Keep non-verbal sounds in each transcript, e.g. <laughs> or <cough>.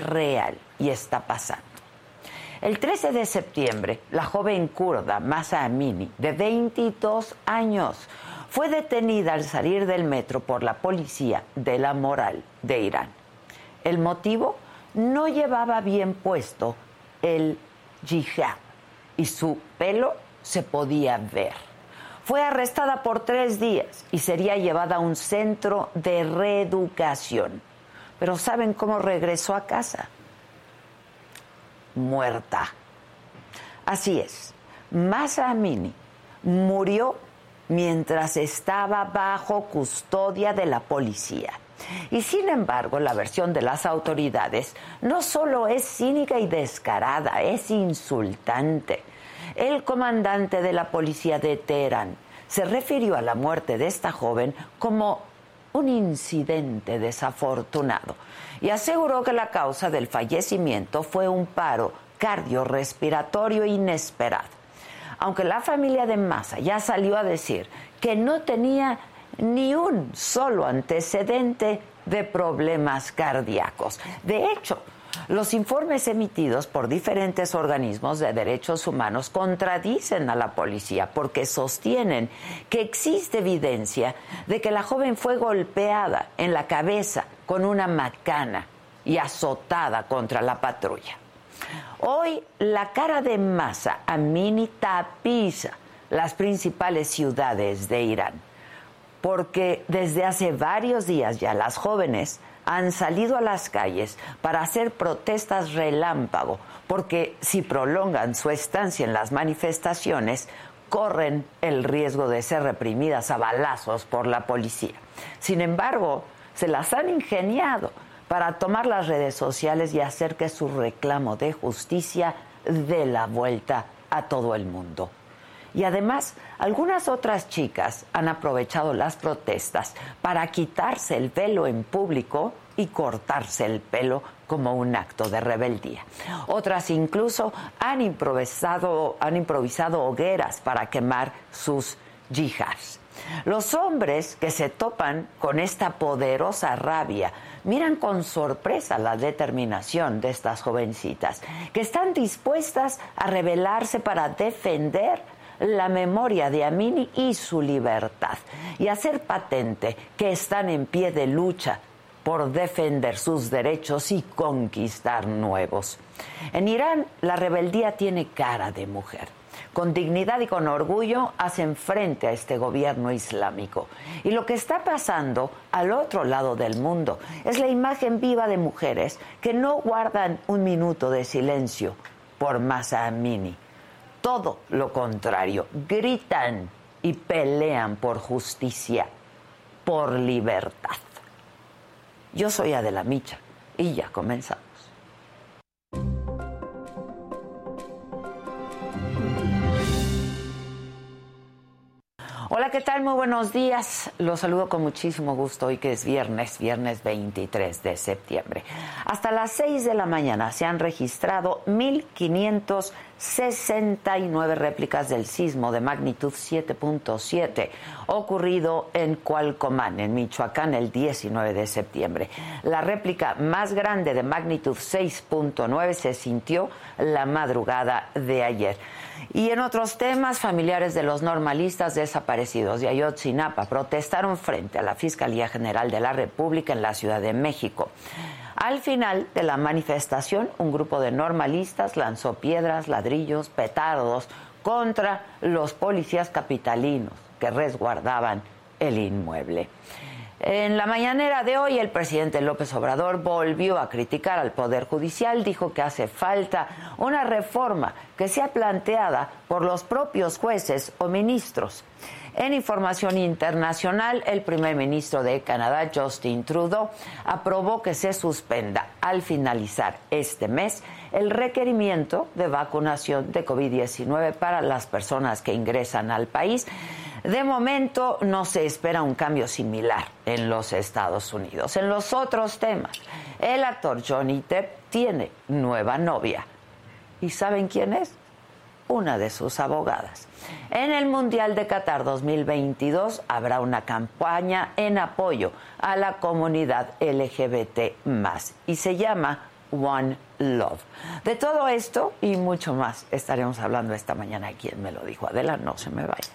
real y está pasando. El 13 de septiembre, la joven kurda Masa Amini, de 22 años, fue detenida al salir del metro por la policía de la moral de Irán. El motivo, no llevaba bien puesto el jihad y su pelo se podía ver. Fue arrestada por tres días y sería llevada a un centro de reeducación. Pero ¿saben cómo regresó a casa? Muerta. Así es. Masa Amini murió mientras estaba bajo custodia de la policía. Y sin embargo, la versión de las autoridades no solo es cínica y descarada, es insultante. El comandante de la policía de Teherán se refirió a la muerte de esta joven como un incidente desafortunado y aseguró que la causa del fallecimiento fue un paro cardiorrespiratorio inesperado. Aunque la familia de Massa ya salió a decir que no tenía ni un solo antecedente de problemas cardíacos. De hecho, los informes emitidos por diferentes organismos de derechos humanos contradicen a la policía porque sostienen que existe evidencia de que la joven fue golpeada en la cabeza con una macana y azotada contra la patrulla. Hoy la cara de masa Amini tapiza las principales ciudades de Irán, porque desde hace varios días ya las jóvenes han salido a las calles para hacer protestas relámpago, porque si prolongan su estancia en las manifestaciones, corren el riesgo de ser reprimidas a balazos por la policía. Sin embargo, se las han ingeniado para tomar las redes sociales y hacer que su reclamo de justicia dé la vuelta a todo el mundo. Y además, algunas otras chicas han aprovechado las protestas para quitarse el velo en público y cortarse el pelo como un acto de rebeldía. Otras incluso han improvisado, han improvisado hogueras para quemar sus yihads. Los hombres que se topan con esta poderosa rabia miran con sorpresa la determinación de estas jovencitas, que están dispuestas a rebelarse para defender la memoria de Amini y su libertad y hacer patente que están en pie de lucha por defender sus derechos y conquistar nuevos. En Irán la rebeldía tiene cara de mujer. Con dignidad y con orgullo hacen frente a este gobierno islámico. Y lo que está pasando al otro lado del mundo es la imagen viva de mujeres que no guardan un minuto de silencio por Masa Amini todo lo contrario, gritan y pelean por justicia, por libertad. Yo soy Adela Micha y ya comenzamos. Hola, ¿qué tal? Muy buenos días. Los saludo con muchísimo gusto hoy que es viernes, viernes 23 de septiembre. Hasta las 6 de la mañana se han registrado 1.500 69 réplicas del sismo de magnitud 7.7 ocurrido en Cualcomán, en Michoacán, el 19 de septiembre. La réplica más grande de magnitud 6.9 se sintió la madrugada de ayer. Y en otros temas, familiares de los normalistas desaparecidos de Ayotzinapa protestaron frente a la Fiscalía General de la República en la Ciudad de México. Al final de la manifestación, un grupo de normalistas lanzó piedras, ladrillos, petardos contra los policías capitalinos que resguardaban el inmueble. En la mañanera de hoy, el presidente López Obrador volvió a criticar al Poder Judicial, dijo que hace falta una reforma que sea planteada por los propios jueces o ministros. En información internacional, el primer ministro de Canadá, Justin Trudeau, aprobó que se suspenda al finalizar este mes el requerimiento de vacunación de COVID-19 para las personas que ingresan al país. De momento no se espera un cambio similar en los Estados Unidos. En los otros temas, el actor Johnny Depp tiene nueva novia. ¿Y saben quién es? Una de sus abogadas. En el Mundial de Qatar 2022 habrá una campaña en apoyo a la comunidad LGBT y se llama One Love. De todo esto y mucho más estaremos hablando esta mañana. ¿Quién me lo dijo? Adela, no se me vaya.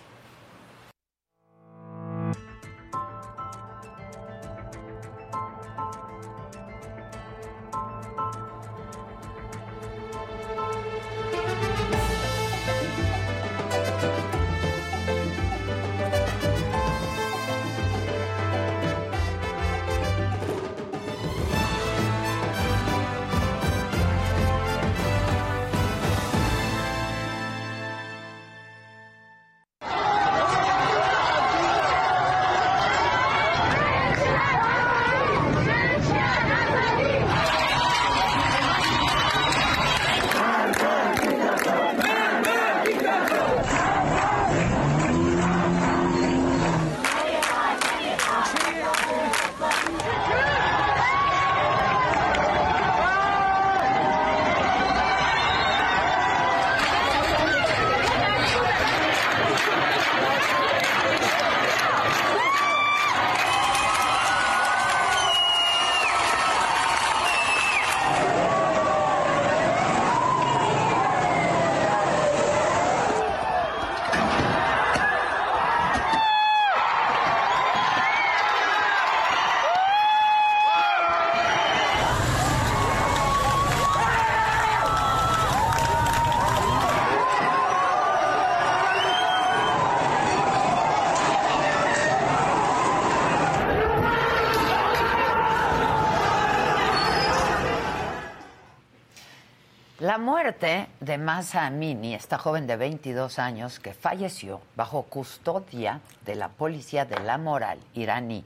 Muerte de Masa Amini, esta joven de 22 años que falleció bajo custodia de la policía de la moral iraní,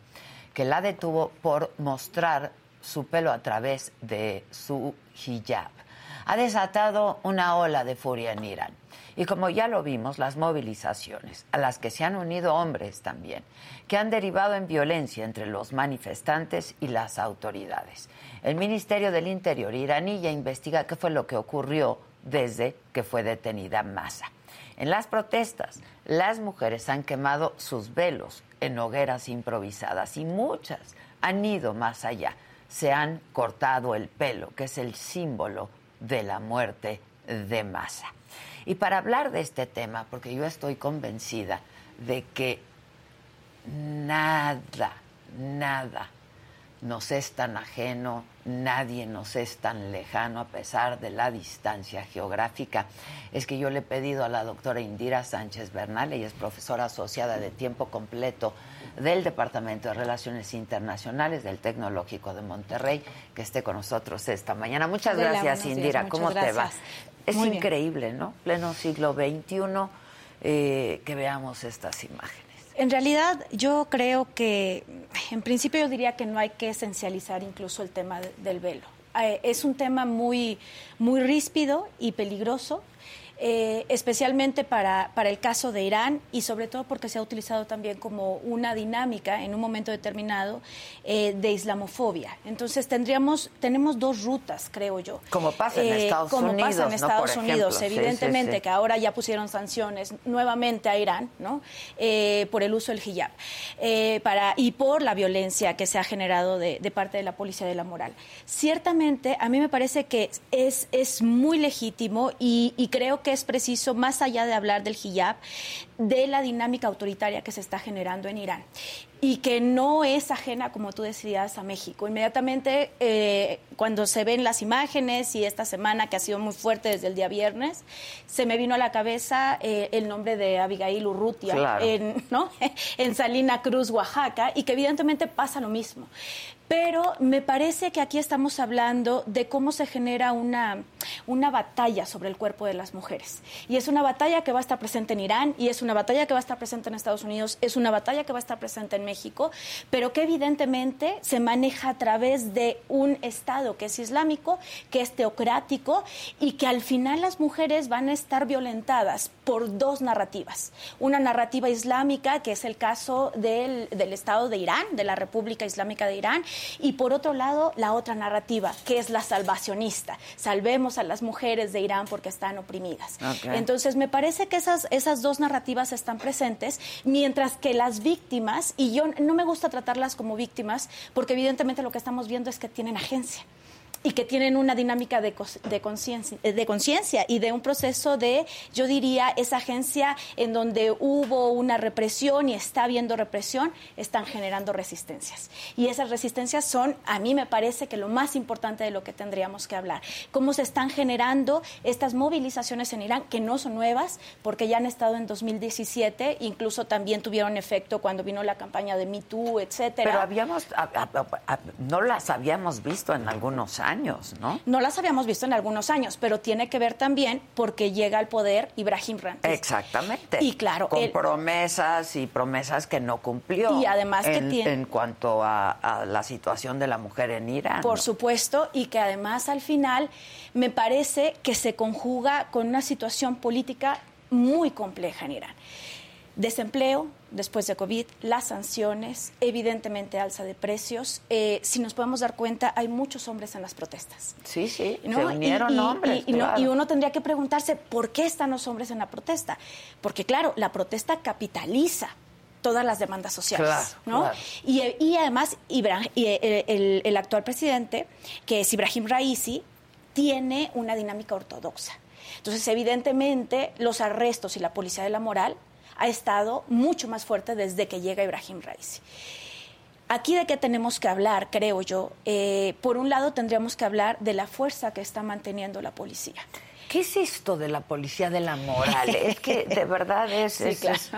que la detuvo por mostrar su pelo a través de su hijab, ha desatado una ola de furia en Irán. Y como ya lo vimos, las movilizaciones, a las que se han unido hombres también, que han derivado en violencia entre los manifestantes y las autoridades. El Ministerio del Interior iraní ya investiga qué fue lo que ocurrió desde que fue detenida Massa. En las protestas, las mujeres han quemado sus velos en hogueras improvisadas y muchas han ido más allá. Se han cortado el pelo, que es el símbolo de la muerte de Massa. Y para hablar de este tema, porque yo estoy convencida de que nada, nada nos es tan ajeno, nadie nos es tan lejano a pesar de la distancia geográfica. Es que yo le he pedido a la doctora Indira Sánchez Bernal, ella es profesora asociada de tiempo completo del Departamento de Relaciones Internacionales del Tecnológico de Monterrey, que esté con nosotros esta mañana. Muchas gracias, Indira. ¿Cómo te va? Es increíble, ¿no? Pleno siglo XXI, eh, que veamos estas imágenes. En realidad, yo creo que, en principio, yo diría que no hay que esencializar incluso el tema del velo. Eh, es un tema muy, muy ríspido y peligroso. Eh, especialmente para, para el caso de Irán y sobre todo porque se ha utilizado también como una dinámica en un momento determinado eh, de islamofobia. Entonces tendríamos, tenemos dos rutas, creo yo. Como pasa en Eh, Estados como Unidos, pasa en. Estados Unidos, ejemplo. Sí, sí, evidentemente sí. que ahora ya pusieron sanciones nuevamente a Irán, ¿no? Eh, por el uso del hijab eh, para, y por la violencia que se ha generado de, de parte de la policía de la moral. Ciertamente, a mí me parece que es, es muy legítimo y, y creo que es preciso, más allá de hablar del hijab, de la dinámica autoritaria que se está generando en Irán y que no es ajena, como tú decías, a México. Inmediatamente, eh, cuando se ven las imágenes y esta semana que ha sido muy fuerte desde el día viernes, se me vino a la cabeza eh, el nombre de Abigail Urrutia Claro. en, ¿no? <laughs> en Salina Cruz, Oaxaca, y que evidentemente pasa lo mismo. Pero me parece que aquí estamos hablando de cómo se genera una, una batalla sobre el cuerpo de las mujeres. Y es una batalla que va a estar presente en Irán, y es una batalla que va a estar presente en Estados Unidos, es una batalla que va a estar presente en México, pero que evidentemente se maneja a través de un Estado que es islámico, que es teocrático, y que al final las mujeres van a estar violentadas por dos narrativas. Una narrativa islámica, que es el caso del, del Estado de Irán, de la República Islámica de Irán, y por otro lado, la otra narrativa, que es la salvacionista. Salvemos a las mujeres de Irán porque están oprimidas. Entonces, me parece que esas, esas dos narrativas están presentes, mientras que las víctimas, y yo no me gusta tratarlas como víctimas, porque evidentemente lo que estamos viendo es que tienen agencia y que tienen una dinámica de, eh, de conciencia y de un proceso de, yo diría, esa agencia en donde hubo una represión y está habiendo represión, están generando resistencias. Y esas resistencias son, a mí me parece que lo más importante de lo que tendríamos que hablar. Cómo se están generando estas movilizaciones en Irán, que no son nuevas, porque ya han estado en 2017, incluso también tuvieron efecto cuando vino la campaña de Me Too, etcétera. Pero habíamos, a- a- a- no las habíamos visto en algunos años, ¿no? No las habíamos visto en algunos años, pero tiene que ver también porque llega al poder Ibrahim Raisi. Exactamente. Y claro, con él- promesas y promesas que no cumplió. Y además que en, tiene- en cuanto a, a la situación de la mujer en Irán. Por ¿no? supuesto, y que además al final me parece que se conjuga con una situación política muy compleja en Irán. Desempleo después de COVID, las sanciones, evidentemente alza de precios. Eh, si nos podemos dar cuenta, hay muchos hombres en las protestas. Sí, sí, ¿no? se unieron Y- y- hombres. y- no- uno tendría que preguntarse por qué están los hombres en la protesta. Porque claro, la protesta capitaliza todas las demandas sociales, Claro, ¿no? claro. Y, además Ibra- y el, el- el actual presidente, que es Ibrahim Raisi, tiene una dinámica ortodoxa. Entonces, evidentemente, los arrestos y la policía de la moral ha estado mucho más fuerte desde que llega Ibrahim Raisi. Aquí de qué tenemos que hablar, creo yo. Eh, por un lado, tendríamos que hablar de la fuerza que está manteniendo la policía. ¿Qué es esto de la policía de la moral? <laughs> Es que de verdad es, Sí, es- claro. es-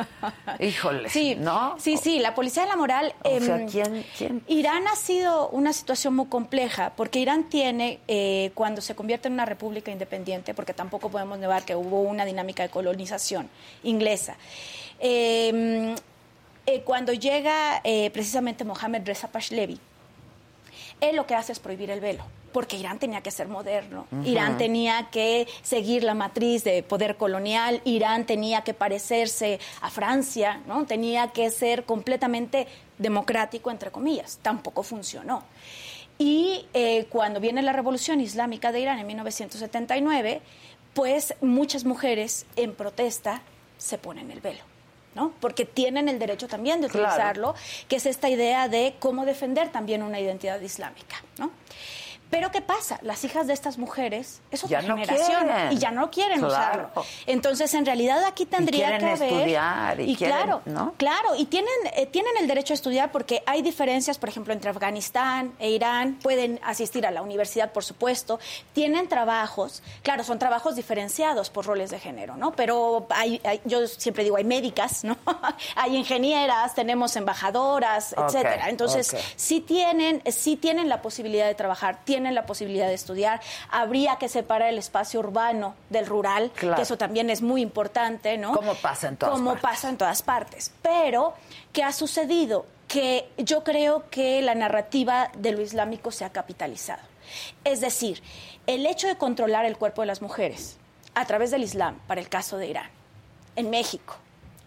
híjole, Sí, ¿no? sí, sí, la policía de la moral. O sea, em, ¿quién- quién? Irán ha sido una situación muy compleja porque Irán tiene, eh, cuando se convierte en una república independiente, porque tampoco podemos negar que hubo una dinámica de colonización inglesa. em, eh, cuando llega eh, precisamente Mohammed Reza Pahlavi, él lo que hace es prohibir el velo, porque Irán tenía que ser moderno, Irán tenía que seguir la matriz de poder colonial, Irán tenía que parecerse a Francia, ¿no? tenía que ser completamente democrático, entre comillas, tampoco funcionó. Y eh, cuando viene la revolución islámica de Irán en 1979, pues muchas mujeres en protesta se ponen el velo. ¿no? Porque tienen el derecho también de Claro. utilizarlo, que es esta idea de cómo defender también una identidad islámica, ¿no? Pero ¿qué pasa? Las hijas de estas mujeres es otra Ya no generación quieren. y ya no quieren Claro. usarlo. Entonces, en realidad aquí tendría que haber estudiar, y quieren, claro, ¿no? claro, y tienen eh, tienen el derecho a estudiar porque hay diferencias, por ejemplo, entre Afganistán e Irán, pueden asistir a la universidad, por supuesto, tienen trabajos, claro, son trabajos diferenciados por roles de género, ¿no? Pero hay, hay- yo siempre digo, hay médicas, ¿no? <laughs> hay ingenieras, tenemos embajadoras, etcétera. Entonces, ok. sí tienen, sí tienen la posibilidad de trabajar, tienen la posibilidad de estudiar. Habría que separar el espacio urbano del rural, Claro. que eso también es muy importante, ¿no? Como pasa en todas Como partes. pasa en todas partes. Pero, ¿qué ha sucedido? Que yo creo que la narrativa de lo islámico se ha capitalizado. Es decir, el hecho de controlar el cuerpo de las mujeres a través del Islam, para el caso de Irán, en México,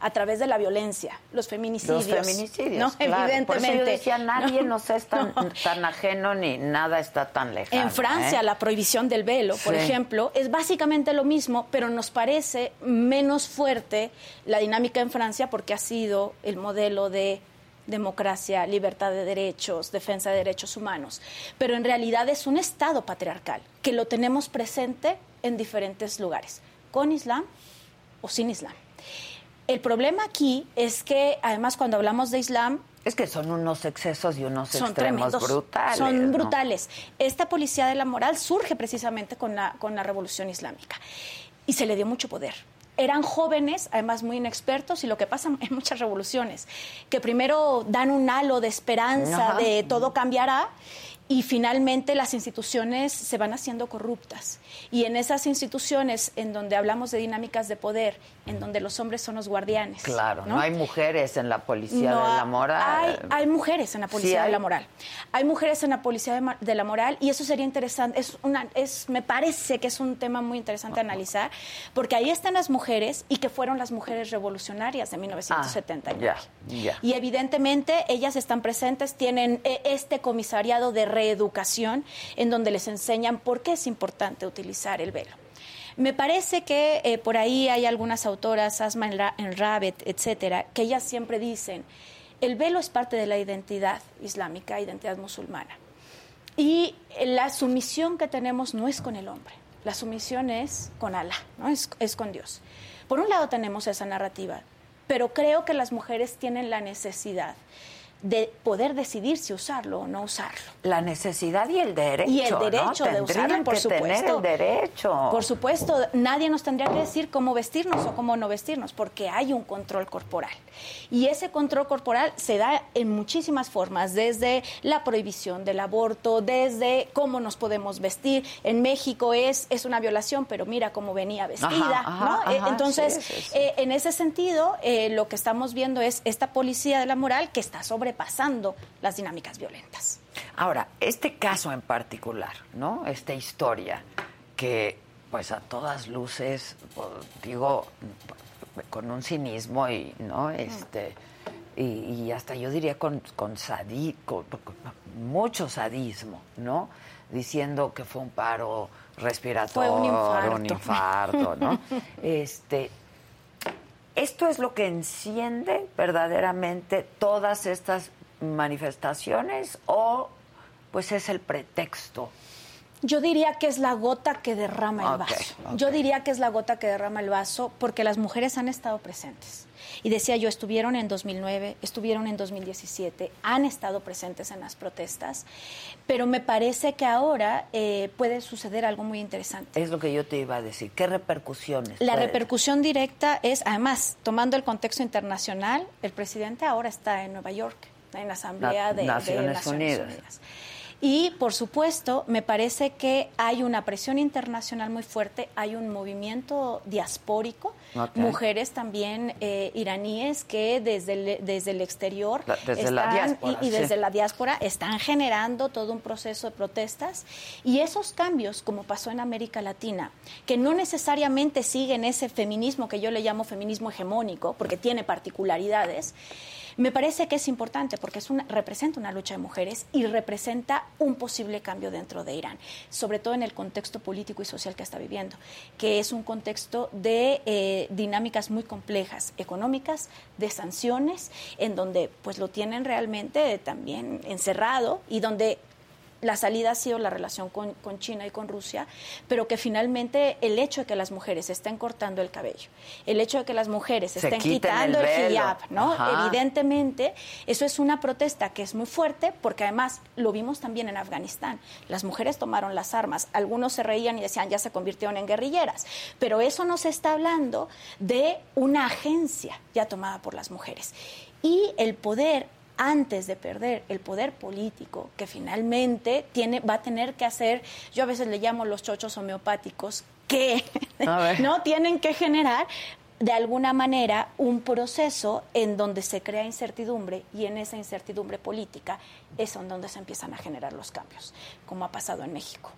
a través de la violencia, los feminicidios. Los feminicidios, ¿no? claro. Evidentemente. Por eso yo decía, nadie nos es tan, tan, ajeno ni nada está tan lejano. En Francia, ¿eh? la prohibición del velo, por Sí. ejemplo, es básicamente lo mismo, pero nos parece menos fuerte la dinámica en Francia porque ha sido el modelo de democracia, libertad de derechos, defensa de derechos humanos. Pero en realidad es un Estado patriarcal que lo tenemos presente en diferentes lugares, con Islam o sin Islam. El problema aquí es que, además, cuando hablamos de Islam, Es que son unos excesos y unos son extremos tremendos. brutales. Son ¿no? brutales. Esta policía de la moral surge precisamente con la, con la revolución islámica y se le dio mucho poder. Eran jóvenes, además muy inexpertos, y lo que pasa <laughs> en muchas revoluciones, que primero dan un halo de esperanza Ajá. de todo cambiará y finalmente las instituciones se van haciendo corruptas. Y en esas instituciones en donde hablamos de dinámicas de poder, en donde los hombres son los guardianes. Claro, no, hay mujeres en la policía No, de la moral. Hay, hay mujeres en la policía hay. de la moral. Hay mujeres en la policía de, de la moral y eso sería interesante. Es una, es, me parece que es un tema muy interesante analizar porque ahí están las mujeres y que fueron las mujeres revolucionarias de 1979. Ah, ya, ya. Y evidentemente ellas están presentes, tienen eh, este comisariado de reeducación en donde les enseñan por qué es importante utilizar el velo. Me parece que eh, por ahí hay algunas autoras, Asma en, Ra- en Rabbit, etcétera, que ellas siempre dicen, el velo es parte de la identidad islámica, identidad musulmana. Y la sumisión que tenemos no es con el hombre, la sumisión es con Alá, ¿no? es con Dios. Por un lado tenemos esa narrativa, pero creo que las mujeres tienen la necesidad de poder decidir si usarlo o no usarlo. La necesidad y el derecho. Y el ¿no? derecho de Tendrían usarlo, por que supuesto. tener el derecho. Por supuesto, nadie nos tendría que decir cómo vestirnos o cómo no vestirnos, porque hay un control corporal. Y ese control corporal se da en muchísimas formas, desde la prohibición del aborto, desde cómo nos podemos vestir. En México es, es una violación, pero mira cómo venía vestida. Ajá, ¿no? ajá, Eh, Entonces, sí, sí, sí. eh, en ese sentido, eh, lo que estamos viendo es esta policía de la moral que está sobrepasando las dinámicas violentas. Ahora, este caso en particular, ¿no? Esta historia que, pues a todas luces, pues, digo, con un cinismo y, ¿no? Este, y, y hasta yo diría con, con, sadi- con- con mucho sadismo, ¿no? Diciendo que fue un paro respiratorio, un infarto. un infarto, ¿no? <laughs> Este, ¿Esto es lo que enciende verdaderamente todas estas manifestaciones o pues es el pretexto? Yo diría que es la gota que derrama el vaso. Yo diría que es la gota que derrama el vaso porque las mujeres han estado presentes. Y decía yo, estuvieron en 2009, estuvieron en 2017, han estado presentes en las protestas, pero me parece que ahora eh, puede suceder algo muy interesante. Es lo que yo te iba a decir. ¿Qué repercusiones? La repercusión directa es, además, tomando el contexto internacional, el presidente ahora está en Nueva York, en la Asamblea Na- de, de Naciones Naciones Unidas. Unidas. Y, por supuesto, me parece que hay una presión internacional muy fuerte, hay un movimiento diaspórico, mujeres también eh, iraníes que desde el, desde el exterior La- desde la están- diáspora, y, y desde sí. la diáspora están generando todo un proceso de protestas y esos cambios, como pasó en América Latina, que no necesariamente siguen ese feminismo que yo le llamo feminismo hegemónico, porque tiene particularidades, me parece que es importante porque es una, representa una lucha de mujeres y representa un posible cambio dentro de Irán, sobre todo en el contexto político y social que está viviendo, que es un contexto de eh, dinámicas muy complejas, económicas, de sanciones, en donde pues lo tienen realmente también encerrado y donde la salida ha sido la relación con, con China y con Rusia, pero que finalmente el hecho de que las mujeres estén cortando el cabello, el hecho de que las mujeres Se estén quitando el el, hijab, ¿no? Ajá. Evidentemente, eso es una protesta que es muy fuerte, porque además lo vimos también en Afganistán. Las mujeres tomaron las armas, algunos se reían y decían ya se convirtieron en guerrilleras, pero eso nos está hablando de una agencia ya tomada por las mujeres. Y el poder antes de perder el poder político que finalmente tiene, va a tener que hacer, yo a veces le llamo los chochos homeopáticos, que <laughs> no tienen que generar de alguna manera un proceso en donde se crea incertidumbre y en esa incertidumbre política es en donde se empiezan a generar los cambios, como ha pasado en México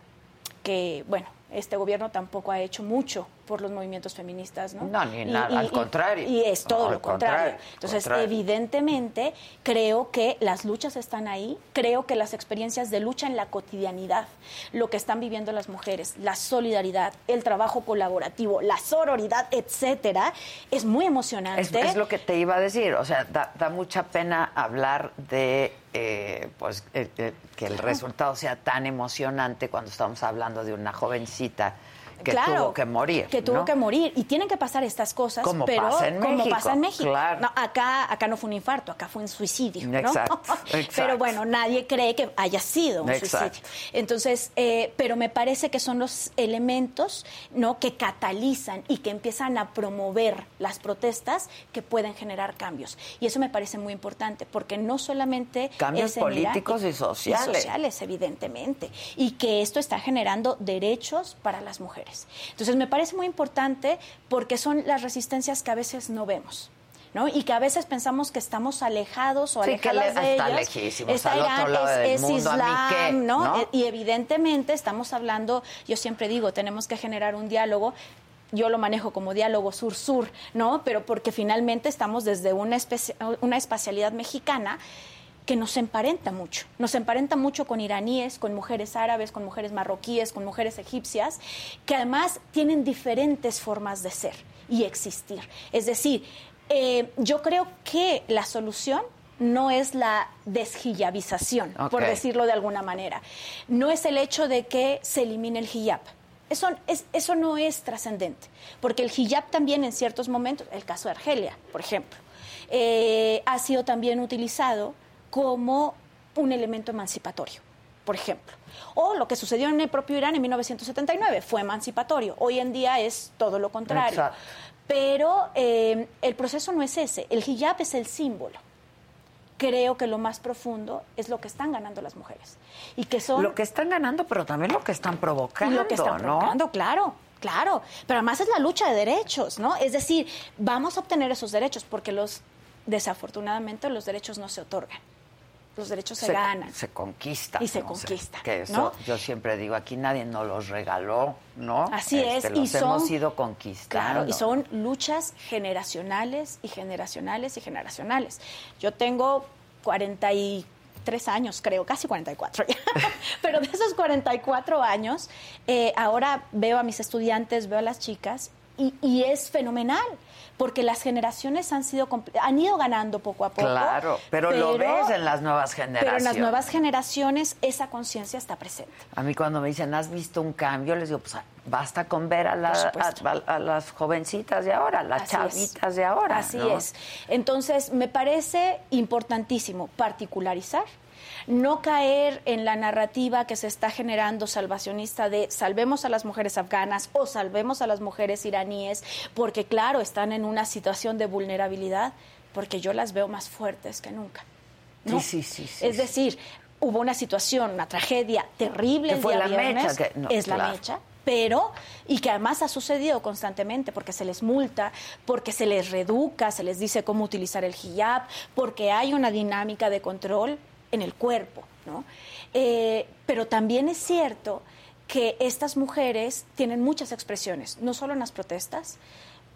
que, bueno, este gobierno tampoco ha hecho mucho por los movimientos feministas, ¿no? No, ni nada, al contrario. Y es todo al lo contrario. contrario, Entonces, contrario. evidentemente, creo que las luchas están ahí, creo que las experiencias de lucha en la cotidianidad, lo que están viviendo las mujeres, la solidaridad, el trabajo colaborativo, la sororidad, etcétera, es muy emocionante. Es, es lo que te iba a decir, o sea, da, da mucha pena hablar de eh, pues eh, eh, que el resultado sea tan emocionante cuando estamos hablando de una jovencita necesita que Claro, tuvo que morir. Que tuvo ¿no? que morir. Y tienen que pasar estas cosas, Como pero pasa en como México, pasa en México. claro. No, acá, acá no fue un infarto, acá fue un suicidio. ¿no? Exacto, <laughs> exacto. Pero bueno, nadie cree que haya sido un Exacto. suicidio. Entonces, eh, pero me parece que son los elementos ¿no? que catalizan y que empiezan a promover las protestas que pueden generar cambios. Y eso me parece muy importante, porque no solamente Cambios políticos y sociales. sociales, evidentemente, y que esto está generando derechos para las mujeres. Entonces, me parece muy importante porque son las resistencias que a veces no vemos. ¿no? Y que a veces pensamos que estamos alejados o Sí, que alejadas le- de está ellas. lejísimos, Está al otro Irán, lado es, del es mundo, ¿a mí Islam, qué? ¿no? ¿no? Eh, Y evidentemente estamos hablando, yo siempre digo, tenemos que generar un diálogo yo lo manejo como diálogo sur-sur, ¿no? Pero porque finalmente estamos desde una, una espacialidad mexicana que nos emparenta mucho. Nos emparenta mucho con iraníes, con mujeres árabes, con mujeres marroquíes, con mujeres egipcias, que además tienen diferentes formas de ser y existir. Es decir, eh, yo creo que la solución no es la deshijabización, por decirlo de alguna manera. No es el hecho de que se elimine el hijab. Eso, es- eso no es trascendente, porque el hijab también en ciertos momentos, el caso de Argelia, por ejemplo, eh, ha sido también utilizado como un elemento emancipatorio, por ejemplo. O lo que sucedió en el propio Irán en 1979, fue emancipatorio. Hoy en día es todo lo contrario. Exacto. Pero eh, el proceso no es ese, el hijab es el símbolo. Creo que lo más profundo es lo que están ganando las mujeres. Y que son Lo que están ganando, pero también lo que están provocando, lo que están ¿no? provocando, claro, claro. Pero además es la lucha de derechos, ¿no? Es decir, vamos a obtener esos derechos porque los, desafortunadamente, los derechos no se otorgan. Los derechos se, ganan. Se conquistan. Y se ¿no? Conquistan, que eso, ¿no? yo siempre digo, aquí nadie nos los regaló, ¿no? Así es, Este, y los son, hemos ido conquistando. Claro, y son luchas generacionales y generacionales y generacionales. Yo tengo 43 años, creo, casi 44 ya. <laughs> Pero de esos 44 años, eh, ahora veo a mis estudiantes, veo a las chicas y, y es fenomenal. Porque las generaciones han sido han ido ganando poco a poco. Claro, pero, lo ves en las nuevas generaciones. Pero en las nuevas generaciones esa conciencia está presente. A mí cuando me dicen, ¿has visto un cambio? Les digo, pues basta con ver a, la- Por supuesto. a- a- a las jovencitas de ahora, las Así es. chavitas de ahora. Así ¿no? es. Entonces, me parece importantísimo particularizar, no caer en la narrativa que se está generando salvacionista de salvemos a las mujeres afganas o salvemos a las mujeres iraníes, porque claro, están en una situación de vulnerabilidad, porque yo las veo más fuertes que nunca. ¿no? Sí, sí, sí, Es decir, hubo una situación, una tragedia terrible Que el fue la mecha, que- no, es la mecha, pero y que además ha sucedido constantemente porque se les multa, porque se les reeduca, se les dice cómo utilizar el hijab, porque hay una dinámica de control en el cuerpo, ¿no? Eh, pero también es cierto que estas mujeres tienen muchas expresiones, no solo en las protestas,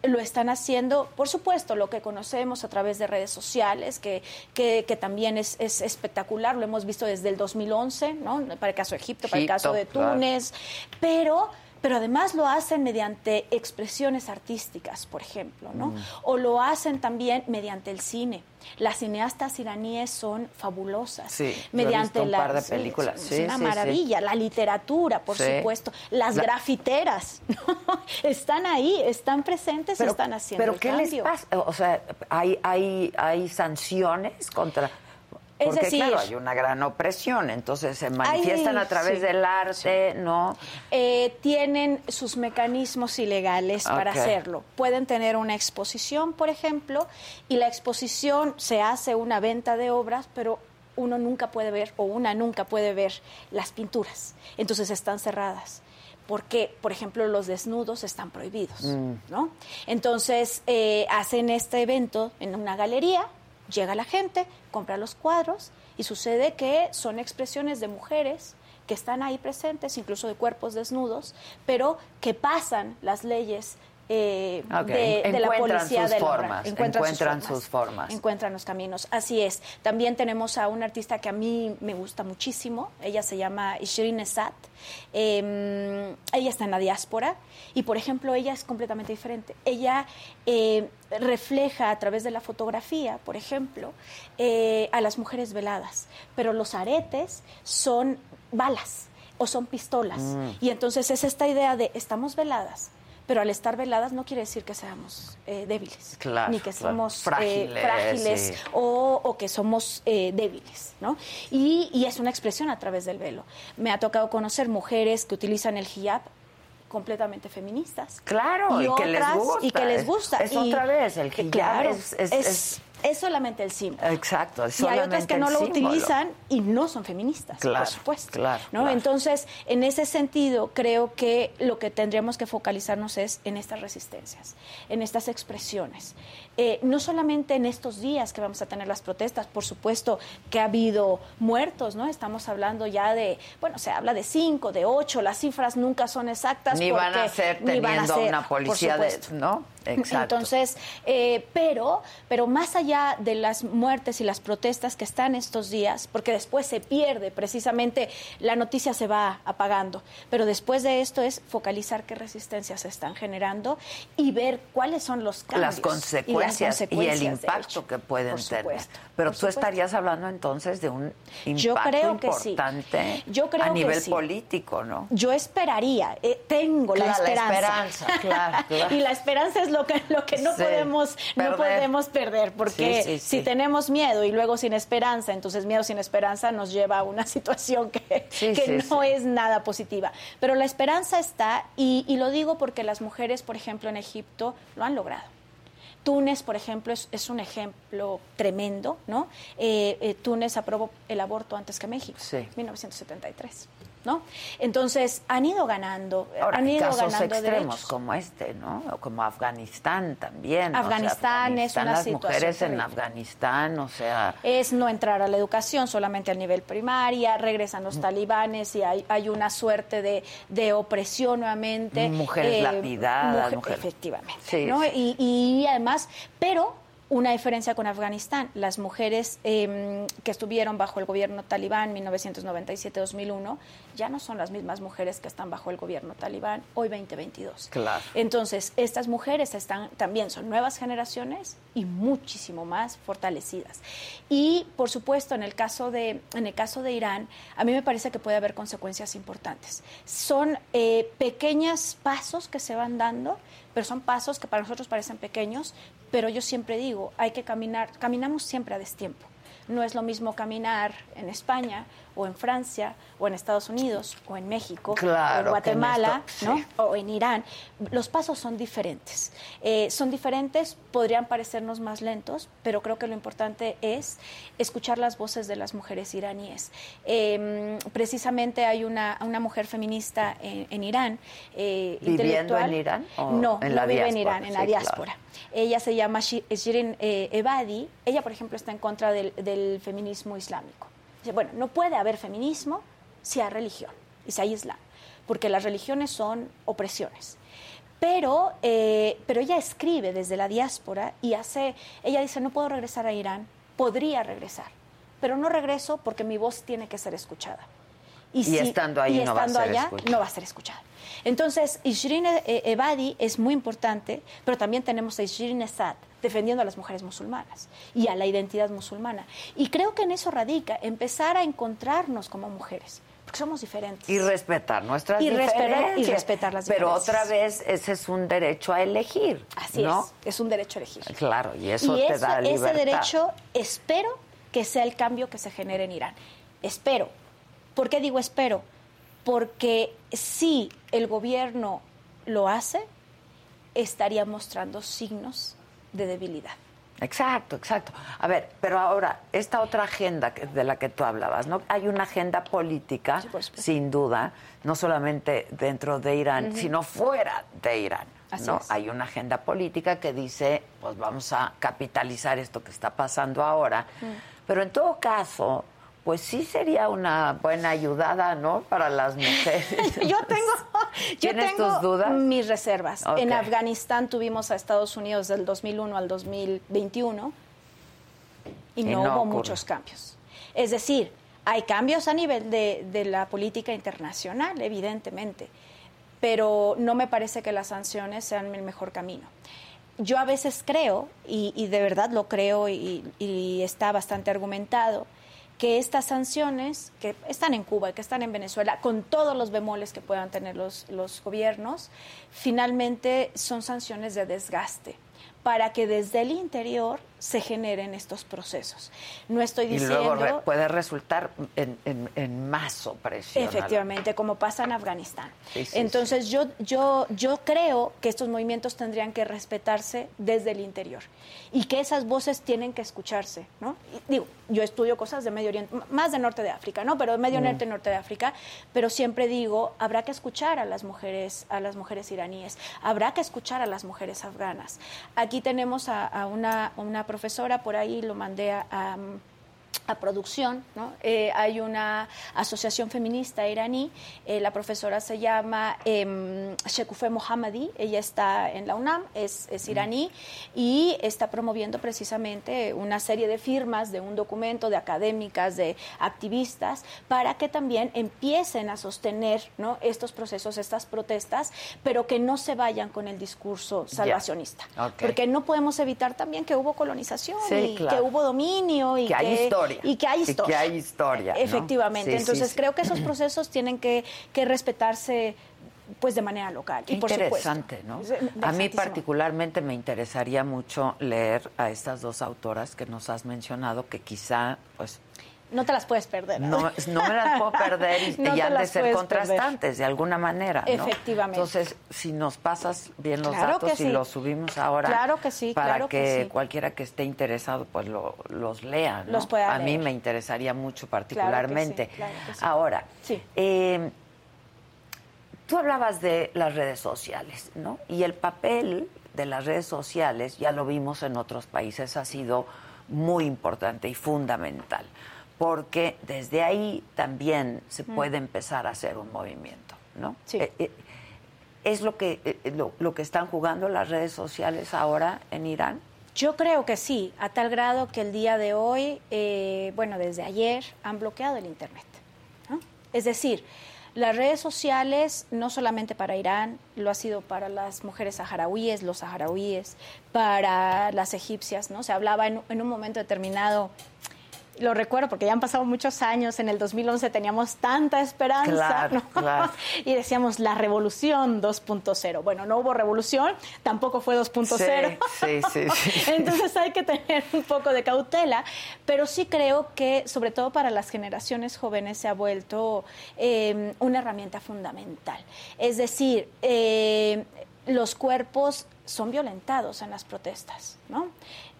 lo están haciendo, por supuesto, lo que conocemos a través de redes sociales, que, que, que también es, es espectacular, lo hemos visto desde el 2011, ¿no? para el caso de Egipto, para el caso de claro. Túnez, pero, pero además lo hacen mediante expresiones artísticas, por ejemplo, ¿no? Mm. o lo hacen también mediante el cine. Las cineastas iraníes son fabulosas. Sí, mediante un la- par de sí, películas. Es Sí, una sí, sí. maravilla. La literatura, por supuesto. Las La- grafiteras. <laughs> ¿no? Están ahí, están presentes y están haciendo pero el ¿qué cambio. les pasa? O sea, ¿hay, hay, hay sanciones contra...? Es Porque, decir- claro, hay una gran opresión, entonces se manifiestan Hay- a través sí, del arte, ¿no? Eh, tienen sus mecanismos ilegales para hacerlo. Pueden tener una exposición, por ejemplo, y la exposición se hace una venta de obras, pero uno nunca puede ver o una nunca puede ver las pinturas. Entonces están cerradas. Porque, por ejemplo, los desnudos están prohibidos, ¿no? Entonces eh, hacen este evento en una galería, llega la gente, compra los cuadros y sucede que son expresiones de mujeres que están ahí presentes, incluso de cuerpos desnudos, pero que pasan las leyes eh, de, la policía de formas, encuentran, sus, formas, encuentran los caminos. Así es. También tenemos a una artista que a mí me gusta muchísimo. Ella se llama Shirin Esat. Em, ella está en la diáspora y, por ejemplo, ella es completamente diferente. Ella eh, refleja a través de la fotografía, por ejemplo, eh, a las mujeres veladas, pero los aretes son balas o son pistolas. Mm. Y entonces es esta idea de estamos veladas, pero al estar veladas no quiere decir que seamos eh, débiles, ni que somos eh, frágiles, o, que somos eh, débiles, ¿no? Y, es una expresión a través del velo. Me ha tocado conocer mujeres que utilizan el hijab completamente feministas. Claro, y, que les gusta. Y que les gusta. Es, otra vez, el hijab es es solamente el símbolo. Exacto. Es y hay otras que no lo utilizan y no son feministas, por supuesto. Claro, ¿no? Entonces, en ese sentido, creo que lo que tendríamos que focalizarnos es en estas resistencias, en estas expresiones. Eh, no solamente en estos días que vamos a tener las protestas, por supuesto que ha habido muertos, ¿no? Estamos hablando ya de, bueno, se habla de cinco, de ocho, las cifras nunca son exactas. Ni van a ser teniendo una policía de, ¿no? Exacto. Entonces, eh, pero, pero más allá de las muertes y las protestas que están estos días, porque después se pierde, precisamente la noticia se va apagando, pero después de esto es focalizar qué resistencias se están generando y ver cuáles son los cambios. Las consecuencias y, el impacto que pueden tener. Pero tú estarías hablando entonces de un impacto Yo creo importante Yo creo a nivel político, ¿no? Yo esperaría, eh, tengo la esperanza. La esperanza, <laughs> claro, y la esperanza es lo que, lo que no, podemos, no podemos perder, porque si tenemos miedo y luego sin esperanza, entonces miedo sin esperanza nos lleva a una <laughs> situación que, que no es nada positiva. Pero la esperanza está, y, y lo digo porque las mujeres, por ejemplo, en Egipto lo han logrado. Túnez, por ejemplo, es, un ejemplo tremendo, ¿no? Eh, eh, Túnez aprobó el aborto antes que México, sí. 1973. ¿No? Entonces, han ido ganando, Ahora, han ido casos ganando extremos como este, ¿no? O como Afganistán también. Afganistán, es una las situación mujeres en Afganistán, o sea... Es no entrar a la educación solamente al nivel primaria, regresan los talibanes y hay, hay una suerte de, de opresión nuevamente. Mujeres eh, lapidadas. Efectivamente, ¿no? Y, y además, pero una diferencia con Afganistán. Las mujeres em, que estuvieron bajo el gobierno talibán 1997-2001 ya no son las mismas mujeres que están bajo el gobierno talibán hoy 2022. Claro. Entonces, estas mujeres están también son nuevas generaciones y muchísimo más fortalecidas. Y por supuesto, en el caso de en el caso de Irán, a mí me parece que puede haber consecuencias importantes. Son eh, pequeños pasos que se van dando, pero son pasos que para nosotros parecen pequeños, pero yo siempre digo, hay que caminar, caminamos siempre a destiempo. No es lo mismo caminar en España o en Francia o en Estados Unidos o en México o en Guatemala o en Irán. Los pasos son diferentes. Eh, son diferentes, podrían parecernos más lentos, pero creo que lo importante es escuchar las voces de las mujeres iraníes. Em, precisamente hay una, una mujer feminista en, Irán. Eh, ¿Viviendo en Irán? no, no vive en Irán, en la diáspora. Ella se llama Shirin eh, Ebadi. Ella, por ejemplo, está en contra del, feminismo islámico. Bueno, no puede haber feminismo si hay religión y si hay islam, porque las religiones son opresiones. Pero, eh, pero ella escribe desde la diáspora y hace, ella dice, no puedo regresar a Irán, podría regresar, pero no regreso porque mi voz tiene que ser escuchada. Y, estando ahí no va a ser allá no va a ser escuchada. Entonces, Ishrin Ebadi es muy importante, pero también tenemos a Ishrin Esad defendiendo a las mujeres musulmanas y a la identidad musulmana. Y creo que en eso radica, empezar a encontrarnos como mujeres porque somos diferentes. Y respetar nuestras y diferencias. y respetar las Pero diferencias. otra vez, ese es un derecho a elegir. Así ¿no? es, es un derecho a elegir. Claro, y eso te da libertad. Ese derecho espero que sea el cambio que se genere en Irán. Espero. ¿Por qué digo espero? Porque si el gobierno lo hace, estaría mostrando signos de debilidad. Exacto, exacto. A ver, pero ahora, esta otra agenda de la que tú hablabas, ¿no? Hay una agenda política, sin duda, no solamente dentro de Irán, sino fuera de Irán. ¿no? Hay una agenda política que dice, pues vamos a capitalizar esto que está pasando ahora. Pero en todo caso, pues sí sería una buena ayudada, ¿no? Para las mujeres. <laughs> yo tengo, yo ¿Tienes tengo tus dudas? mis reservas. En. Afganistán tuvimos a Estados Unidos del 2001 al 2021 y Y no, no hubo ocurre. muchos cambios. Es decir, hay cambios a nivel de, de la política internacional, evidentemente, pero no me parece que las sanciones sean el mejor camino. Yo a veces creo, y, y de verdad lo creo y, y está bastante argumentado, que estas sanciones que están en Cuba y que están en Venezuela, con todos los bemoles que puedan tener los, los gobiernos, finalmente son sanciones de desgaste para que desde el interior se generen estos procesos. No estoy Y diciendo... luego re- puede resultar en, en- en más opresión. Efectivamente, como pasa en Afganistán. Sí, sí, Entonces Yo, yo, yo creo que estos movimientos tendrían que respetarse desde el interior y que esas voces tienen que escucharse, ¿no? Y digo, yo estudio cosas de Medio Oriente, más de Norte de África, ¿no? Pero Medio Oriente, Norte de África, pero siempre digo, habrá que escuchar a las mujeres, a las mujeres iraníes, habrá que escuchar a las mujeres afganas. Aquí tenemos a, a una, una profesora, por ahí lo mandé a- a a producción, ¿no? Eh, hay una asociación feminista iraní, eh, la profesora se llama eh, Shekufe Mohammadi, ella está en la UNAM, es, es iraní y está promoviendo precisamente una serie de firmas de un documento de académicas, de activistas, para que también empiecen a sostener ¿no? estos procesos, estas protestas, pero que no se vayan con el discurso salvacionista. Porque no podemos evitar también que hubo colonización Sí, y claro. que hubo dominio y Que hay historia. Y que hay Y que historia. hay historia, ¿no? Efectivamente. Sí, Entonces sí. creo que esos procesos tienen que, que respetarse pues de manera local. Qué y por interesante, supuesto. ¿no? A mí particularmente me interesaría mucho leer a estas dos autoras que nos has mencionado, que quizá, pues, No te las puedes perder. no, no me las puedo perder y, <laughs> No y han de ser contrastantes de alguna manera, ¿no? Efectivamente. Entonces, si nos pasas bien los Claro datos y sí. los subimos ahora, Claro que sí, para claro que que, sí. cualquiera que esté interesado, pues lo- los lea. Los pueda A mí leer. me interesaría mucho particularmente. claro que sí. Ahora, Sí. eh, Tú hablabas de las redes sociales, ¿no? Y el papel de las redes sociales, ya lo vimos en otros países, ha sido muy importante y fundamental, porque desde ahí también se puede empezar a hacer un movimiento, ¿no? Mm. Sí. Eh, eh, ¿Es lo que, eh, lo, lo que están jugando las redes sociales ahora en Irán? Yo creo que sí, a tal grado que el día de hoy, bueno, desde ayer, han bloqueado el Internet. ¿no? Es decir, las redes sociales, no solamente para Irán, lo ha sido para las mujeres saharauíes, los saharauíes, para las egipcias, ¿no? Se hablaba en, en un momento determinado, lo recuerdo porque ya han pasado muchos años, en el 2011 teníamos tanta esperanza, Claro, ¿no? claro. <laughs> y decíamos la revolución 2.0. Bueno, no hubo revolución, tampoco fue 2.0. Sí, <laughs> sí. Entonces hay que tener un poco de cautela, pero sí creo que, sobre todo para las generaciones jóvenes, se ha vuelto eh, una herramienta fundamental. Es decir, eh, los cuerpos son violentados en las protestas, ¿no?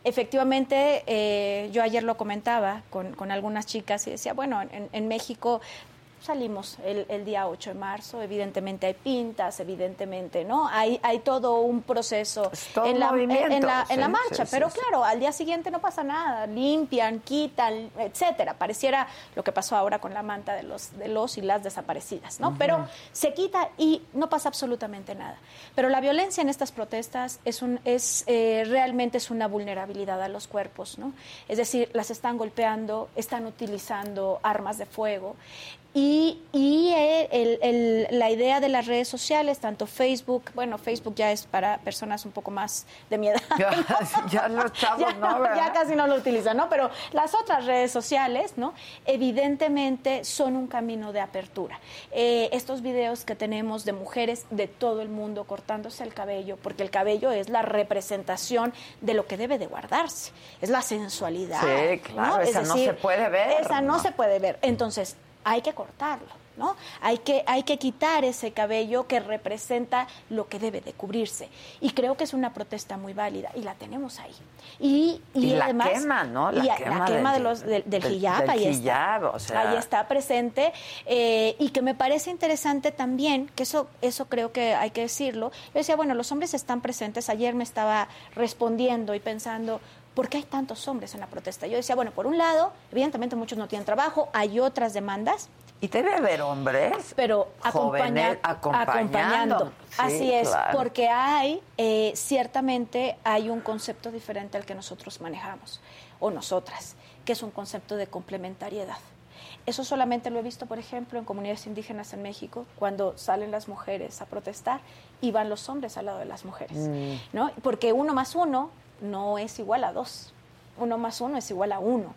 Efectivamente, eh, yo ayer lo comentaba con, con algunas chicas y decía, bueno, en, en México salimos el, el día 8 de marzo, evidentemente hay pintas, evidentemente, ¿no? Hay, hay todo un proceso todo en, la, movimiento, en, la, en la sí, marcha, sí, pero sí, claro, al día siguiente no pasa nada, limpian, quitan, etcétera. Pareciera lo que pasó ahora con la manta de los, de los y las desaparecidas, ¿no? Pero se quita y no pasa absolutamente nada. Pero la violencia en estas protestas es un, es eh, realmente es una vulnerabilidad a los cuerpos, ¿no? Es decir, las están golpeando, están utilizando armas de fuego. Y, y eh, el- el- la idea de las redes sociales, tanto Facebook, bueno, Facebook ya es para personas un poco más de mi edad. Ya, <laughs> <laughs> ¿no? ya los chavos ya, no, ¿verdad? ya casi no lo utilizan, ¿no? Pero las otras redes sociales, ¿no? Evidentemente son un camino de apertura. Eh, estos videos que tenemos de mujeres de todo el mundo cortándose el cabello, porque el cabello es la representación de lo que debe de guardarse, es la sensualidad. Sí, claro, Es esa no se puede ver, Esa no, ¿no? se puede ver. Entonces, hay que cortarlo, ¿no? Hay que, hay que quitar ese cabello que representa lo que debe de cubrirse. Y creo que es una protesta muy válida y la tenemos ahí. Y, y, Y la además, quema, ¿no? La y quema de, del- los, del, del del- hijab, ahí hijab, está. o sea. Ahí está presente. eh, y que me parece interesante también, que eso, eso creo que hay que decirlo. Yo decía, bueno, los hombres están presentes. Ayer me estaba respondiendo y pensando, ¿por qué hay tantos hombres en la protesta? Yo decía, bueno, por un lado, evidentemente muchos no tienen trabajo, hay otras demandas. Y debe haber hombres. Pero acompañando. acompañando. Así es, porque hay, eh, ciertamente hay un concepto diferente al que nosotros manejamos, o nosotras, que es un concepto de complementariedad. Eso solamente lo he visto, por ejemplo, en comunidades indígenas en México, cuando salen las mujeres a protestar y van los hombres al lado de las mujeres, mm. ¿no? Porque uno más uno no es igual a dos, uno más uno es igual a uno.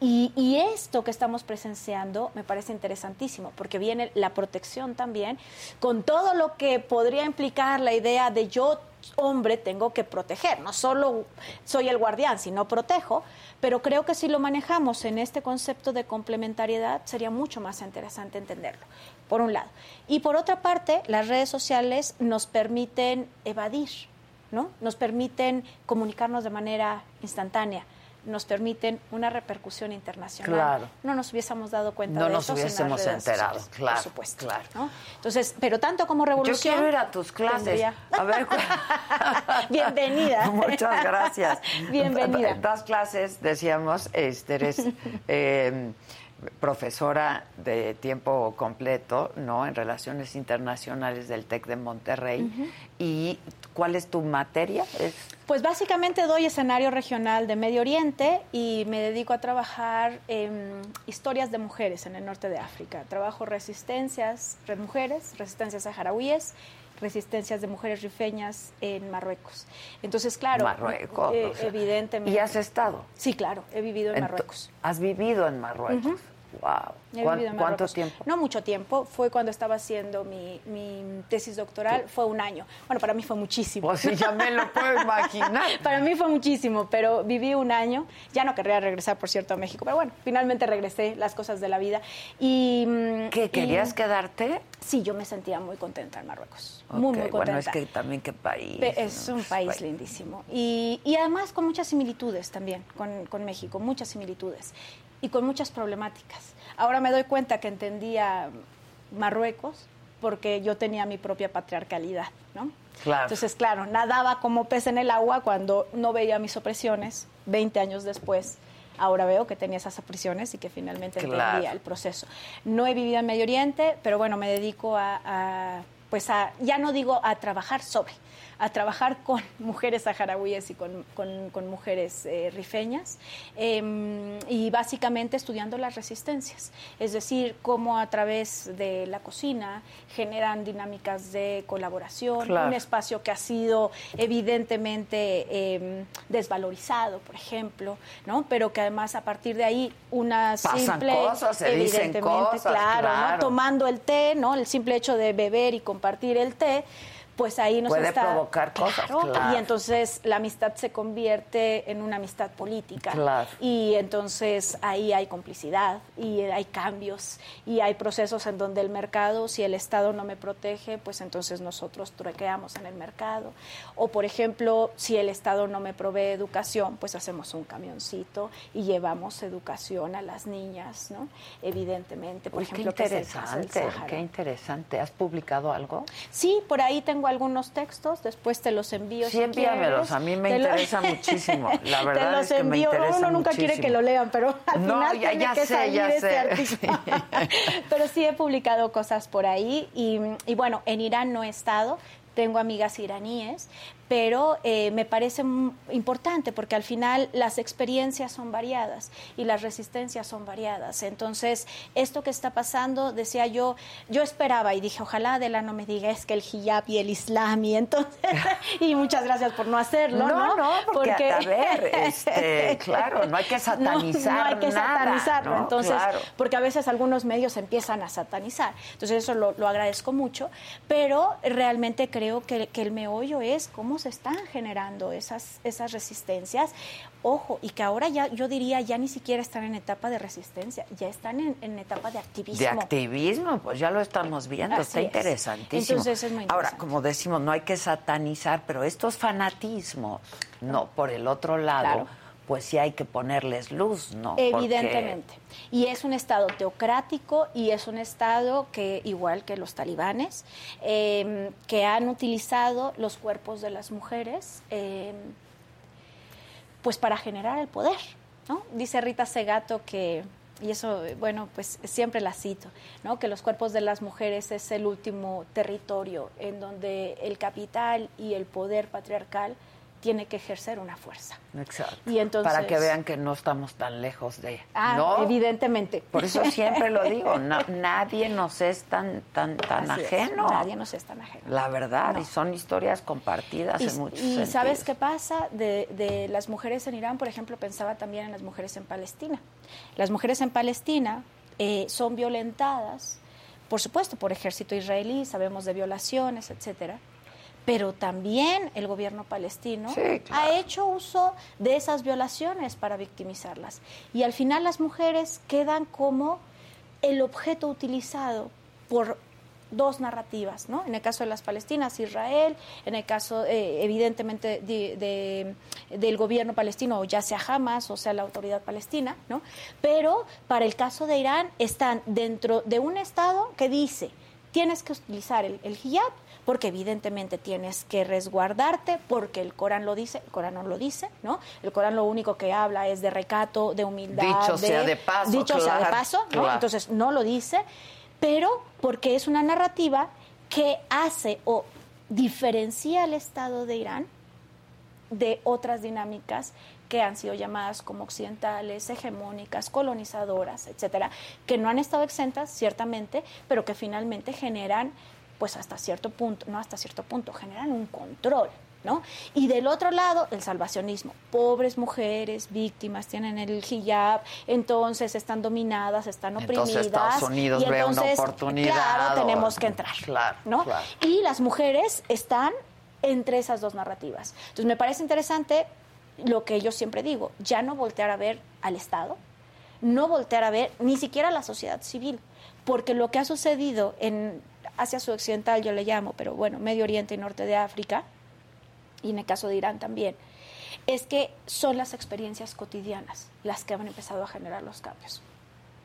Y, esto que estamos presenciando me parece interesantísimo, porque viene la protección también, con todo lo que podría implicar la idea de yo, hombre, tengo que proteger, no solo soy el guardián, sino protejo, pero creo que si lo manejamos en este concepto de complementariedad sería mucho más interesante entenderlo, por un lado. Y por otra parte, las redes sociales nos permiten evadir, ¿no? Nos permiten comunicarnos de manera instantánea nos permiten una repercusión internacional. Claro. No nos hubiésemos dado cuenta no de eso. No nos hubiésemos enterado, claro. Por supuesto. Claro. Entonces, pero tanto como revolución. Yo quiero ir a tus clases. A ver. <laughs> Bienvenida. <laughs> Muchas gracias. Bienvenida. Das clases, decíamos, este, eres. Eh, <laughs> profesora de tiempo completo, ¿no? En Relaciones Internacionales del TEC de Monterrey. ¿Y cuál es tu materia? Pues básicamente doy escenario regional de Medio Oriente y me dedico a trabajar en historias de mujeres en el norte de África. Trabajo resistencias de mujeres, resistencias saharauíes, resistencias de mujeres rifeñas en Marruecos. Entonces, claro, Marruecos, eh, evidentemente. ¿Y has estado? Sí, claro, he vivido en Marruecos. ¿Has vivido en Marruecos? Wow. ¿Cuánto tiempo? No mucho tiempo. Fue cuando estaba haciendo mi, tesis doctoral. Fue un año. Bueno, para mí fue muchísimo. Pues sí, ya me lo puedo imaginar. <laughs> para mí fue muchísimo, pero viví un año. Ya no querría regresar, por cierto, a México. Pero bueno, finalmente regresé, las cosas de la vida. Y, mm, ¿Qué, querías quedarte? Sí, yo me sentía muy contenta en Marruecos. Muy, muy contenta. Bueno, es que también qué país. Es un país, lindísimo. Y, y, además con muchas similitudes también con, con México, muchas similitudes y con muchas problemáticas. Ahora me doy cuenta que entendía Marruecos porque yo tenía mi propia patriarcalidad, ¿no? Claro. Entonces, claro, nadaba como pez en el agua cuando no veía mis opresiones 20 años después. Ahora veo que tenía esas opresiones y que finalmente entendía el proceso. No he vivido en Medio Oriente, pero bueno, me dedico a, a pues a, ya no digo a trabajar sobre, a trabajar con <laughs> mujeres saharauíes y con, con, mujeres eh, rifeñas em, y básicamente estudiando las resistencias, es decir, cómo a través de la cocina generan dinámicas de colaboración, un espacio que ha sido evidentemente em, desvalorizado, por ejemplo, ¿no? pero que además a partir de ahí una simple, cosas, evidentemente, claro, ¿no? tomando el té, ¿no? el simple hecho de beber y compartir el té, pues ahí nos Puede está... provocar cosas, claro. Y entonces la amistad se convierte en una amistad política. Claro. Y entonces ahí hay complicidad y hay cambios y hay procesos en donde el mercado, si el Estado no me protege, pues entonces nosotros truequeamos en el mercado. O por ejemplo, si el Estado no me provee educación, pues hacemos un camioncito y llevamos educación a las niñas, ¿no? Evidentemente, por ejemplo, qué interesante, qué interesante. ¿Has publicado algo? Sí, por ahí tengo algunos textos, después te los envío. Sí, envíamelos, a mí me interesa <laughs> muchísimo. La verdad te los es que envío. me Uno nunca quiere que lo lean, pero al no, final ya, tiene ya que sé, salir ya este sé. <laughs> <laughs> pero sí he publicado cosas por ahí y, y bueno, en Irán no he estado, tengo amigas iraníes, pero eh, me parece importante porque al final las experiencias son variadas y las resistencias son variadas. Entonces, esto que está pasando, decía yo, yo esperaba y dije, ojalá Adela no me diga es que el hijab y el islam y entonces, <laughs> y muchas gracias por no hacerlo, ¿no? No, no porque, a ver, <laughs> este, claro, no hay que satanizar <laughs> No, no hay que nada, satanizarlo, ¿no? entonces, Claro. porque a veces algunos medios empiezan a satanizar. Entonces, eso lo, lo agradezco mucho, pero realmente creo que, que el meollo es cómo se están generando esas, esas resistencias. Ojo, y que ahora ya, yo diría, ya ni siquiera están en etapa de resistencia, ya están en, en etapa de activismo. De activismo, pues ya lo estamos viendo, Así está es. interesantísimo. Entonces es muy Ahora, como decimos, no hay que satanizar, pero estos fanatismos, no, por el otro lado, Claro. Pues sí hay que ponerles luz, ¿no? Evidentemente. Y es un Estado teocrático y es un Estado que, igual que los talibanes, eh, que han utilizado los cuerpos de las mujeres. eh, pues para generar el poder, ¿no? Dice Rita Segato que y eso, bueno, pues siempre la cito, ¿no? que los cuerpos de las mujeres es el último territorio en donde el capital y el poder patriarcal tiene que ejercer una fuerza. Exacto. Y entonces, Para que vean que no estamos tan lejos de... Ah, ¿no? evidentemente. Por eso <laughs> siempre lo digo, na- nadie nos es tan, tan, tan Así es, ajeno. Nadie nos es tan ajeno. La verdad, No. y son historias compartidas Y, en muchos y sentidos. ¿sabes qué pasa? De, de las mujeres en Irán, por ejemplo, pensaba también en las mujeres en Palestina. Las mujeres en Palestina eh, son violentadas, por supuesto, por ejército israelí, sabemos de violaciones, etcétera. Pero también el gobierno palestino Sí, claro. ha hecho uso de esas violaciones para victimizarlas. Y al final las mujeres quedan como el objeto utilizado por dos narrativas, ¿no? En el caso de las palestinas, Israel, en el caso, eh, evidentemente, de- de- del gobierno palestino, o ya sea Hamas, o sea la autoridad palestina, ¿no? Pero para el caso de Irán, están dentro de un Estado que dice, tienes que utilizar el, el hijab, porque evidentemente tienes que resguardarte, porque el Corán lo dice, el Corán no lo dice, ¿no? El Corán lo único que habla es de recato, de humildad. Dicho sea de paso, Dicho sea de paso, ¿no? claro. Entonces no lo dice, pero porque es una narrativa que hace o diferencia al Estado de Irán de otras dinámicas que han sido llamadas como occidentales, hegemónicas, colonizadoras, etcétera, que no han estado exentas, ciertamente, pero que finalmente generan, pues hasta cierto punto, no hasta cierto punto, generan un control. ¿No? Y del otro lado, el salvacionismo. Pobres mujeres, víctimas, tienen el hijab, entonces están dominadas, están oprimidas. Entonces Estados Unidos y ve una entonces, oportunidad, Claro, o- tenemos que entrar. Claro, ¿no? claro. Y las mujeres están entre esas dos narrativas. Entonces me parece interesante lo que yo siempre digo, ya no voltear a ver al Estado, no voltear a ver ni siquiera a la sociedad civil, porque lo que ha sucedido en Asia Occidental, yo le llamo, pero bueno, Medio Oriente y Norte de África, y en el caso de Irán también, es que son las experiencias cotidianas las que han empezado a generar los cambios.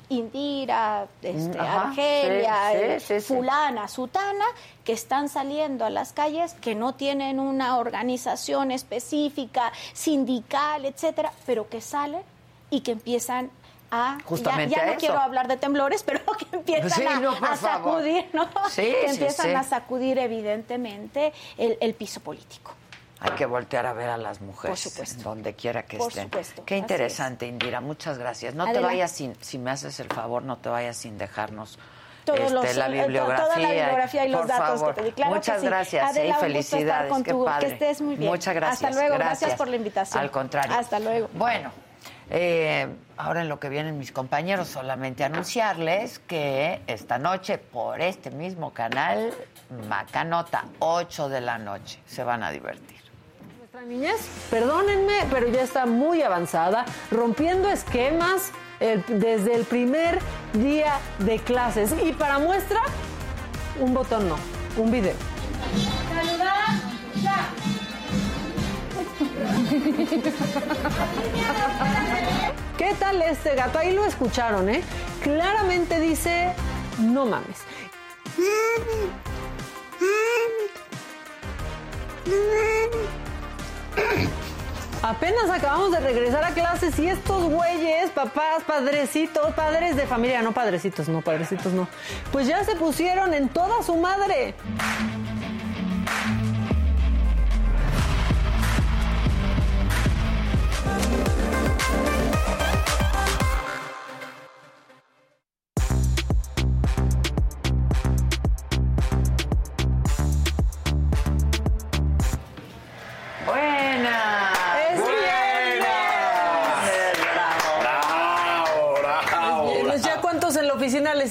Indira, este, Ajá, Argelia, eh, sí, sí, sí. fulana, sutana, que están saliendo a las calles, que no tienen una organización específica, sindical, etcétera, pero que salen y que empiezan a ya- Justamente ya, no eso. quiero hablar de temblores, pero <laughs> que empiezan Sí, a, no, sacudir, ¿no? Sí, que empiezan sí. a sacudir evidentemente el, el piso político. Hay que voltear a ver a las mujeres. Donde quiera que Por estén. supuesto, Qué interesante, Indira. Muchas gracias. No te vayas sin, si me haces el favor, no te vayas sin dejarnos este, los- la eh, bibliografía. toda la bibliografía y los datos favor. que te di. Claro que Muchas sí. gracias Adela, eh, y estar felicidades. Qué tu- que padre. estés muy bien. Muchas gracias. Hasta luego. Gracias por la invitación. Al contrario. Hasta luego. Bueno. Eh, ahora en lo que vienen mis compañeros, solamente anunciarles que esta noche por este mismo canal, Macanota, 8 de la noche, se van a divertir. Nuestra niñez, perdónenme, pero ya está muy avanzada, rompiendo esquemas desde el primer día de clases. Y para muestra, un botón no, un video. ¿Qué tal este gato? Ahí lo escucharon, ¿eh? Claramente dice, no mames. Apenas acabamos de regresar a clases y estos güeyes, papás, padrecitos, padres de familia, no padrecitos, no, padrecitos no, pues ya se pusieron en toda su madre.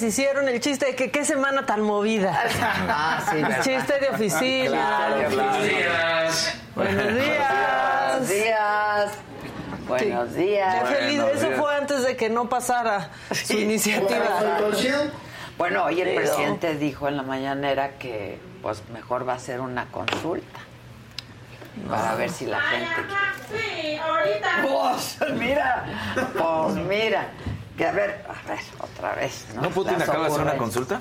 Les hicieron el chiste de que qué semana tan movida? Ah, sí, <laughs> ¿verdad? Chiste de oficina. Buenos Buenos Buenos días. días. Buenos días. Ya feliz, Buenos eso días. fue antes de que no pasara su iniciativa. Bueno, hoy el presidente dijo en la mañanera que pues mejor va a ser una consulta para ver si la gente Sí, ahorita. pues mira pues mira que a ver a ver otra vez ¿No Putin Las acaba de hacer una consulta?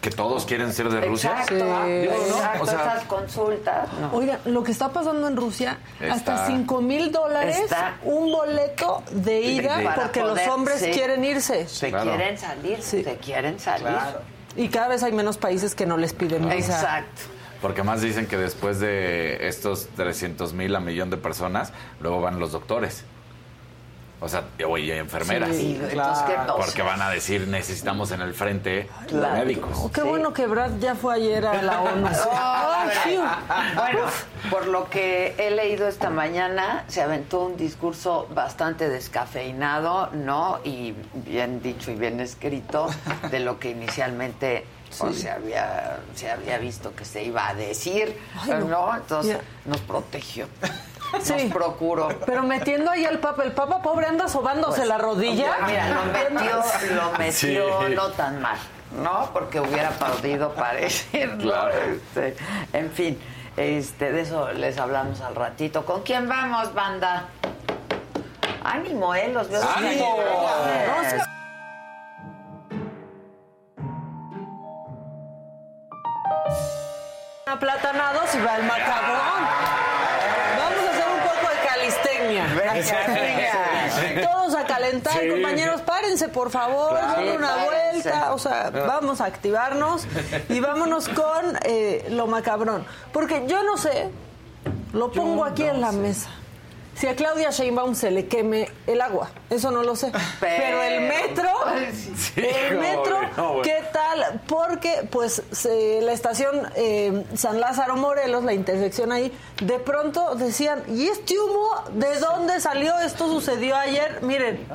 que todos quieren ser de Rusia. Exacto, ¿no? exacto, O sea, esas consultas. no. Oigan, lo que está pasando en Rusia, Está- hasta 5 mil dólares un boleto de ida de- porque poder, los hombres sí. quieren irse. Se Claro. quieren salir, Sí. se quieren salir. Y cada vez hay menos países que no les piden visa. Exacto. Porque más dicen que después de estos 300 mil a millón de personas, luego van los doctores. O sea, oye, enfermeras. Y entonces, ¿qué pasa? Porque van a decir, necesitamos en el frente Claro. médicos. Oh, qué Sí. bueno que Brad ya fue ayer a la ONU. <laughs> Bueno, por lo que he leído esta mañana, se aventó un discurso bastante descafeinado, ¿no? Y bien dicho y bien escrito de lo que inicialmente pues, se, había, se había visto que se iba a decir, Ay, no. ¿no? Entonces nos protegió. Sí. Nos procuró. Pero metiendo ahí al Papa, el Papa pobre anda sobándose Pues, la rodilla. Mira, lo metió, <laughs> lo metió Sí. no tan mal, ¿no? Porque hubiera podido parecer, ¿no? Claro. Este, en fin, este, de eso les hablamos al ratito. ¿Con quién vamos, banda? Ánimo, ¿eh? Los veo ¡Ánimo! Aplatanados y va el macabrón. Vamos a hacer un poco de Todos a calentar, Sí. compañeros, párense por favor, Claro. den una vuelta, o sea, vamos a activarnos y vámonos con eh, lo macabrón. Porque yo no sé, lo pongo aquí en la mesa. Si a Claudia Sheinbaum se le queme el agua, eso no lo sé. Pero, el metro, el metro, no, bueno. ¿qué tal? Porque pues se- la estación eh, San Lázaro Morelos, la intersección ahí, de pronto decían, ¿y este humo de dónde salió? Esto sucedió ayer, miren,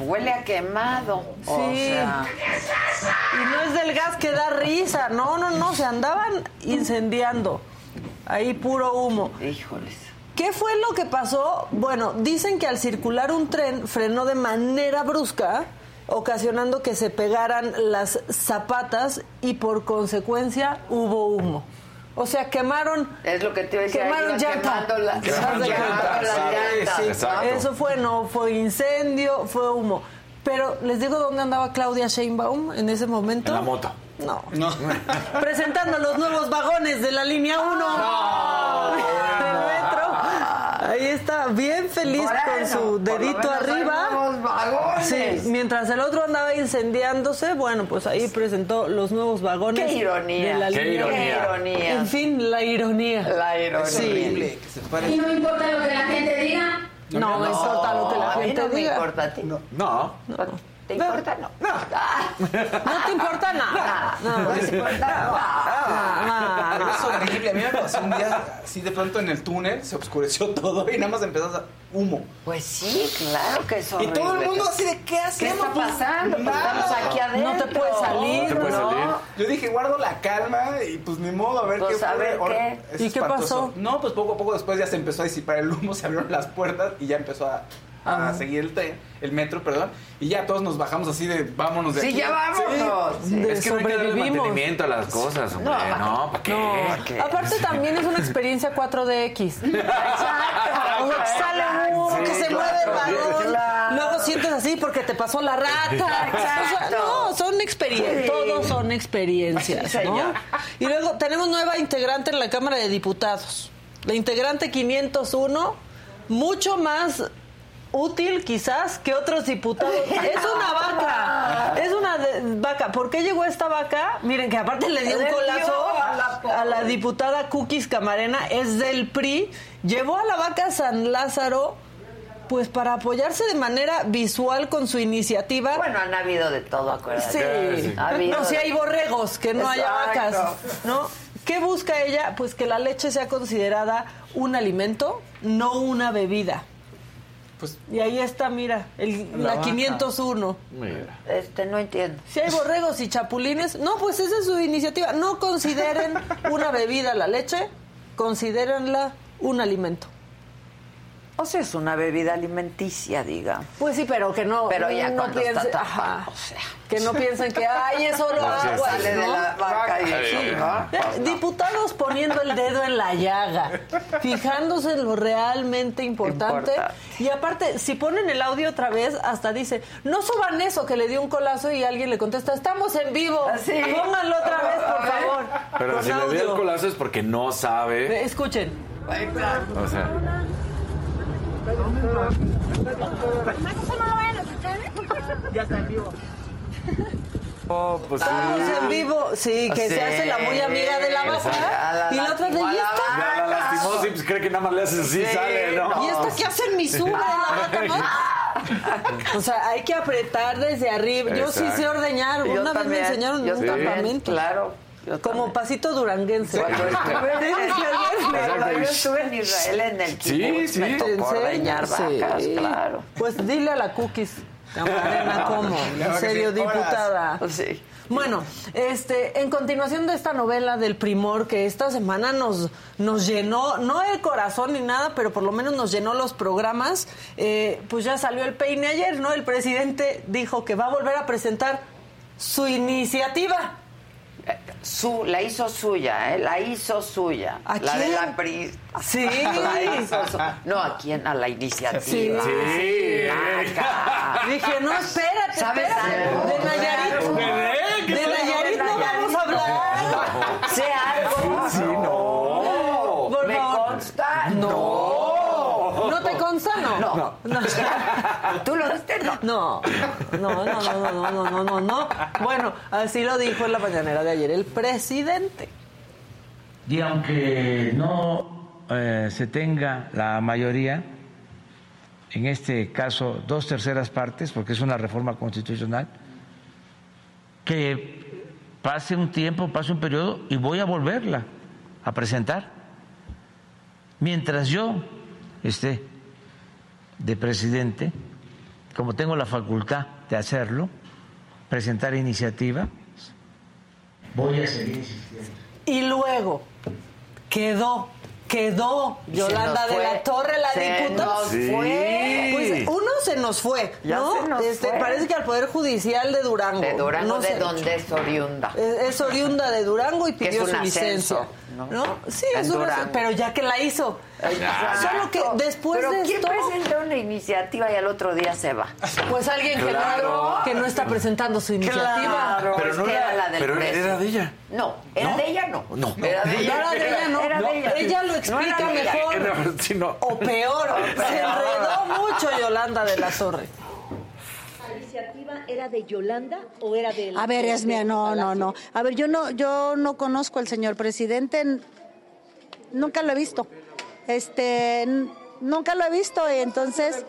Huele a quemado. O Sí. sea, y no es del gas que da risa, no, no, no, se andaban incendiando, ahí puro humo. híjoles. ¿Qué fue lo que pasó? Bueno, dicen que al circular un tren frenó de manera brusca, ocasionando que se pegaran las zapatas y por consecuencia hubo humo. O sea, quemaron... Es lo que te iba a decir. Quemaron llanta. Quemando la, Quemaron quemando llanta. las llantas, ¿no? exacto. Eso fue, no fue incendio, fue humo. Pero les digo dónde andaba Claudia Sheinbaum en ese momento. En la moto. No. <laughs> Presentando los nuevos vagones de la línea 1 <laughs> del metro. Ahí está, bien feliz con su dedito arriba. nuevos vagones. Sí, mientras el otro andaba incendiándose, bueno, pues ahí presentó los nuevos vagones. Qué ironía. De la Qué línea. ironía. En fin, la ironía. La ironía. Sí. Y no importa lo que la gente diga. No, me importa lo que la gente no me diga. importa a ti. No. ¿Te importa? No. No. <laughs> No te importa nada. No, No te importa nada. Pero es horrible. A mí me pasó un día así de pronto en el túnel, se oscureció todo y nada más empezó a humo. Pues sí, claro que es Y todo el mundo así de, ¿qué ¿Qué hacemos? está Pues, pasando? Pues estamos aquí adentro. No te puedes salir, No te puedes ¿no? salir. Yo dije, guardo la calma y pues ni modo, a ver Pues, qué a ver qué. Es ¿Y qué pasó? No, pues poco a poco después ya se empezó a disipar el humo, <laughs> se abrieron las puertas y ya empezó a, a seguir el tren, el metro, perdón. Y ya todos nos bajamos así de, vámonos de Sí, aquí. ya vámonos. Sí. Es que no hay que darle mantenimiento a las cosas, hombre. No, No, ¿para qué? no, ¿qué? Aparte también es una experiencia 4DX. <laughs> Exacto. O sea, que sale uno, Sí, que se claro, mueve el claro. luego sientes así porque te pasó la rata. <laughs> O sea, no, son experiencias, Sí. todos son experiencias, Sí, ¿no? Y luego tenemos nueva integrante en la Cámara de Diputados. La integrante 501, mucho más útil quizás que otros diputados. <laughs> Es una vaca, es una de- vaca. ¿Por qué llegó esta vaca? Miren que aparte le dio un colazo a la pobre. a la diputada Cookies Camarena, es del PRI, llevó a la vaca San Lázaro pues para apoyarse de manera visual con su iniciativa. Bueno, han habido de todo, acuérdate. Sí. Ha habido No, si hay borregos, que no haya Exacto. vacas, ¿no? ¿Qué busca ella? Pues que la leche sea considerada un alimento, no una bebida. Pues Y ahí está, mira, el- La la, vaca. 501. Mira. Este, no entiendo. Si hay borregos y chapulines, no, pues esa es su iniciativa. No consideren una bebida la leche, considérenla un alimento. O sea, es una bebida alimenticia, diga. Pues sí, pero que no, Pero ya no cuando está piensen, ajá, o sea. que no piensen que ay es solo No, sí, agua, Sale de la vaca y Sí, ¿no? Diputados poniendo el dedo en la llaga, fijándose en lo realmente importante. Importante. Y aparte, si ponen el audio otra vez, hasta dice, no suban eso, que le dio un colazo y alguien le contesta, estamos en vivo. ¿Ah, sí? Pónganlo otra vez, por favor. Pero si le dio el audio. colazo es porque no sabe. Escuchen. O sea, oh, pues sí. Estamos en vivo. Sí, que Sí. se hace la muy amiga de la vaca. la Y la otra de ¿y la esta? Ya la lastimó, sí, pues cree que nada más le haces así, Sí, sale, ¿no? ¿Y esta qué hace en mi sube de la <laughs> vaca, no? O sea, hay que apretar desde arriba. Yo sí sé ordeñar. Yo Una vez también, me enseñaron en un también, campamento. Claro. Como pasito duranguense. <laughs> Cuando estuve, en Israel, en Israel en el Sí, sí. me ¿Te tocó ordeñar vacas, Sí. claro. Pues dile a la cookies. Camarena, <laughs> ¿cómo? En serio, diputada. Sí. Bueno, este, en continuación de esta novela del primor que esta semana nos, nos llenó, no el corazón ni nada, pero por lo menos nos llenó los programas, eh, pues ya salió el peine ayer, ¿no? El presidente dijo que va a volver a presentar su iniciativa. Su, la hizo suya, ¿eh? La hizo suya. ¿A la de la PRI. Sí. <laughs> La hizo su- No, ¿a quién? A la iniciativa. Sí. Acá. Dije, no, espérate, ¿Sabes espérate. algo? De Nayarit. De Nayarit no vamos a hablar. <laughs> ¿Sé algo? Sí, no. Por ¿Me consta? No. Pepe Gonzalo? No. no. no. ¿Tú lo viste? No. No, no, no, no, no, no, no, no. Bueno, así lo dijo en la mañanera de ayer el presidente. Y aunque no eh, se tenga la mayoría, en este caso dos terceras partes, porque es una reforma constitucional, que pase un tiempo, pase un periodo y voy a volverla a presentar mientras yo esté de presidente, como tengo la facultad de hacerlo, presentar iniciativa, voy a seguir insistiendo. Y luego quedó, quedó Yolanda de la Torre, la se diputada. nos fue. Pues uno se nos fue, Ya ¿no? se nos este, fue. Parece que al Poder Judicial de Durango. De Durango, no de sé. donde es oriunda. Es, es oriunda de Durango y es pidió un su ascenso, licencia. ¿No? Sí, es un Durango. ascenso, pero ya que la hizo. Solo que después Pero de ¿quién esto, presenta una iniciativa y al otro día se va? pues alguien que, Claro. no, que no está presentando su iniciativa. Claro, Pero no que era- la del pero preso. era de ella. No, era ¿No? de ella no. No. Era de ella. No era de ella, no. Era de ella. ella lo explica era mejor. <laughs> Era-. O peor, <laughs> se enredó mucho Yolanda de la Torre. ¿La iniciativa era de Yolanda o era de A ver, Esmia, no, no, no. A ver, yo no, yo no conozco al señor presidente, nunca lo he visto. Este, nunca lo he visto y entonces.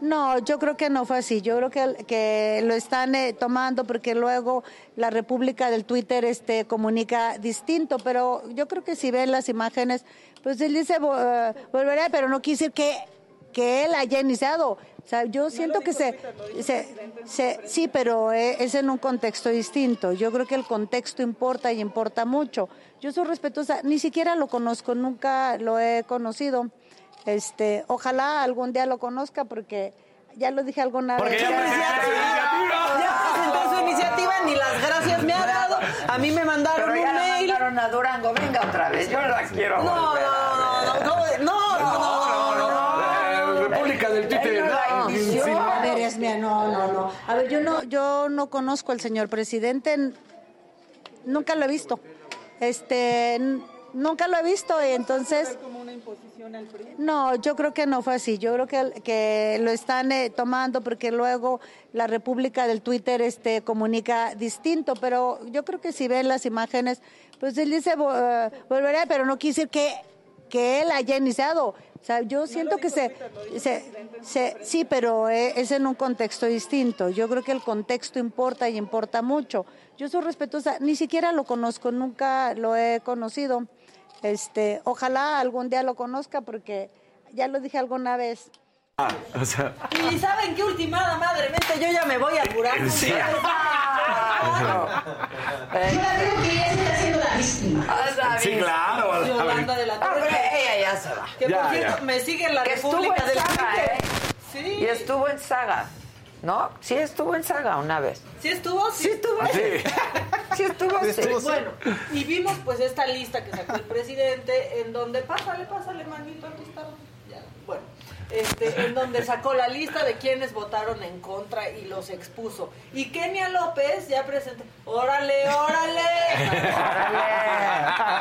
No, yo creo que no fue así. Yo creo que, que lo están eh, tomando porque luego la República del Twitter este, comunica distinto, pero yo creo que si ven las imágenes, pues él dice eh, volveré, pero no quiere decir que, que él haya iniciado. O sea, yo siento que se, se, se- sí, pero eh, es en un contexto distinto. Yo creo que el contexto importa y importa mucho. Yo soy respetuosa, ni siquiera lo conozco, nunca lo he conocido. Este, ojalá algún día lo conozca porque ya lo dije alguna Porque vez. ya presentó su iniciativa. Ya presentó su iniciativa, ni las gracias me ha dado. A mí me mandaron Pero un la mail. mandaron a Durango. Venga otra vez. Yo la quiero No, no, no, no, no, no, no, no, no, no. Eh, República del Twitter. No. No. No, no. A ver, yo no, yo no conozco al señor presidente, nunca lo he visto. Este, nunca lo he visto y entonces. No, yo creo que no fue así. Yo creo que, que lo están eh, tomando porque luego la República del Twitter este, comunica distinto, pero yo creo que si ven las imágenes, pues él dice eh, volveré, pero no quiere decir que, que él haya iniciado. O sea, yo siento que se, se, se- sí, pero eh, es en un contexto distinto. Yo creo que el contexto importa y importa mucho. Yo soy respetuosa, ni siquiera lo conozco, nunca lo he conocido. Este, ojalá algún día lo conozca porque ya lo dije alguna vez. O sea, Y saben qué ultimada madremente, yo ya me voy al Durango. Sí. Yo la veo que ella se está haciendo la víctima. Ah, sí, claro. Yolanda de la Ah, Torre. Pero ella ya se va. Que Ya, por cierto, ya. me sigue en la Que estuvo República en del saga. ¿eh? Sí. Y estuvo en saga, ¿no? Sí estuvo en saga una vez. ¿Sí estuvo? Sí estuvo. Sí. <laughs> Sí estuvo. Sí sí. estuvo, sí. Bueno, y vimos pues esta lista que sacó el presidente en donde, pásale, pásale, manito, aquí está. Este, en donde sacó la lista de quienes votaron en contra y los expuso. Y Kenia López ya presentó, órale, órale.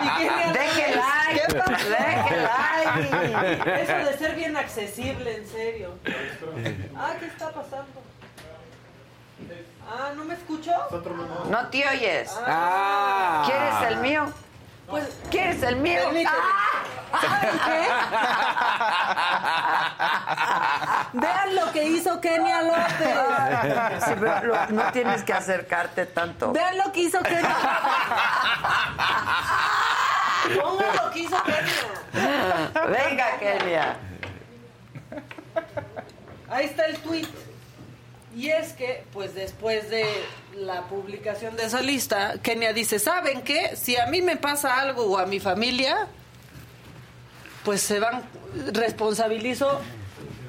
Y Kenia Deje like, like. Eso de ser bien accesible, en serio. Ah, ¿qué está pasando? Ah, ¿no me escucho? No te oyes. Ah. ¿Quieres el mío? Pues ¿Quieres el mío? Ah. ¿Saben qué? Vean lo que hizo Kenia López. Sí, pero lo- no tienes que acercarte tanto. Vean lo que hizo Kenia. Pongan lo que hizo Kenia. Venga, Kenia. Ahí está el tweet. Y es que, pues después de la publicación de esa lista, Kenia dice, ¿saben qué? Si a mí me pasa algo o a mi familia, pues se van, responsabilizo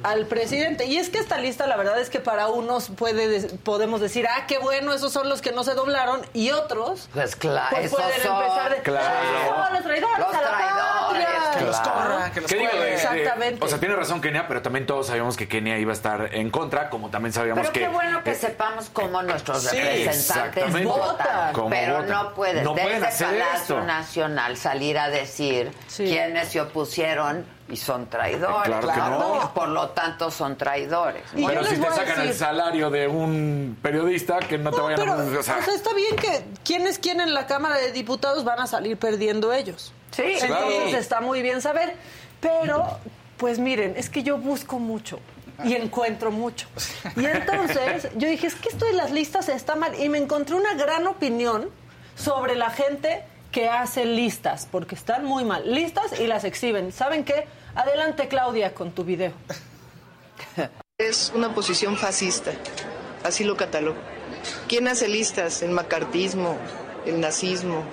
al presidente. Y es que esta lista, la verdad es que para unos puede, de- podemos decir, ah, qué bueno, esos son los que no se doblaron, y otros Pues claro, pues esos pueden son, empezar de, claro. "Ah, son los traidores Los a la traidores, patria". Que los Claro. corra, que los corra. Eh, eh, Exactamente. o sea, tiene razón Kenia, pero también todos sabíamos que Kenia iba a estar en contra, como también sabíamos Pero que... qué bueno que eh, sepamos cómo nuestros Sí, representantes votan. Cómo Pero votan. no puedes No desde pueden hacer Palacio esto. Nacional salir a decir Sí. quiénes se opusieron y son traidores. Claro que no. Por lo tanto son traidores. Y Pero si te sacan el salario de un periodista, que no te No, vayan pero, a... o sea, está bien que quienes quieren en la Cámara de Diputados van a salir perdiendo ellos. Sí, Entonces está muy bien saber. Pero, pues miren, es que yo busco mucho y encuentro mucho. Y entonces yo dije, es que esto de las listas está mal. Y me encontré una gran opinión sobre la gente que hace listas, porque están muy mal. Listas y las exhiben. ¿Saben qué? Adelante, Claudia, con tu video. Es una posición fascista, así lo catalogo. ¿Quién hace listas? El macartismo, el nazismo.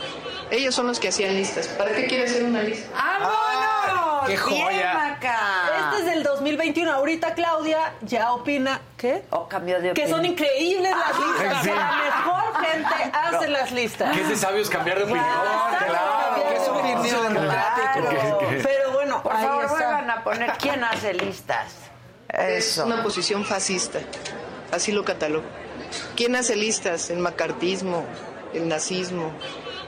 Ellos son los que hacían listas. ¿Para qué quiere hacer una lista? ¡Vámonos! ¡Qué Bien, joya! Maca. Este es del 2021. Ahorita Claudia ya opina, ¿qué? O cambió de Que son increíbles las listas. sí. que La mejor gente hace las listas. Que es de sabios cambiar de opinión, Claro, claro. Que es un inicio democrático. Claro. Pero bueno, Por ahí favor, está. vuelvan a poner quién hace listas. Es Eso. una posición fascista, así lo catalogo. ¿Quién hace listas? El macartismo, el nazismo.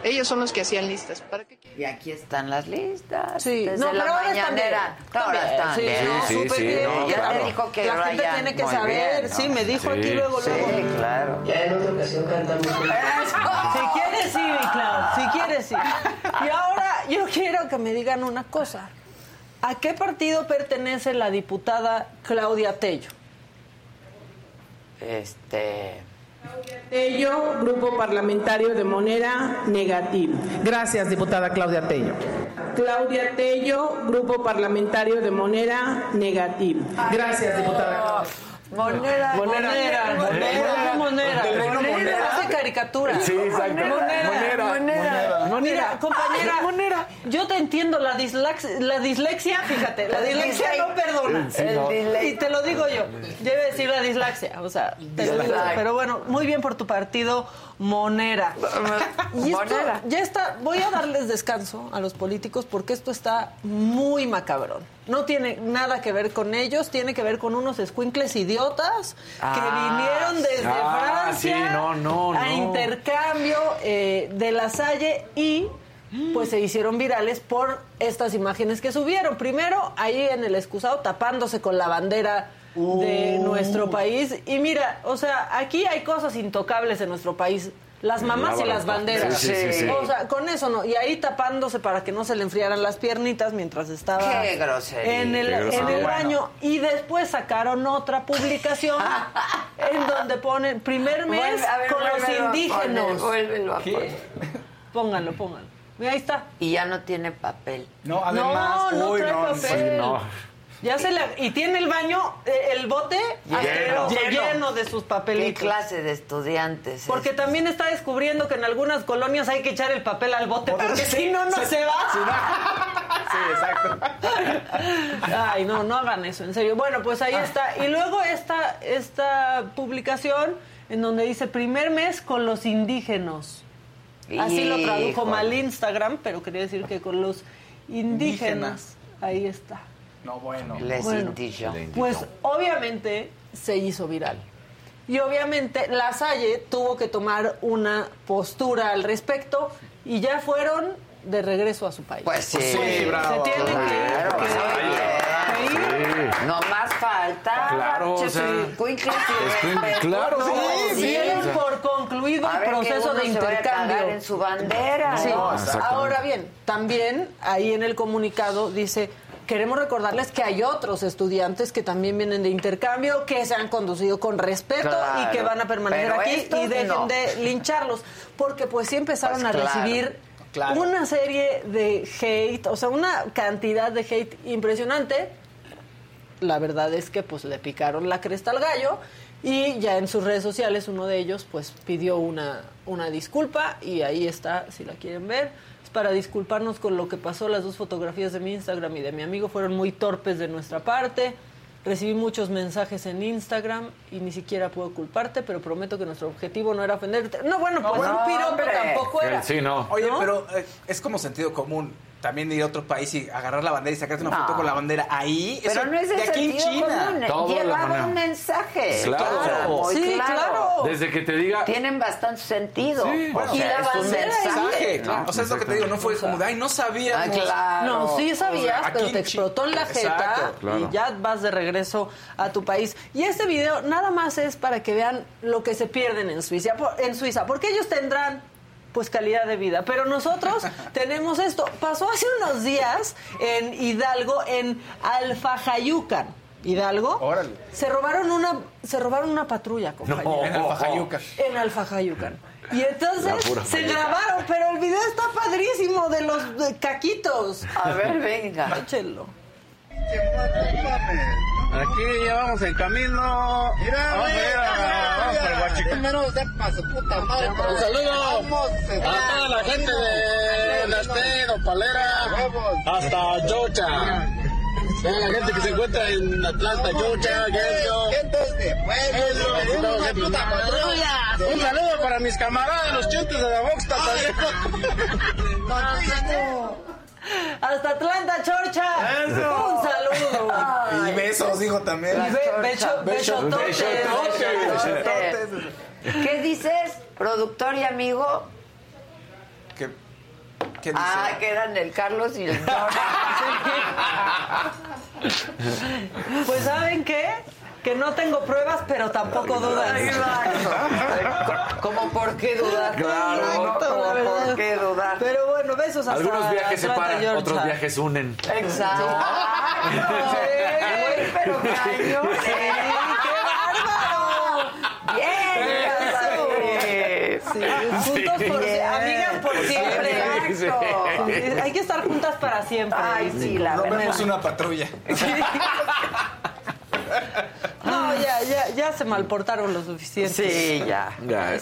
Ellos son los que hacían listas. ¿Para qué? Y aquí están las listas. Sí, Desde no, la pero ahora están mañanera. bien. Ahora Están están bien, sí, no, Sí, súper sí, bien. no, Ya claro. te dijo que La gente Ryan, tiene que saber. bien, ¿no? Sí, me dijo Sí. aquí luego, Sí, luego. claro. Ya en otra ocasión cantamos. Si quieres, sí, mi Clau. Si quieres, sí. Y ahora yo quiero que me digan una cosa. ¿A qué partido pertenece la diputada Claudia Tello? Este. Tello, Grupo Parlamentario de Monera, negativo. Gracias, diputada Claudia Tello. Claudia Tello, Grupo Parlamentario de Monera, negativo. Gracias, diputada. Monera, monera. Del reino Monera. Hace caricaturas. Sí, exacto. Monera. Monera. Mira, compañera, yo te entiendo la, dislax- la dislexia, fíjate, la dislexia no perdona. Dislexia. Y te lo digo yo, debe decir la dislaxia, o sea, te lo digo. Pero bueno, muy bien por tu partido, Monera. Y esto Monera. ya está, voy a darles descanso a los políticos porque esto está muy macabrón. No tiene nada que ver con ellos, tiene que ver con unos escuincles idiotas Ah, que vinieron desde Ah, Francia sí, no, no, a no. intercambio eh, de la Salle y pues se hicieron virales por estas imágenes que subieron. Primero, ahí en el excusado tapándose con la bandera de nuestro país. Y mira, o sea, aquí hay cosas intocables en nuestro país. Las mamás y las banderas. Sí, sí, sí, sí. O sea, con eso no. Y ahí tapándose para que no se le enfriaran las piernitas mientras estaba Qué grosería. en el, Qué en el baño. Y después sacaron otra publicación <laughs> en donde ponen primer mes Vuelve- a ver, con los indígenas. vuélvelo a poner. Pónganlo, pónganlo. Mira, ahí está. Y ya no tiene papel. No, además, no, no uy, trae no, papel. sí, no. Ya se la, y tiene el baño, eh, el bote asqueroso, lleno. de sus ¿Qué papelitos. clase de estudiantes? es? Porque también está descubriendo que en algunas colonias hay que echar el papel al bote, porque si no, no se va. <laughs> exacto. Ay, no, no hagan eso, en serio. Bueno, pues ahí está. Y luego esta, esta publicación en donde dice primer mes con los indígenas. Así lo tradujo mal Instagram, pero quería decir que con los indígenas. Ahí está. No, bueno. Les Bueno, indígenas. Pues obviamente se hizo viral. Y obviamente la Salle tuvo que tomar una postura al respecto y ya fueron de regreso a su país. Pues sí. se bravo. tienen que ir. Claro, que- ir. No más falta. Claro, o sea, es claro, No, sí, sí, Tienen por concluido A el proceso de se intercambio. en su bandera, Sí. ¿no? Exactamente. Ahora bien, también ahí en el comunicado dice, queremos recordarles que hay otros estudiantes que también vienen de intercambio, que se han conducido con respeto Claro. y que van a permanecer aquí y dejen no. de lincharlos, porque pues sí empezaron Pues a claro, recibir claro. una serie de hate, o sea, una cantidad de hate impresionante. La verdad es que pues le picaron la cresta al gallo y ya en sus redes sociales uno de ellos pues pidió una, una disculpa y ahí está, si la quieren ver. Para disculparnos con lo que pasó. Las dos fotografías de mi Instagram y de mi amigo fueron muy torpes de nuestra parte. Recibí muchos mensajes en Instagram y ni siquiera puedo culparte, pero prometo que nuestro objetivo no era ofenderte. No, bueno, pues bueno, un piropo hombre. tampoco era. Sí, no. Oye, ¿No? pero eh, es como sentido común. También ir a otro país y agarrar la bandera y sacarte una No. foto con la bandera ahí. Pero eso- no es de de aquí en China. de Llevaba un mensaje. Claro. Sí, claro. Desde que te diga. Tienen bastante sentido. Sí. O Bueno, sea, y la es un bandera ahí. mensaje. Claro, O sea, es lo que te digo, no fue como de, ay, no sabíamos. Ah, claro. No, sí sabías, O sea, pero te explotó en la jeta claro. y ya vas de regreso a tu país. Y este video nada más es para que vean lo que se pierden en Suiza, por- en Suiza, porque ellos tendrán pues calidad de vida, pero nosotros <laughs> tenemos esto. Pasó hace unos días en Hidalgo, en Alfajayucan. Hidalgo. Órale. Se robaron una se robaron una patrulla, compañero. En Alfajayuca. En Alfajayucan. Y entonces se grabaron, pero el video está padrísimo de los de caquitos. A ver, venga. Échenlo. Aquí ya vamos en camino. Mira, vamos a ir a, vamos Un saludo a toda la gente de Nasté, Nopalera, hasta. Toda la gente que se encuentra en Atlanta, Yocha, Guerrero. Un saludo para mis camaradas, los chuntes de la <laughs> Boxta Hasta Atlanta, Chorcha. Un saludo. Y besos, dijo también. Y be- becho- bechototes. Bechototes. ¿Qué dices, productor y amigo? ¿Qué, qué dice? Ah, que eran el Carlos y el. <laughs> Pues ¿saben qué? Que no tengo pruebas, pero tampoco dudas. <laughs> ¿Cómo por qué dudar? Claro. Exacto, ¿Cómo por qué dudar? Pero bueno, besos hasta Algunos viajes separan, otros viajes unen. Exacto. Güey, <laughs> pero cañón. ¡Qué bárbaro! Bien. Sí, juntos por Bien. amigas por siempre. Exacto. Sí, Hay que estar juntas para siempre. Ay, sí, la No vemos verdad. una patrulla. <laughs> No, ya, ya, ya se malportaron lo suficiente. Sí, ya. Ya.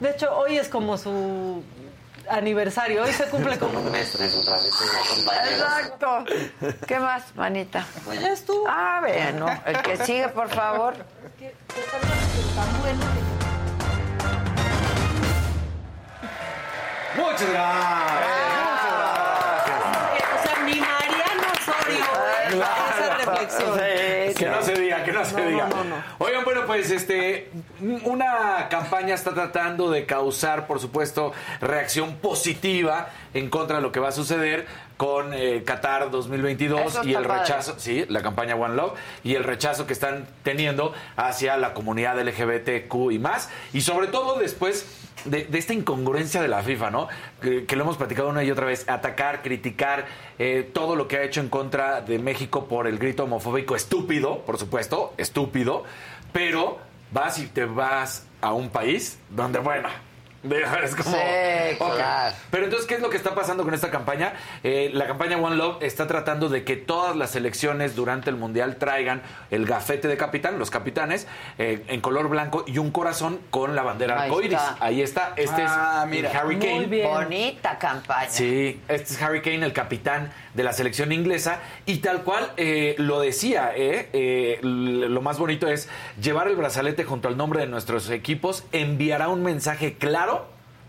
De hecho, hoy es como su aniversario. Hoy se cumple como un mes. Exacto. ¿Qué más, manita? Pues ya estuvo. Ah, bueno. El que sigue, por favor. Muchas gracias. O sea, mi Mariano Osorio. Que no se diga, que no se No, diga. no, no, no. Oigan, bueno, pues este una campaña está tratando de causar, por supuesto, reacción positiva en contra de lo que va a suceder con eh, Qatar 2022 Eso y el padre. rechazo, sí, la campaña One Love y el rechazo que están teniendo hacia la comunidad LGBTQ y más, y sobre todo después de, esta incongruencia de la FIFA, ¿no? Que, que lo hemos platicado una y otra vez, atacar, criticar eh, todo lo que ha hecho en contra de México por el grito homofóbico estúpido, por supuesto, estúpido, pero vas y te vas a un país donde, bueno, <laughs> Es como, Sí, ok. claro. Pero entonces, ¿qué es lo que está pasando con esta campaña? Eh, la campaña One Love está tratando de que todas las selecciones durante el Mundial traigan el gafete de capitán, los capitanes, eh, en color blanco y un corazón con la bandera arcoíris. Ahí está. Este Ah, es mira. Harry Kane. Muy bien. Bonita campaña. Sí, este es Harry Kane, el capitán de la selección inglesa, y tal cual eh, lo decía, eh, eh, lo más bonito es llevar el brazalete junto al nombre de nuestros equipos enviará un mensaje claro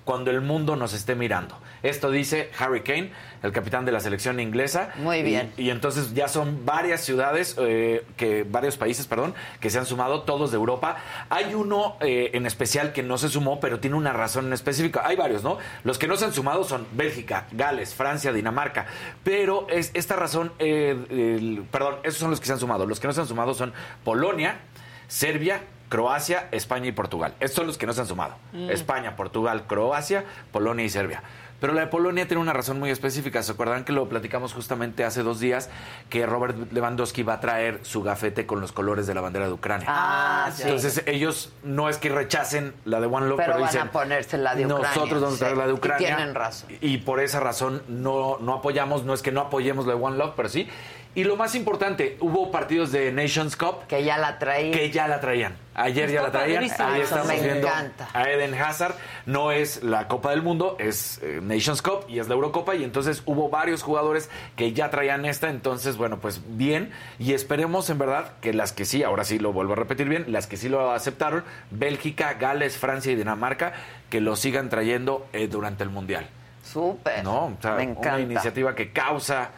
cuando el mundo nos esté mirando. Esto dice Harry Kane, el capitán de la selección inglesa. Muy bien. Y, entonces ya son varias ciudades, eh, que varios países, perdón, que se han sumado, todos de Europa. Hay uno eh, en especial que no se sumó, pero tiene una razón en específica. Hay varios, ¿no? Los que no se han sumado son Bélgica, Gales, Francia, Dinamarca. Pero es esta razón, eh, perdón, esos son los que se han sumado. Los que no se han sumado son Polonia, Serbia, Croacia, España y Portugal. Estos son los que no se han sumado. Mm. España, Portugal, Croacia, Polonia y Serbia. Pero la de Polonia tiene una razón muy específica. ¿Se acuerdan que lo platicamos justamente hace dos días? Que Robert Lewandowski va a traer su gafete con los colores de la bandera de Ucrania. Ah, sí. Entonces ellos no es que rechacen la de One Love, Pero pero, van dicen, a ponerse la de Ucrania. Nosotros vamos a traer Sí, la de y Ucrania. tienen razón. Y por esa razón no, no apoyamos, no es que no apoyemos la de One Love, pero sí. Y lo más importante, hubo partidos de Nations Cup. Que ya la traían. Que ya la traían. Ayer ya la traían. Ahí estamos me viendo encanta. a Eden Hazard. No es la Copa del Mundo, es eh, Nations Cup y es la Eurocopa. Y entonces hubo varios jugadores que ya traían esta. Entonces, bueno, pues bien. Y esperemos en verdad que las que sí, ahora sí lo vuelvo a repetir bien, las que sí lo aceptaron, Bélgica, Gales, Francia y Dinamarca, que lo sigan trayendo eh, durante el Mundial. Súper. ¿no? O sea, Me encanta. una iniciativa que causa,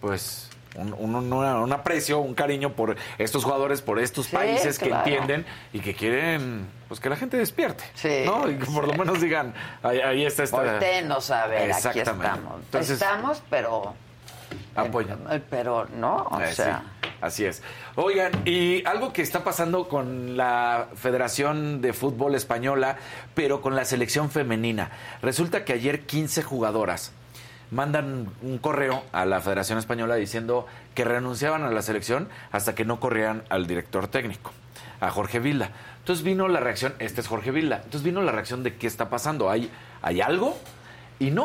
pues, un, un- aprecio, un cariño por estos jugadores, por estos Sí, países que entienden y que quieren, pues, que la gente despierte, Sí. ¿no? Y que por lo menos digan, ahí, ahí está esta... A ver, aquí estamos. Entonces, estamos, pero... apoyan. eh, Pero no, o Eh, sí, sea... así es. Oigan, y algo que está pasando con la Federación de Fútbol Española, pero con la selección femenina. Resulta que ayer 15 jugadoras mandan un correo a la Federación Española diciendo que renunciaban a la selección hasta que no corrieran al director técnico, a Jorge Vilda. Entonces vino la reacción, este es Jorge Vilda, entonces vino la reacción de qué está pasando, ¿hay, hay algo? Y no.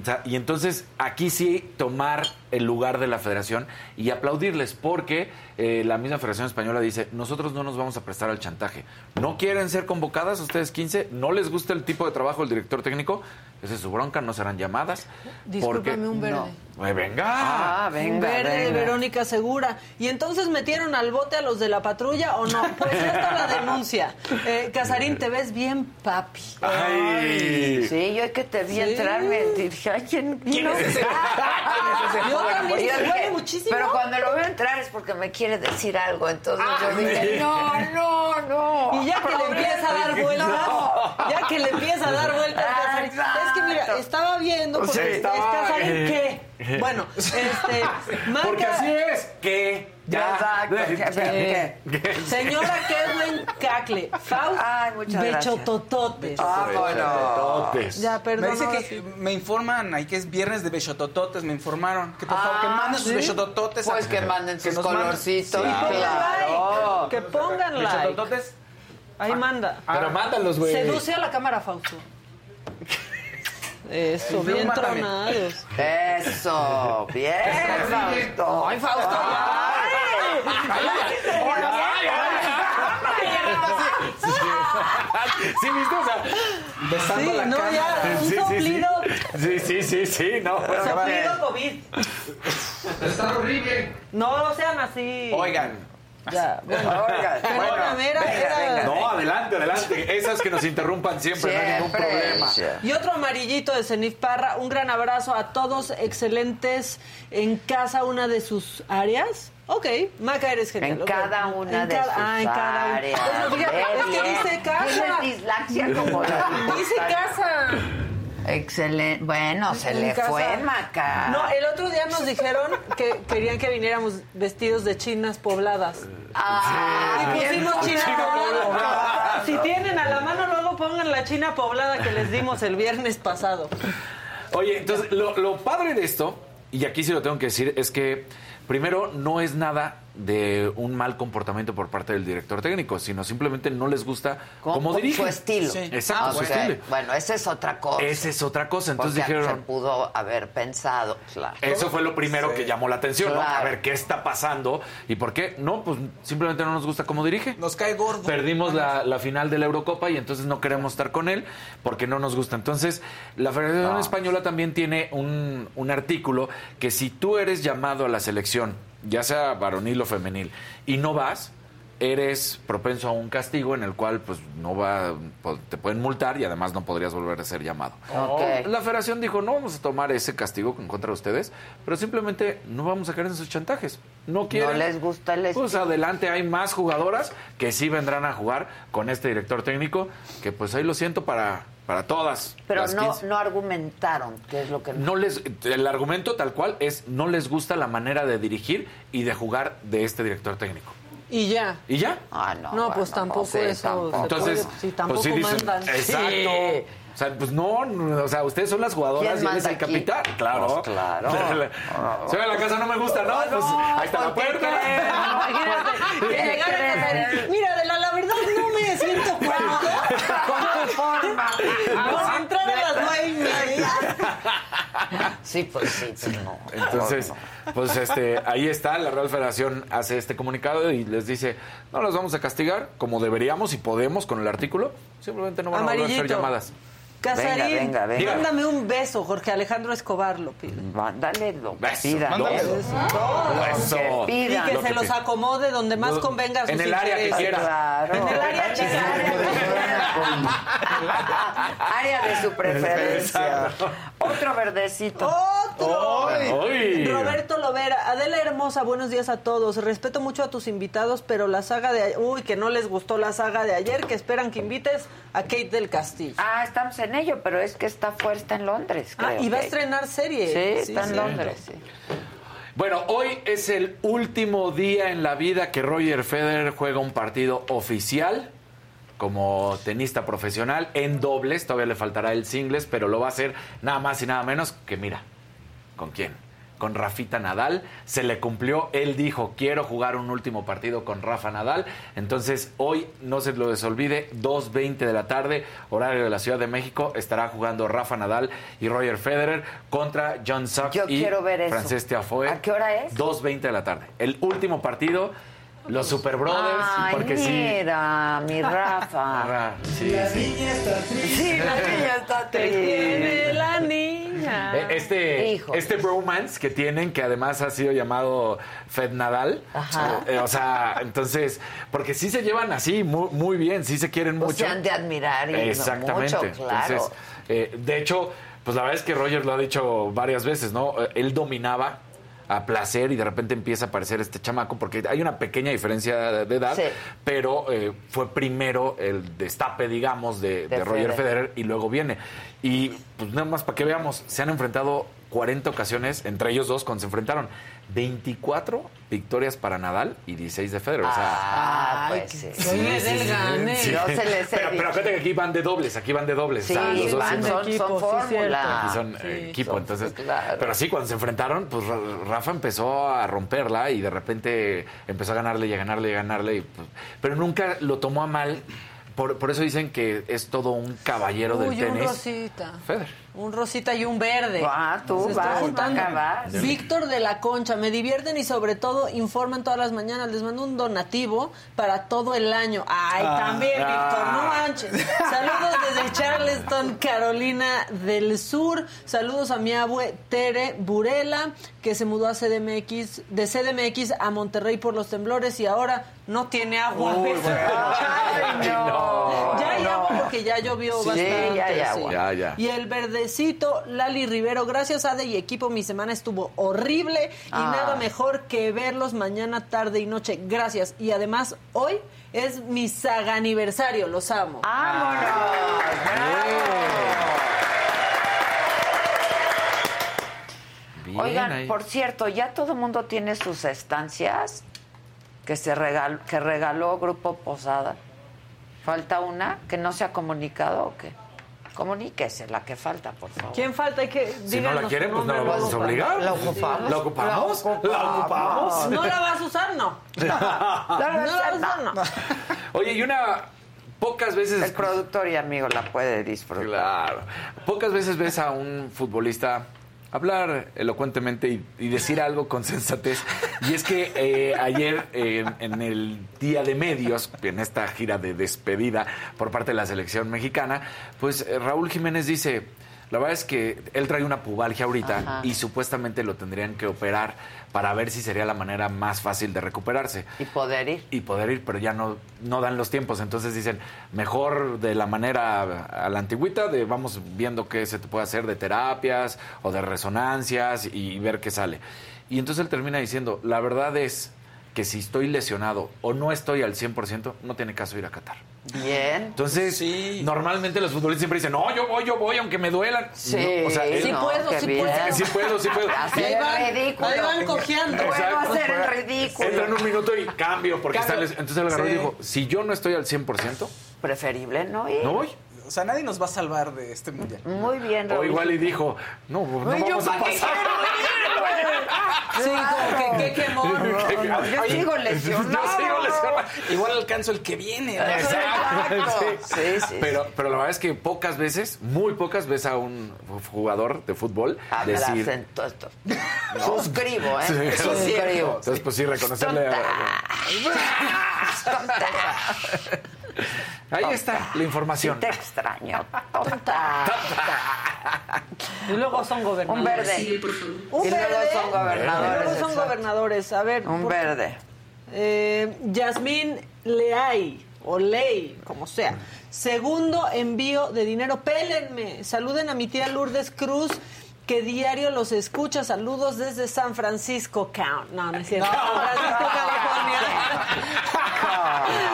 O sea, y entonces aquí sí tomar el lugar de la federación y aplaudirles porque eh, la misma Federación Española dice, nosotros no nos vamos a prestar al chantaje. ¿No quieren ser convocadas ustedes 15? ¿No les gusta el tipo de trabajo del director técnico? Esa es su bronca, no serán llamadas. Discúlpame, porque- un verde. Eh, venga. Ah, Un verde de Verónica Segura. ¿Y entonces metieron al bote a los de la patrulla o no? Pues <laughs> esta la denuncia. Eh, Casarín, te ves bien, papi. Ay. Sí, yo es que te vi Sí. entrar, me dije, ay, ¿quién, ¿Quién <laughs> es ese? Yo huele que- muchísimo. Pero cuando lo veo entrar es porque me quiere decir algo, entonces yo Ay. dije, no, no, no. Y ya que le empieza a dar vueltas, No. ya que le empieza a dar vueltas, Ah, es que mira, estaba viendo, porque Sí, es estaba- eh. ¿qué? Bueno, este, <laughs> marca... Porque así es. que ya. Exacto, Eh, señora Kerwin Cacle, Faust, Ay. Bechotototes. Ah, bueno. Ya, perdón. Me dice que me informan ahí que es viernes de bechotototes, me informaron. Que por favor, que Ah, manden sus ¿sí? bechotototes. Pues que manden sus manden- colorcitos, Sí, claro. Que pongan like. Bechotototes. Ahí manda. Pero mándalos, güey. Seduce a la cámara, Fausto. <laughs> Eso, bien tronados. Eso, bien, Fausto. Ay, Fausto. Sí, ¿viste? O sea, Besando Sí, la no, cama. ya, un sí, sí, sí. soplido, Sí, sí, sí, sí, no. soplido COVID. Está horrible. No sean así. Oigan, Ya, <laughs> bueno. Oigan, Perdóname, era- venga, era- venga. No, adelante, adelante. Esas que nos interrumpan siempre, no hay ningún Siempre. problema. Y otro amarillito de Zenith Parra, un gran abrazo a todos, excelentes en casa, una de sus áreas. Ok, Maca, eres genial. En ok. cada una En de cada- sus ah, en cada áreas. Bueno, fíjate, es que dice casa. Tienes como la- Dice casa. Excelente. Bueno, se le casa. fue, Maca. No, el otro día nos dijeron que querían que viniéramos vestidos de chinas pobladas. Ah, Y pusimos china poblado. poblada. Si tienen a la mano, luego pongan la china poblada que les dimos el viernes pasado. Oye, entonces, lo, lo padre de esto, y aquí sí lo tengo que decir, es que primero no es nada de un mal comportamiento por parte del director técnico, sino simplemente no les gusta cómo dirige. Su estilo. Exacto, Ah, su estilo. Bueno, esa es otra cosa. Esa es otra cosa. Entonces Porque se dijeron, pudo haber pensado, claro. eso fue lo primero que llamó la atención, ¿no? A ver qué está pasando y por qué. No, pues simplemente no nos gusta cómo dirige. Nos cae gordo. Perdimos la, la final de la Eurocopa y entonces no queremos estar con él porque no nos gusta. Entonces, la Federación No. Española también tiene un, un artículo que si tú eres llamado a la selección, ya sea varonil o femenil, y no vas, eres propenso a un castigo en el cual pues no va pues, te pueden multar y además no podrías volver a ser llamado. La federación dijo, no vamos a tomar ese castigo en contra de ustedes, pero simplemente no vamos a caer en sus chantajes. No quieren. les gusta el Pues adelante hay más jugadoras que sí vendrán a jugar con este director técnico, que pues ahí lo siento para, para todas. Pero las no, 15. no argumentaron qué es lo que... No les, el argumento tal cual es no les gusta la manera de dirigir y de jugar de este director técnico. Y ya. ¿Y ya? Ah, no. No, pues tampoco sí, eso. tampoco. Entonces, puede- sí, tampoco pues sí dicen, mandan. <laughs> exacto. Sí. O sea, pues no, no, o sea, ustedes son las jugadoras ¿Quién y él es el capitán. Claro. Pues claro. <laughs> Se ve a la casa, no me gusta, ¿no? Pues ahí está la ¿por qué puerta. <laughs> a Mira, de la, la verdad no me siento cómodo tu forma. con entrar a las nueve y media. Sí, pues sí, pues no. Entonces, pues este, ahí está, la Real Federación hace este comunicado y les dice, no las vamos a castigar como deberíamos y podemos con el artículo, simplemente no van a volver a hacer llamadas. Casarín, Venga, venga, venga. mándame un beso, Jorge Alejandro Escobar lo pide. Mándale lo que Beso. pida. Mándale. Lo que Y que Lo se que los acomode donde más convenga a sus en el área que quiera. Claro. En el área Área de su preferencia. Otro verdecito. ¡Otro! Ay. Roberto Lovera, Adela Hermosa, buenos días a todos. Respeto mucho a tus invitados, pero la saga de uy, que no les gustó la saga de ayer, que esperan que invites a Kate del Castillo. Ah, estamos en ello, pero es que está fuerte en Londres, Ah, y va a estrenar serie. Sí, está en sí. Londres, sí. Bueno, hoy es el último día en la vida que Roger Federer juega un partido oficial como tenista profesional en dobles. Todavía le faltará el singles, pero lo va a hacer nada más y nada menos que, mira, ¿con quién? Con Rafita Nadal. Se le cumplió. Él dijo, quiero jugar un último partido con Rafa Nadal. Entonces, hoy, no se lo desolvide, 2.20 de la tarde, horario de la Ciudad de México, estará jugando Rafa Nadal y Roger Federer contra John Sachs Yo y quiero ver eso. Frances Tiafoe. ¿A qué hora es? 2.20 de la tarde. El último partido, los Super Brothers. Ay, porque sí. mira, mi Rafa. Ah, sí, sí. Sí, la niña está Tiene triste. la niña. Eh, Este, Hijo. este bromance que tienen, que además ha sido llamado Fed Nadal. Ajá. Eh, o sea, entonces, porque sí se llevan así muy, muy bien, sí se quieren Pues mucho. se han de admirar y Exactamente. mucho, claro. Entonces, eh, de hecho, pues la verdad es que Roger lo ha dicho varias veces, ¿no? Eh, Él dominaba a placer y de repente empieza a aparecer este chamaco porque hay una pequeña diferencia de edad, Sí. pero eh, fue primero el destape, digamos, de, De de Roger Federer. Federer y luego viene. Y pues nada más para que veamos, se han enfrentado 40 ocasiones, entre ellos dos, cuando se enfrentaron 24 victorias para Nadal y 16 de Federer. o sea, Ah, pues sí. gane. Sí. No se les pero, pero acuérdate que aquí van de dobles, aquí van de dobles. Sí, o sea, los dos van, son, equipo, son sí, fórmula. cierto. aquí son Sí, eh, equipo, son- entonces. claro. Pero sí, cuando se enfrentaron, pues Ra- Rafa empezó a romperla y de repente empezó a ganarle y a ganarle y a ganarle. y, pues, pero nunca lo tomó a mal. Por, por eso dicen que es todo un caballero Uy, del un tenis. rosita. Federer. Un rosita y un verde. Ah, tú Se está vas, vas. Víctor de la Concha, me divierten y sobre todo informan todas las mañanas. Les mando un donativo para todo el año. Ay, Ah. también, Ah. Víctor, no manches. Saludos desde <laughs> Charleston, Carolina del Sur. Saludos a mi abue Tere Burela, que se mudó a CDMX, de CDMX a Monterrey por los temblores y ahora no tiene agua. Uy, bueno. Ay, no. Ya hay no. agua porque ya llovió Sí, bastante. ya hay sí. agua. Ya, ya. Y el verdecito, Lali Rivero, gracias Ade y equipo, mi semana estuvo horrible y Ah. nada mejor que verlos mañana, tarde y noche. Gracias. Y además, hoy es mi saga aniversario, los amo. ¡Vámonos! Bien Oigan, ahí. por cierto, ya todo el mundo tiene sus estancias que se regaló, que regaló Grupo Posada. ¿Falta una que no se ha comunicado o qué? Comuníquese, la que falta, por favor. ¿Quién falta? Hay que, Si no la quieren, pues no la vamos a obligar. ¿La ocupamos? ¿La ocupamos? ¿La ocupamos? ¿No la vas a usar? No. <laughs> No, no, No la vas a usar, no. Oye, y una pocas veces El productor y amigo la puede disfrutar. Claro. Pocas veces ves a un futbolista hablar elocuentemente y, decir algo con sensatez. Y es que eh, ayer, eh, en el día de medios, en esta gira de despedida por parte de la selección mexicana, pues eh, Raúl Jiménez dice, la verdad es que él trae una pubalgia ahorita Ajá. y supuestamente lo tendrían que operar para ver si sería la manera más fácil de recuperarse Y poder ir. y poder ir, pero ya no, no dan los tiempos. Entonces dicen, mejor de la manera a la antigüita, de vamos viendo qué se te puede hacer de terapias o de resonancias y ver qué sale. Y entonces él termina diciendo, la verdad es que si estoy lesionado o no estoy al 100%, no tiene caso ir a Qatar. Bien. Entonces, normalmente los futbolistas siempre dicen, no, yo voy, yo voy, aunque me duelan. Sí, No, o sea, sí puedo, sí puedo. Sí puedo, sí puedo. Hacer Ahí van- el ridículo. ahí van cojeando. Puedo Exacto. hacer el ridículo. Entra en un minuto y cambio, porque Cambio. Entonces él agarró y Sí. dijo, si yo no estoy al 100%, Preferible no ir. no voy. O sea, nadie nos va a salvar de este mundial. Muy bien, O Raúl. igual y dijo, no, no Ay, yo vamos a pasar. <laughs> Sí, como que qué quemón. Yo sigo lesionado. Yo sigo lesionado. Igual alcanzo el que viene. ¿no? Exacto. Sí, sí. Pero, pero la verdad es que pocas veces, muy pocas veces a un jugador de fútbol decir... esto. Suscribo, ¿eh? Sí. Suscribo. Entonces, pues sí, reconocerle a... Tonta. <laughs> Ahí está la información. Te extraño. Tonta. Y luego son Un gobernadores. verde. Un Y luego verde. son gobernadores, Y luego son gobernadores. A ver. Un por- verde. Eh, Yasmín Leay, o Ley, como sea. Segundo envío de dinero. Pélenme. Saluden a mi tía Lourdes Cruz, que diario los escucha. Saludos desde San Francisco, Count. No, no es cierto. San Francisco, California. <laughs>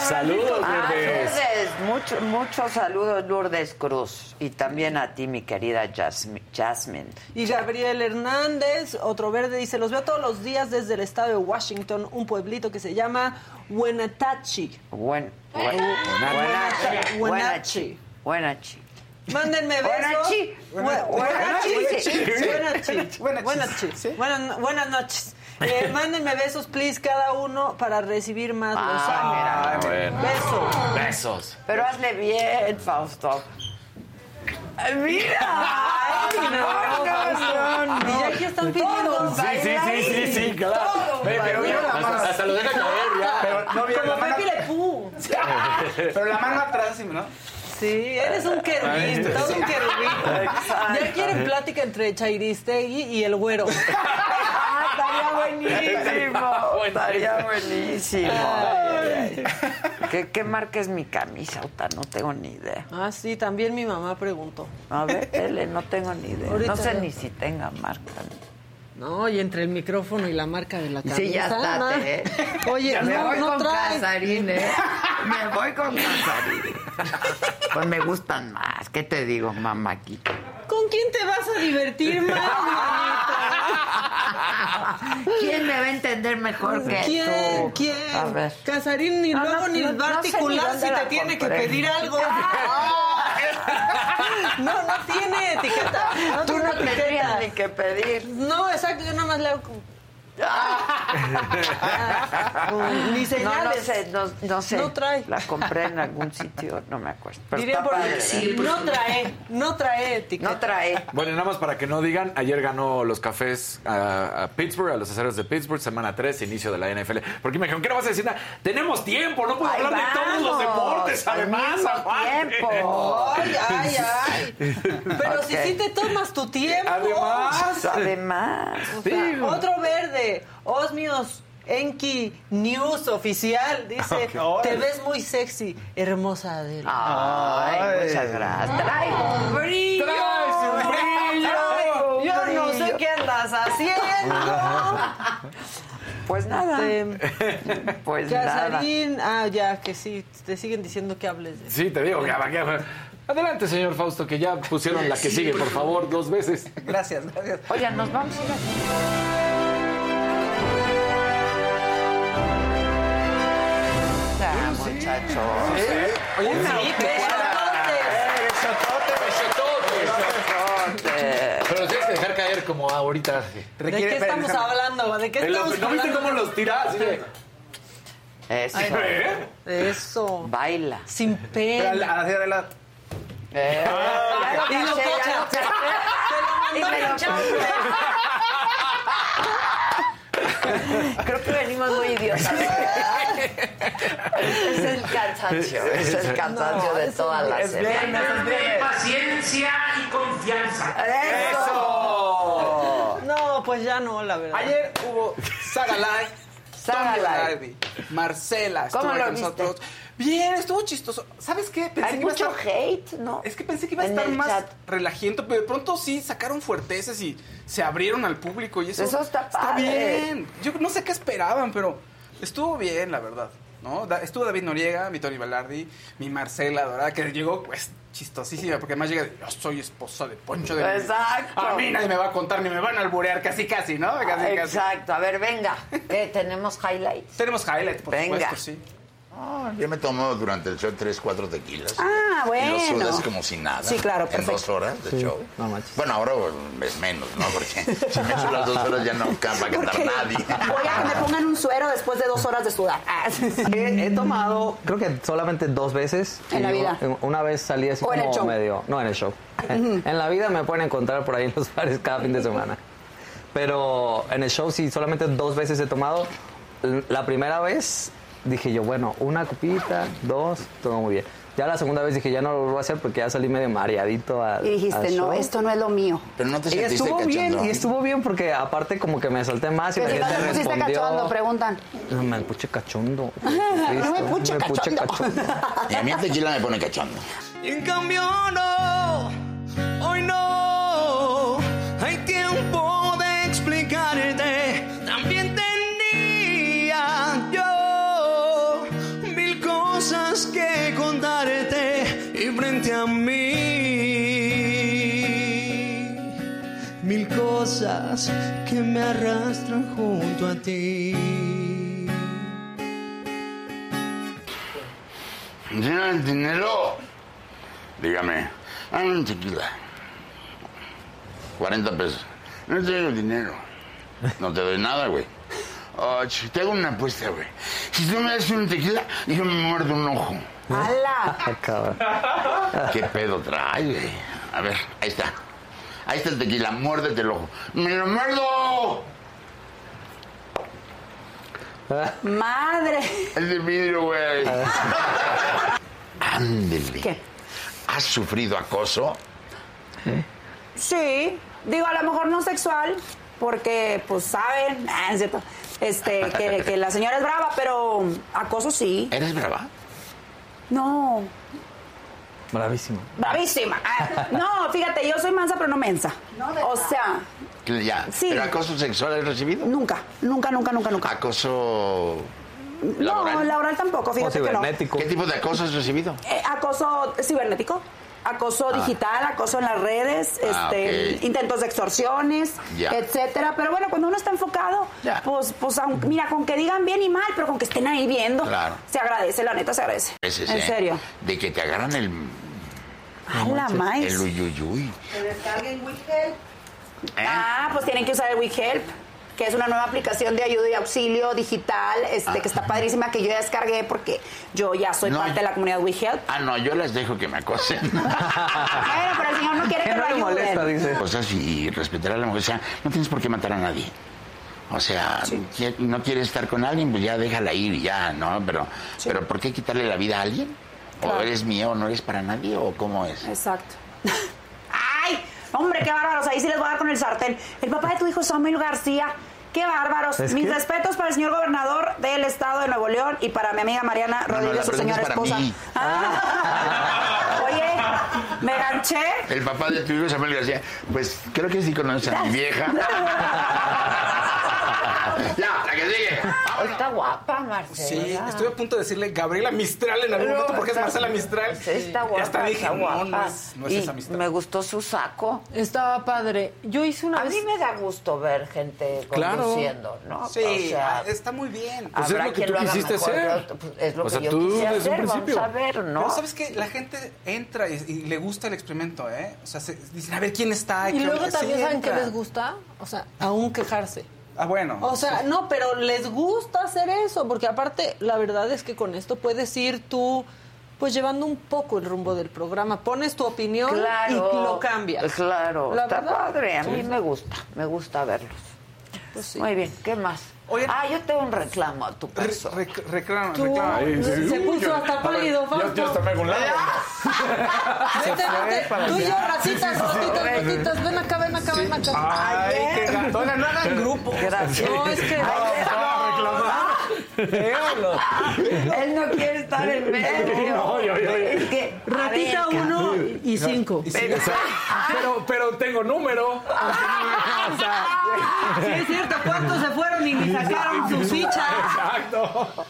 Saludos, Ah, Lourdes. Lourdes, mucho- muchos saludos, Lourdes Cruz. Y también a ti, mi querida Jasmi- Jasmine. Y Gabriel Hernández, otro verde, dice, los veo todos los días desde el estado de Washington, un pueblito que se llama Wenatachi. Buen, buen, Buenachi. buenachi. Buenachi. Mándenme besos. Buenachi. Bue- Buenachi. Buenachi. Buenachi. Buenas, buenas noches. Eh, mándenme besos, please, cada uno para recibir más los amo. Ah, bueno. Besos. Besos. Pero hazle bien, Fausto. Ay, Mira. Ay, no, no, no, Y ya aquí están pidiendo. Sí, sí, sí, sí, sí, claro. Todo Ve, pero mira, bailar. hasta, hasta lo deja caer ya. Pero no la Como mano. Pepe Le Pew. <laughs> Pero la mano atrás, ¿no? Sí, eres un querubín, todo un querubín. Ya quieren plática entre Chairistegui y el güero. <laughs> Ah, estaría buenísimo. Estaría buenísimo. Ay, ay, ay. ¿Qué, ¿Qué marca es mi camisa, Uta? No tengo ni idea. Ah, sí, también mi mamá preguntó. A ver, Ele, no tengo ni idea. Ahorita no sé ni si tenga marca. No, y entre el micrófono y la marca de la camisa. Sí, ya está. ¿no? ¿eh? Oye, me no, voy no con trae. Casarín, ¿eh? Me voy con Casarín. Pues me gustan más. ¿Qué te digo, mamáquita? ¿Con quién te vas a divertir más? ¿Quién me va a entender mejor que ¿Quién? tú? ¿Quién? A ver. Casarín ni No, luego no, ni no, va a no sé ni articular dónde si te tiene que pedir algo. No, no tiene etiqueta. No Tú tiene no etiqueta. tendrías ni que pedir. No, exacto, yo nada más le hago como- Ni No, no señales. sé, no, no sé. No trae. La compré en algún sitio, no me acuerdo. Pero Diría por padre, no trae, no trae etiqueta. No trae. Bueno, y nada más para que no digan, ayer ganó los cafés a, a Pittsburgh, a los aceros de Pittsburgh, semana 3, inicio de la NFL. Porque me dijeron, ¿qué no vas a decir nada? Tenemos tiempo, no puedo Ahí hablar de todos los deportes, además, tiempo. Ay, ay, ay. Pero si sí te tomas tu tiempo. Además. Además. O sea, Otro verde, Osmios Enki News oficial, dice, <laughs> te ves muy sexy, hermosa Adela. Ay, muchas gracias. Traigo un brillo. Traes brillo. Traigo Yo no sé qué andas haciendo. <laughs> Pues nada. Este, <laughs> Pues nada. Casarín, ah, ya, que sí, te siguen diciendo que hables de Sí, te digo, va. Adelante, señor Fausto, que ya pusieron la que sigue, por favor, dos veces. Gracias, gracias. Oigan, nos vamos a ir a... Muchachos. Oye, Una sí, besototes. Besototes. Pero tienes que dejar caer como ahorita. ¿De qué estamos hablando? ¿De qué los- estamos ¿No viste hablando? cómo los tira? Así de- Eso. Ay, no. Eso. Baila. Sin Pero a pena. la- hacia adelante. Eh, Y ya lo cocha. Y me lo mandó Creo que venimos muy idiotas. <laughs> es el cansancio, es el cansancio de toda la Es viernes, semana. es viernes. Paciencia y confianza. ¡Eso! No, pues ya no, la verdad. Ayer hubo Saga Live. Saga Live. Marcela estuvo ¿Cómo ahí lo con viste? nosotros. Bien, estuvo chistoso. ¿Sabes qué? Pensé Hay que iba a mucho estar- hate, ¿no? Es que pensé que iba a estar más chat. relajiento, pero de pronto sí sacaron fuerteces y se abrieron al público y eso, Eso está padre. bien. Yo no sé qué esperaban, pero estuvo bien, la verdad. ¿no? Da- Estuvo David Noriega, mi Tony Balardi, mi Marcela Dorada, que llegó pues chistosísima, porque además llega de, yo soy esposa de Poncho de Nigris". Exacto. A mí nadie me va a contar ni me van a alburear, casi casi, ¿no? Casi, casi. Exacto. A ver, venga. Eh, tenemos highlights. Tenemos highlights, por Venga. supuesto, sí. Ah, yo me tomo durante el show tres, cuatro tequilas. Ah, Y bueno. lo sudas como si nada. Sí, claro, En perfecto. dos horas de Sí, show. no manches. Bueno, ahora es menos, ¿no? Porque <laughs> si me echo las dos horas ya no va a cantar Porque nadie. Voy a que me pongan un suero después de dos horas de sudar. Ah. <laughs> He, he tomado, creo que solamente dos veces. ¿En la Y vida? Una vez salí así ¿O en el como show? medio. No, en el show. <laughs> En, en la vida me pueden encontrar por ahí en los bares cada fin de semana. Pero en el show sí, solamente dos veces he tomado. La primera vez dije yo, bueno, una copita, dos, todo muy bien. Ya la segunda vez dije, ya no lo voy a hacer porque ya salí medio mareadito al Y dijiste, al no, show. esto no es lo mío. Pero no te Y sentiste estuvo bien, y estuvo bien porque aparte como que me solté más y Que la si no gente te pusiste respondió. cachondo, preguntan. No, me puche cachondo. <laughs> No me puche cachondo. Y a mí el tequila me pone cachondo. Y en cambio no, cosas que me arrastran junto a ti. ¿Tiene el dinero? Dígame, dame un tequila. 40 pesos. No tengo dinero. No te doy nada, güey. Oh, te hago una apuesta, güey. Si tú me das un tequila, yo me muerdo un ojo. ¡Hala! <laughs> ¿Qué pedo trae, güey? A ver, ahí está. Ahí está el tequila, muérdete el ojo. ¡Me lo muerdo! ¡Madre! Es de vidrio, güey. Ándele. ¿Qué? ¿Has sufrido acoso? Sí, digo, a lo mejor no sexual, porque, pues, saben, <laughs> ah, es cierto, este, que, que la señora es brava, pero acoso sí. ¿Eres brava? No, Bravísimo. bravísima. Ah, No, fíjate, yo soy mansa, pero no mensa. O sea, Ya. Sí. ¿Pero acoso sexual has recibido? nunca, nunca, nunca, nunca, nunca. ¿Acoso No, laboral? laboral tampoco, fíjate que no. ¿Qué tipo de acoso has recibido? Eh, acoso cibernético, acoso Ah. digital, acoso en las redes, Ah, este, intentos de extorsiones, Ya. etcétera. Pero bueno, cuando uno está enfocado, pues, pues aun- mira, con que digan bien y mal, pero con que estén ahí viendo, Claro. se agradece, la neta se agradece. Ese en ¿eh? serio. De que te agarran el... A la maíz. El uyuyuy. Que descarguen WeHelp. ¿Eh? Ah, pues tienen que usar el WeHelp, que es una nueva aplicación de ayuda y auxilio digital, este, que está padrísima, que yo ya descargué porque yo ya soy No, parte de la comunidad WeHelp. Ah, no, yo les dejo que me acosen. <laughs> Bueno, pero el señor no quiere que lo ayuden. O sea, si respetar a la mujer, o sea, no tienes por qué matar a nadie. O sea, qui- no quieres estar con alguien, pues ya déjala ir y ya, ¿no? Pero, pero ¿por qué quitarle la vida a alguien? ¿O Claro. eres mío o no eres para nadie? ¿O cómo es? Exacto. <laughs> ¡Ay! Hombre, qué bárbaros. Ahí sí les voy a dar con el sartén. El papá de tu hijo Samuel García. ¡Qué bárbaros! ¿Es Mis qué? respetos para el señor gobernador del estado de Nuevo León y para mi amiga Mariana No, no, Rodríguez, su señora es esposa. Ah. <laughs> Oye, me ganché. El papá de tu hijo Samuel García, pues creo que sí conoces a mi vieja. <laughs> ya, la que sigue. Está guapa, Marcela. Sí, estoy a punto de decirle Gabriela Mistral en algún No, momento porque es está- Marcela Mistral. Sí, está guapa, Y hasta dije, está no, guapa. no es, no es Y esa Mistral. me gustó su saco. Estaba padre. Yo hice una A vez... mí me da gusto ver gente Claro. conduciendo, ¿no? Sí, O sea, está muy bien. Pues es habrá lo que quien tú lo haga quisiste hacer. pues, es lo O que yo tú quise un hacer, vamos a ver, ¿no? Pero sabes que la gente entra y, y le gusta el experimento, ¿eh? O sea, se, dicen, a ver quién está. Y qué luego también saben que les gusta, o sea, aún quejarse. Ah, bueno. O sea, no, pero les gusta hacer eso, porque aparte, la verdad es que con esto puedes ir tú, pues llevando un poco el rumbo del programa. Pones tu opinión Claro. y lo cambias. Claro, La está verdad. padre. A mí Sí. me gusta, me gusta verlos. Pues Muy bien, ¿qué más? Ah, yo tengo un reclamo a tu persona. reclama, Tú, se puso hasta pálido, Fausto. Yo hasta me hago un lado. <laughs> Tú y yo, ratitas, ratitas, ratitas. Ven acá, ven acá, ven acá. Ay, qué gato. Oigan, no hagan grupo. Gracias. No, es que... Él no quiere estar en medio. <laughs> No, yo, yo, yo. Ratita ver, uno y cinco. Pero, Pero, pero tengo número. <laughs> O sea, Sí, es cierto. ¿Cuántos se fueron y ni sacaron sus fichas? Exacto.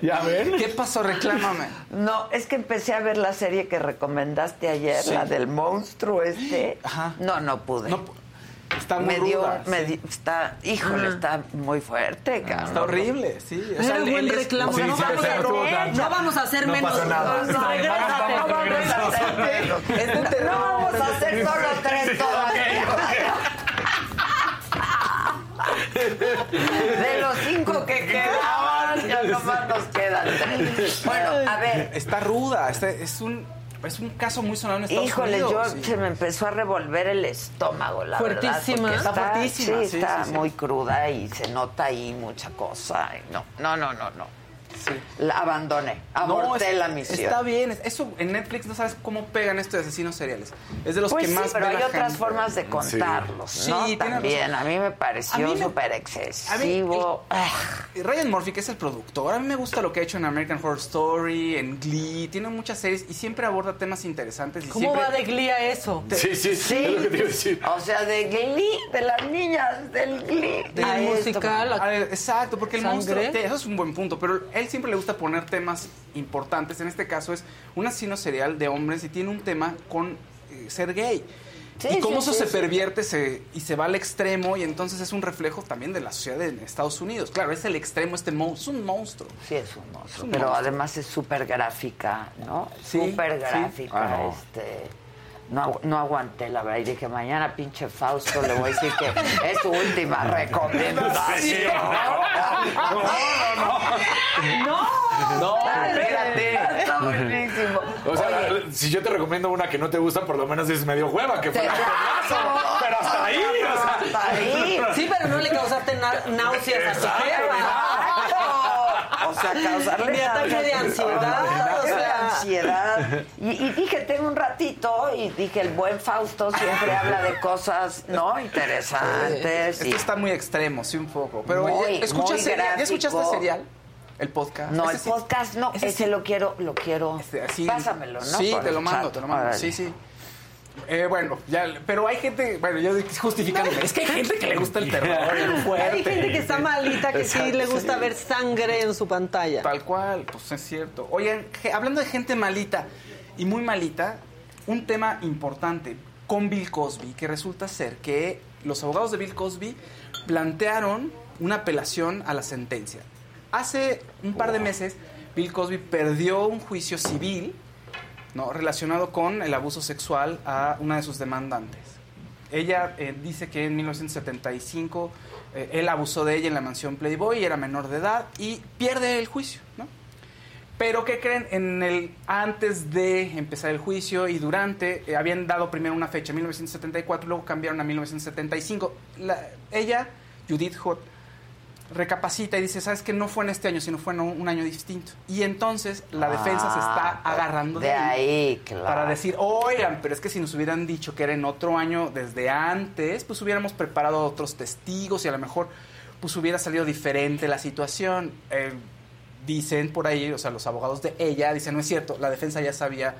¿Ya ven? ¿Qué pasó? Reclámame. No, es que empecé a ver la serie que recomendaste ayer, Sí. la del monstruo este. Ajá. No, no pude. No, está muy me dio, ruda, me sí. di- está, híjole, está muy fuerte, cabrón. Está horrible, sí. O Era sea, buen él es- reclamo. Sí, no, sí, vamos sí, a, estuvo tan- no vamos a hacer No menos. pasa nada. No, no, no vamos a hacer terror. No vamos a hacer solo tres todavía. De los cinco que quedaban, ya nomás nos quedan tres. Bueno, a ver, Está ruda. Este es un es un caso muy sonado en Estados híjole, yo Unidos. sí. se me empezó a revolver el estómago, la Fuertísima. verdad. Está fuertísima, Sí, sí, está sí, sí. muy cruda y se nota ahí mucha cosa. No, no, no, no, no. La abandoné, aborté es- la misión. Está bien. es- Eso en Netflix no sabes cómo pegan esto de asesinos seriales. Es de los pues que sí, más pero ve hay la otras gente. formas de contarlos, Sí, ¿no? tiene También, a mí me pareció mí me- súper excesivo. Ah, Ryan Murphy, que es el productor, a mí me gusta lo que ha hecho en American Horror Story, en Glee, tiene muchas series y siempre aborda temas interesantes. Y ¿Cómo siempre... va de Glee a eso? Sí, sí, sí. Es lo que te iba a decir. o sea, de Glee, de las niñas, del Glee. Del a esto. musical. Exacto, porque el ¿Sangre? monstruo, te- eso es un buen punto, pero él siempre le gusta poner temas importantes. En este caso es un asesino serial de hombres y tiene un tema con eh, ser gay. Sí, y cómo sí, eso sí, se pervierte se- y se va al extremo y entonces es un reflejo también de la sociedad en Estados Unidos. Claro, es el extremo, este monstruo, es un monstruo. Sí, es un monstruo. Es un pero monstruo. además es súper gráfica, ¿no? Súper gráfica. Ah, no. este, no, no aguanté, la verdad. Y dije, mañana pinche Fausto le voy a decir que es su última <laughs> recomendación. ¡No! No, espérate. Está buenísimo. O sea, Oye, si yo te recomiendo una que no te gusta, por lo menos es medio hueva, que fue la Exacto. Pero hasta ahí, o sea. Hasta ahí. Sí, pero no le causaste náuseas a tu. O sea, causarle Ni ataque de ansiedad, ansiedad. Y, y dije, tengo un ratito, y dije, el buen Fausto siempre habla de cosas, ¿no? Interesantes. y- Esto está muy extremo, sí, un poco. Pero Muy, oye, ¿escuchas muy? ¿ya escuchaste serial? El podcast. No, Ese el sí- podcast no, ese ese, sí. lo quiero, lo quiero. Así- Pásamelo, ¿no? Sí, Por te lo mando, te lo mando. Sí, sí. Eh, bueno, ya, pero hay gente, bueno, yo justificando. Es que hay gente que le gusta el terror, <laughs> el fuerte. Hay gente que está malita, que sí le gusta sí. ver sangre en su pantalla. Tal cual, pues es cierto. Oigan, hablando de gente malita y muy malita, un tema importante con Bill Cosby, que resulta ser que los abogados de Bill Cosby plantearon una apelación a la sentencia. Hace un par de meses, Bill Cosby perdió un juicio civil ¿no? relacionado con el abuso sexual a una de sus demandantes. Ella eh, dice que en 1975 eh, él abusó de ella en la mansión Playboy, era menor de edad y pierde el juicio, ¿no? Pero ¿qué creen? En el antes de empezar el juicio y durante eh, habían dado primero una fecha 1974, luego cambiaron a 1975. La- ella, Judith Hoth, recapacita y dice, ¿sabes que No fue en este año, sino fue en un, año distinto. Y entonces la defensa se está Ah, agarrando de, de ahí, claro. para decir, oigan, pero es que si nos hubieran dicho que era en otro año desde antes, pues hubiéramos preparado otros testigos y a lo mejor pues hubiera salido diferente la situación. Eh, dicen por ahí, o sea, los abogados de ella dicen, no es cierto, la defensa ya sabía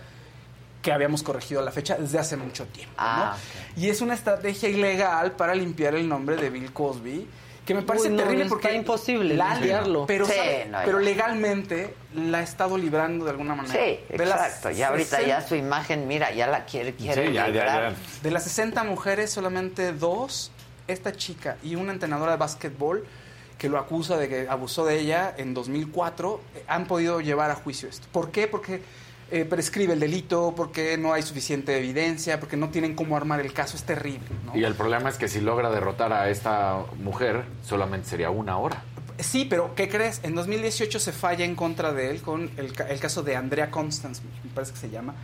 que habíamos corregido la fecha desde hace mucho tiempo. ¿no? Ah, Y es una estrategia ilegal para limpiar el nombre de Bill Cosby que me parece Uy, no, terrible está porque imposible la limpiarlo. pero Sí, sabe- no, pero ya. legalmente la ha estado librando de alguna manera. Sí, De exacto. Y ahorita 60 ya su imagen, mira, ya la quiere, quiere Sí, ya, ya, ya. De las 60 mujeres, solamente dos, esta chica y una entrenadora de básquetbol que lo acusa de que abusó de ella en 2004, eh, han podido llevar a juicio esto. ¿Por qué? Porque eh, prescribe el delito, porque no hay suficiente evidencia, porque no tienen cómo armar el caso. Es terrible, ¿no? Y el problema es que si logra derrotar a esta mujer, solamente sería una hora. Sí, pero ¿qué crees? En 2018 se falla en contra de él con el, el caso de Andrea Constance, me parece que se llama.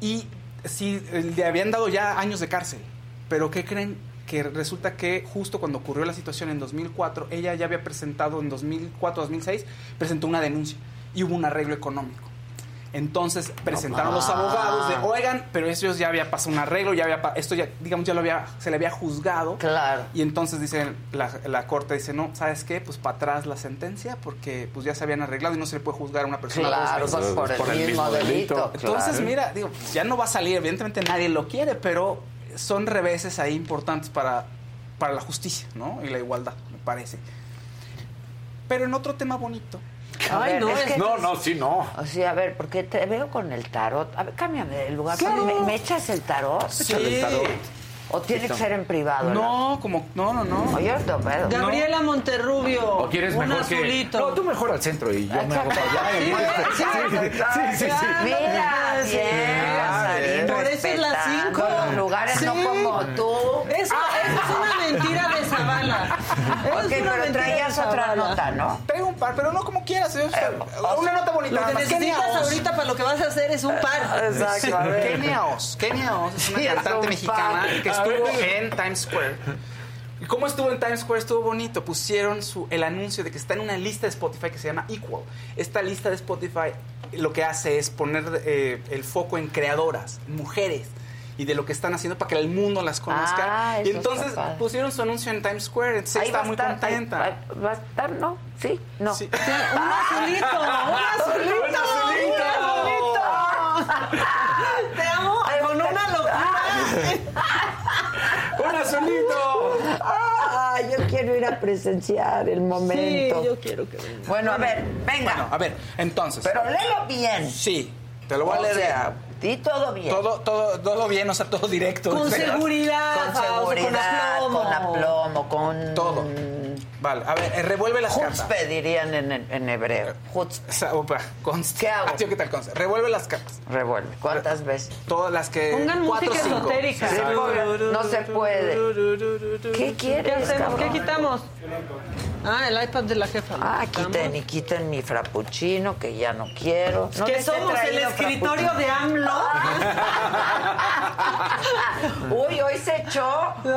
Y sí, le habían dado ya años de cárcel. Pero ¿qué creen? Que resulta que justo cuando ocurrió la situación en 2004, ella ya había presentado en 2004-2006, presentó una denuncia y hubo un arreglo económico. Entonces presentaron los abogados de, oigan, pero ellos ya había pasado un arreglo, ya había, pa- esto ya, digamos, ya lo había, se le había juzgado. Claro. Y entonces dice la, la corte dice, no, ¿sabes qué? Pues para atrás la sentencia porque pues ya se habían arreglado y no se le puede juzgar a una persona Claro, dos veces. pues, por el mismo delito, Entonces, claro. mira, digo, pues, ya no va a salir, evidentemente nadie lo quiere, pero son reveses ahí importantes para, para la justicia, ¿no? Y la igualdad, me parece. Pero en otro tema bonito. A ver, es que- No, no, sí, no. O sea, a ver, porque te veo con el tarot. A ver, cámbiame de lugar. Claro. ¿Me, me echas el tarot? Sí. El tarot. ¿O tiene que ser en privado? No, como, no, no, no. Oye, esto pedo. Gabriela Monterrubio. ¿O quieres un mejor que.? azulito. No, tú mejor al centro y yo me hago para allá. Sí, sí, sí, sí, sí. Mira, Sí. bien, Por eso es las cinco. los lugares, Sí. no como tú. Es una mentira de Zavala. Eso Ok, es una pero mentira traías de otra nota, ¿no? Traigo un par, pero no como quieras. ¿eh? O sea, una nota bonita. Lo que más. Necesitas ahorita para lo que vas a hacer es un par. Exacto, a ver. Kenia Os es una Sí, es cantante un mexicana par. que estuvo en Times Square. ¿Y cómo estuvo en Times Square? Estuvo bonito. Pusieron su, el anuncio de que está en una lista de Spotify que se llama Equal. Esta lista de Spotify lo que hace es poner eh, el foco en creadoras, mujeres. Y de lo que están haciendo para que el mundo las conozca. Ah, y entonces pusieron su anuncio en Times Square. Entonces Ahí está muy estar, contenta. ahí va, va a estar, ¿no? Sí, no. Sí. <laughs> Un azulito, un azulito, <laughs> <laughs> Un azulito. un azulito. Te amo con una locura. ¡Un azulito! Ah, yo quiero ir a presenciar el Sí, momento. yo quiero que venga. Bueno, a ver, venga. Bueno, a ver, entonces. pero léelo bien. Sí, te lo voy a leer. Di todo bien. Todo, todo, todo bien, o sea, todo directo. Con O sea, seguridad, con seguridad, con aplomo. con aplomo, con... Todo. Vale, a ver, eh, revuelve las cartas. Jutzpe dirían en, en hebreo. Jutzpe. Opa, conste. ¿Qué hago? Ah, tío, ¿qué tal conste? Revuelve las cartas. Revuelve. ¿Cuántas veces? Todas las que. Pongan cuatro, música cinco. esotérica. Sí, no se puede. ¿Qué ¿Qué quieres, hacemos? cabrón? ¿Qué quitamos? Ah, el iPad de la jefa. Ah, quiten y quiten mi frappuccino, que ya no quiero. No que somos el escritorio frappuccino. de AMLO. <laughs> Uy, hoy se echó un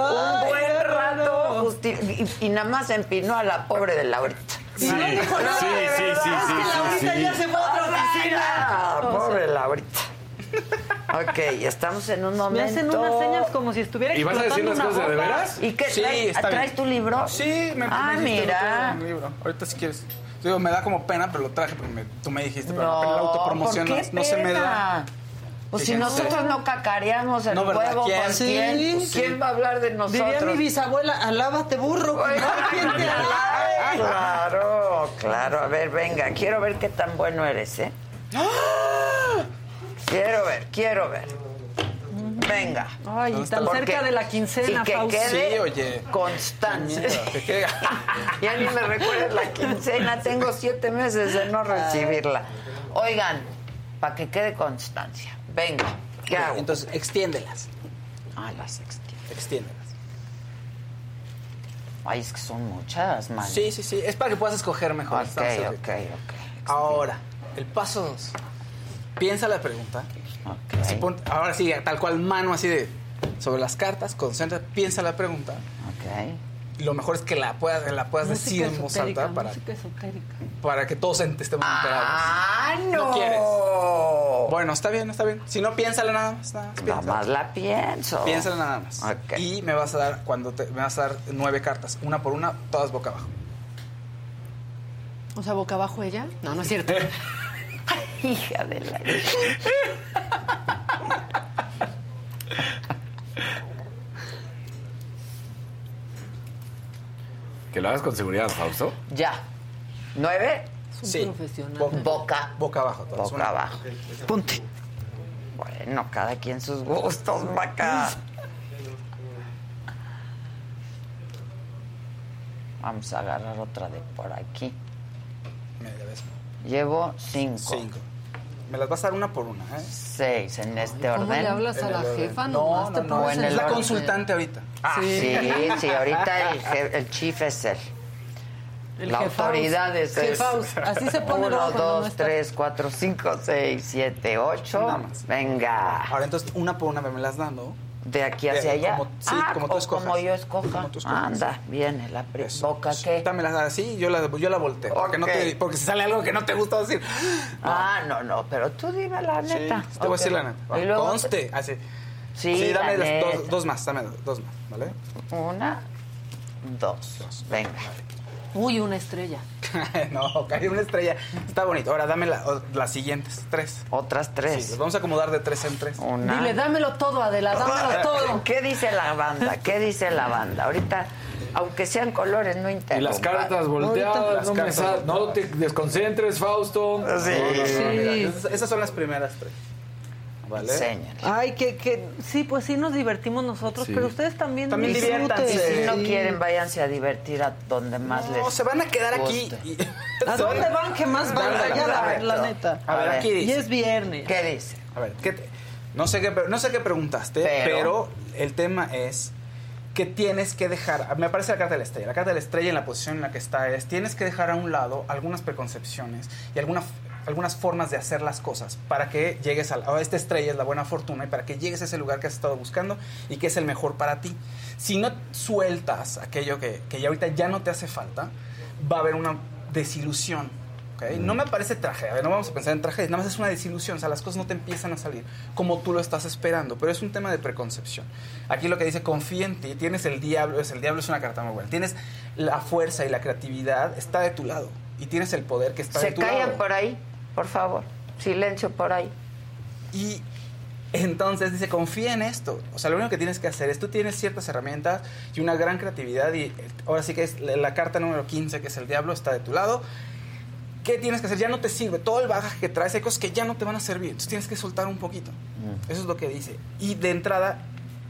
buen qué rato y, y nada más empinó a la pobre de Laurita. Y no dijo nada. Sí, sí, sí, Es sí, que sí, Laurita sí. ya se fue a otra oficina. Pobre Laurita. Ok, estamos en un Me momento. hacen unas señas como si estuviera ¿Y vas a decir explotando las una cosas de bomba. veras? ¿Y qué Sí, traes? está ¿Traes bien. tu libro? Sí, me Ah, me mira. un libro. Ahorita si quieres. Digo, me da como pena, pero lo traje porque me- tú me dijiste, pero No, la ¿por autopromocionas. qué No se me da. Pues si nosotros no cacareamos el No, huevo, ¿Quién? ¿con Sí, quién? sí. ¿Quién va a hablar de nosotros? Diría mi bisabuela, alábate burro. te. <laughs> Claro, claro. A ver, venga, quiero ver qué tan bueno eres, ¿eh? Quiero ver, quiero ver. Venga. Ay, tan Porque- cerca de la quincena, y que Fausto. quede Sí, oye. quede- <laughs> ya ni me recuerdes la quincena, tengo siete meses de no recibirla. Oigan, para que quede constancia. Venga, ¿qué hago? Entonces, extiéndelas. Ah, las extiendo. Extiéndelas. Ay, es que son muchas, man. Sí, sí, sí. Es para que puedas escoger mejor. Ok, ok, ok. Ahora, el paso dos. Piensa la pregunta. Ok. Así pon- ahora sí, tal cual mano así de sobre las cartas, concentra, piensa la pregunta. Ok. Lo mejor es que la puedas, la puedas Música decir en voz alta para, para que todos estemos enterados. ¡Ah, no! No quieres. Bueno, está bien, está bien. Si no, piénsala nada más. Nada más, Nada piénsala. más la pienso. Piénsala nada más. Y me vas a dar, cuando te, me vas a dar nueve cartas, una por una, todas boca abajo. O sea, boca abajo ella. No, no es cierto. <laughs> Hija de la... <laughs> Que lo hagas con seguridad, Fausto. Ya. ¿Nueve? Sí. Boca. Boca abajo. todas. Boca abajo. Punte. Bueno, cada quien sus gustos, Maca. Vamos a agarrar otra de por aquí. Llevo cinco. Cinco. Me las vas a dar una por una, ¿eh? Seis en este ¿Cómo orden. le hablas a la jefa? No, Nomás te no, no. pones en Es la orden. consultante ahorita. Ah, sí, sí, ahorita el, <laughs> el chief es él. El la jefaus. autoridad es él. Jefaus. Así se pone Uno, luego cuando no dos, está. tres, cuatro, cinco, seis, siete, ocho. Nada más. Venga. Ahora entonces, una por una me las dando. De aquí De- hacia allá. como- sí, ah, como tú o escojas. Como yo escoja. Como tú escojas. Anda, viene la Eso. boca qué. Dámelas así, yo la, yo la volteo. Porque, no te, porque si sale algo que no te gusta decir. Ah, no, no, pero tú dime la Sí, neta. te voy a decir la neta. Y luego Conste. Así. Sí, la dame las neta. dos, dos más, dame dos más, ¿vale? Una, dos. Venga. Uy, una estrella. <laughs> no, cayó una estrella. Está bonito. Ahora dame la- o- las siguientes, tres. Otras Sí, tres. los vamos a acomodar de tres en tres. Una. Dile, dámelo todo, Adela, dámelo <laughs> todo. ¿Qué dice la banda? ¿Qué dice la banda? Ahorita, aunque sean colores, no Y interesa. las cartas volteadas, no, cartas no te desconcentres, Fausto. Sí. Sí. esas, esas son las primeras tres. ¿Vale? Enséñale. Ay, que, que sí, pues sí nos divertimos nosotros, Sí. pero ustedes también, También disfruten. diviértanse. Si no quieren, váyanse a divertir a donde más les No, se van a quedar aquí. guste. y- ¿A dónde van? ¿Qué más van? Allá, la, la neta. A ver, aquí Y dice. es viernes. ¿Qué dice? A ver, ¿qué te- no, sé qué, no sé qué preguntaste, Pero- pero... el tema es que tienes que dejar, me aparece la carta de la estrella, la carta de la estrella en la posición en la que está es, tienes que dejar a un lado algunas preconcepciones y alguna- algunas formas de hacer las cosas para que llegues a, a esta estrella, es la buena fortuna, y para que llegues a ese lugar que has estado buscando y que es el mejor para ti. Si no sueltas aquello que, que ya ahorita ya no te hace falta, va a haber una desilusión. ¿ok? No me parece tragedia, no vamos a pensar en tragedia, nada más es una desilusión, o sea, las cosas no te empiezan a salir como tú lo estás esperando, pero es un tema de preconcepción. Aquí lo que dice, confía en ti, tienes el diablo, es el diablo es una carta muy buena, tienes la fuerza y la creatividad, está de tu lado, y tienes el poder que está de tu callan lado. por ahí, por favor. Silencio por ahí. Y entonces dice, confía en esto. O sea, lo único que tienes que hacer es, tú tienes ciertas herramientas y una gran creatividad y ahora sí que es la, la carta número 15, que es el diablo, está de tu lado. ¿Qué tienes que hacer? Ya no te sirve. Todo el bagaje que traes, hay cosas que ya no te van a servir. Entonces tienes que soltar un poquito. Eso es lo que dice. Y de entrada,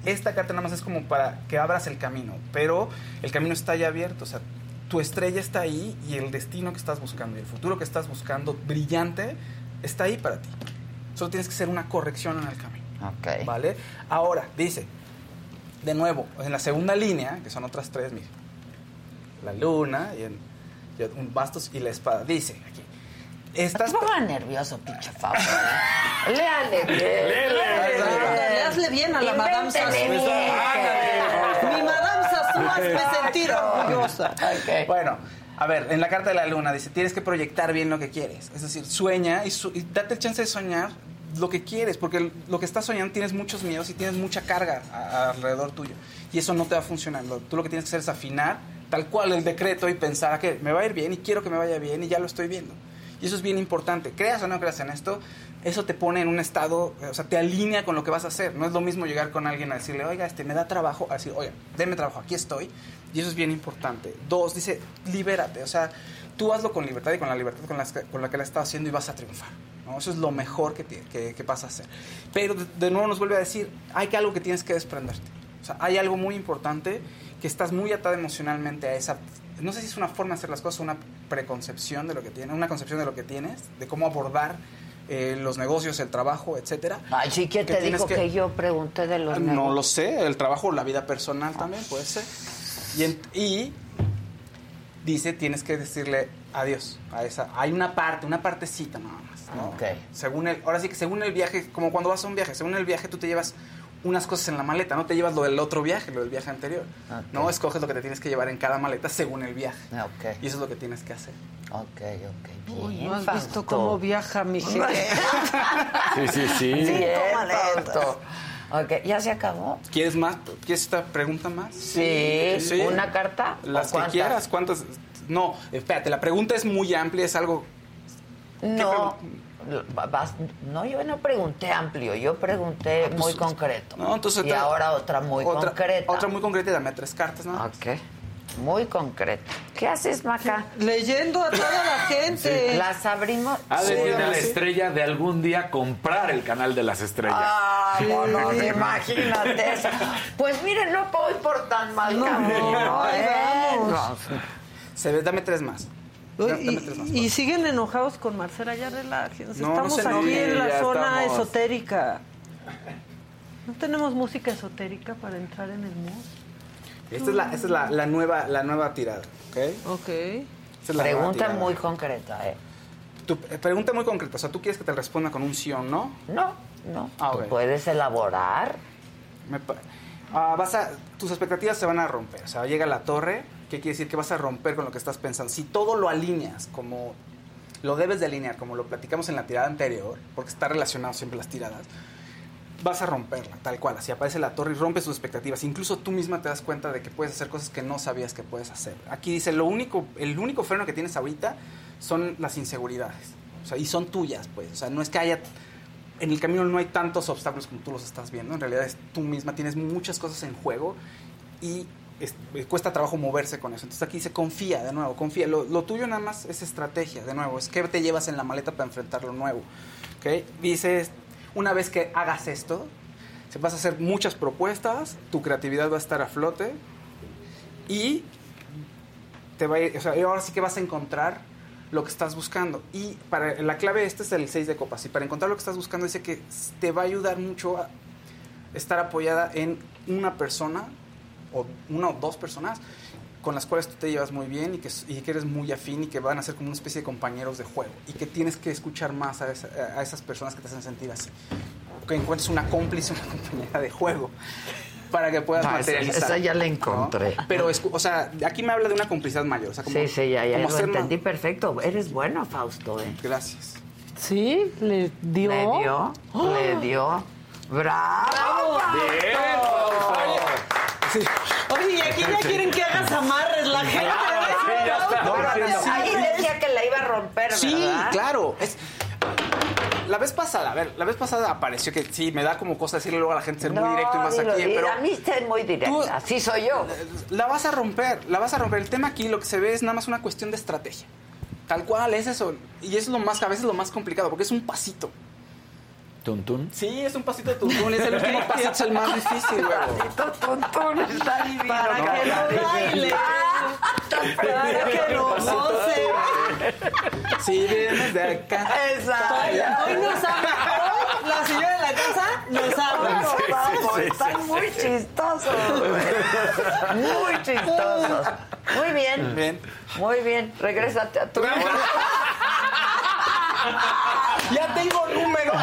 esta carta nada más es como para que abras el camino, pero el camino está ya abierto. O sea, tu estrella está ahí y el destino que estás buscando y el futuro que estás buscando brillante está ahí para ti. Solo tienes que hacer una corrección en el camino. Ok. ¿Vale? Ahora, dice, de nuevo, en la segunda línea, que son otras tres, mira, la luna y, en- y un bastos y la espada. Dice aquí, estás... Pongas nervioso, pinche Fausto. ¿eh? Léale bien. Ándale, hazle bien a la Madame bien. Mi Madame Hazme <laughs> sentir orgullosa. Bueno, a ver, en la carta de la luna dice, tienes que proyectar bien lo que quieres. Es decir, sueña y, su- y date el chance de soñar lo que quieres, porque lo que estás soñando tienes muchos miedos y tienes mucha carga alrededor tuyo. Y eso no te va a funcionar. Tú lo que tienes que hacer es afinar tal cual el decreto y pensar que me va a ir bien y quiero que me vaya bien y ya lo estoy viendo. Y eso es bien importante. Creas o no creas en esto, eso te pone en un estado, o sea, te alinea con lo que vas a hacer. No es lo mismo llegar con alguien a decirle, oiga, este me da trabajo, a decir, oiga, deme trabajo, aquí estoy. Y eso es bien importante. Dos, dice, libérate. O sea, tú hazlo con libertad y con la libertad con la, con la que la estás haciendo y vas a triunfar. Eso es lo mejor que, ti- que, que vas a hacer. Pero de, de nuevo nos vuelve a decir, hay que algo que tienes que desprenderte. O sea, hay algo muy importante que estás muy atada emocionalmente a esa... No sé si es una forma de hacer las cosas, una preconcepción de lo que tienes, una concepción de lo que tienes, de cómo abordar eh, los negocios, el trabajo, etcétera. Ay, sí, ¿quién te dijo que... yo pregunté de los Ah, No negocios? lo sé, el trabajo, la vida personal también puede ser. Y, en- y dice, tienes que decirle adiós a esa. Hay una parte, una partecita nada más. ¿no? Ok. Según el, ahora sí que según el viaje, como cuando vas a un viaje, según el viaje tú te llevas unas cosas en la maleta, no te llevas lo del otro viaje, lo del viaje anterior. Ok. No escoges lo que te tienes que llevar en cada maleta según el viaje. Ah, Y eso es lo que tienes que hacer. ok, ok. Uy, Bien, ¿no has Fausto. visto cómo viaja mi jefe? Sí, sí, <laughs> sí. Bien. Fausto. Ok, ¿ya se acabó? ¿Quieres más? ¿Quieres esta pregunta más? Sí. ¿Una carta? Las ¿O que quieras, ¿cuántas? No, espérate, la pregunta es muy amplia, es algo... No, no, yo no pregunté amplio, yo pregunté muy concreto. Ah, pues, No, entonces y te- ahora otra muy otra, concreta. Otra muy concreta y dame tres cartas, ¿no? Ok. muy concreto. ¿Qué haces, Maca? Leyendo a toda la gente. Las abrimos. Ade Sí, tiene la sí. estrella de algún día comprar el canal de las estrellas. Ah, Sí. bueno, imagínate eso. Pues miren, no voy por tan mal camino, ¿eh? No. Se ve, dame tres más. Y, y siguen enojados con Marcela, ya relájense. No, no estamos se aquí en la zona estamos. esotérica. ¿No tenemos música esotérica para entrar en el mood? Esta es la, esta es la, la nueva, la nueva tirada, ¿ok? Ok. Esta es la Pregunta muy concreta, ¿eh? Tu eh, pregunta muy concreta, o sea, ¿tú quieres que te responda con un sí o no? No, no. Ah, ¿Tú ok. puedes elaborar? Me ah, vas a, tus expectativas se van a romper. O sea, llega la torre, ¿qué quiere decir? Que vas a romper con lo que estás pensando. Si todo lo alineas como lo debes de alinear, como lo platicamos en la tirada anterior, porque está relacionado siempre las tiradas, vas a romperla, tal cual. Así aparece la torre y rompes tus expectativas. Incluso tú misma te das cuenta de que puedes hacer cosas que no sabías que puedes hacer. Aquí dice, lo único, el único freno que tienes ahorita son las inseguridades. O sea, y son tuyas, pues. O sea, no es que haya en el camino no hay tantos obstáculos como tú los estás viendo. En realidad es tú misma, tienes muchas cosas en juego y eh, cuesta trabajo moverse con eso. Entonces aquí dice confía, de nuevo, confía. Lo, tuyo nada más es estrategia, de nuevo. Es qué te llevas en la maleta para enfrentar lo nuevo. ¿ok? Dices, una vez que hagas esto, se vas a hacer muchas propuestas, tu creatividad va a estar a flote y te va a ir- o sea, ahora sí que vas a encontrar lo que estás buscando. Y para la clave este es el 6 de copas. Y para encontrar lo que estás buscando dice que te va a ayudar mucho a estar apoyada en una persona o una o dos personas con las cuales tú te llevas muy bien y que, y que eres muy afín y que van a ser como una especie de compañeros de juego y que tienes que escuchar más a, esa- a esas personas que te hacen sentir así. Que encuentres una cómplice, <laughs> una compañera de juego para que puedas No, esa- materializar. esa ya la ¿no? encontré. Pero, escu- o sea, aquí me habla de una complicidad mayor. O sea, como, sí, sí, ya, ya como lo entendí perfecto. Eres bueno, Fausto, ¿eh? Gracias. ¿Sí? ¿Le dio? Le dio, le dio. ¡Bravo! Bien, Oye, y aquí ya quieren que hagas amarres la gente. sí, ya está. No, diciendo. ahí decía que la iba a romper, ¿verdad? Sí, claro. Es, la vez pasada, a ver, la vez pasada apareció que sí, me da como cosa decirle luego a la gente ser muy directo y más dilo, aquí, dilo. pero A mí ser muy directa, así soy yo. la vas a romper, la vas a romper. El tema aquí lo que se ve es nada más una cuestión de estrategia. Tal cual, es eso. Y es lo más, a veces lo más complicado, porque es un pasito. Tuntún. Sí, es un pasito de tuntún, es el último <laughs> pasito, es el más difícil, luego. Tuntún está divino. Para ¿no? que lo baile. Para que lo goce. Si vienes de acá. Exacto. Hoy nos habla. Hoy la señora de la casa nos habla. Vamos, vamos, están muy chistosos. Muy chistosos. Muy bien. Bien. Muy bien. Regrésate a tu <laughs> Ya tengo número.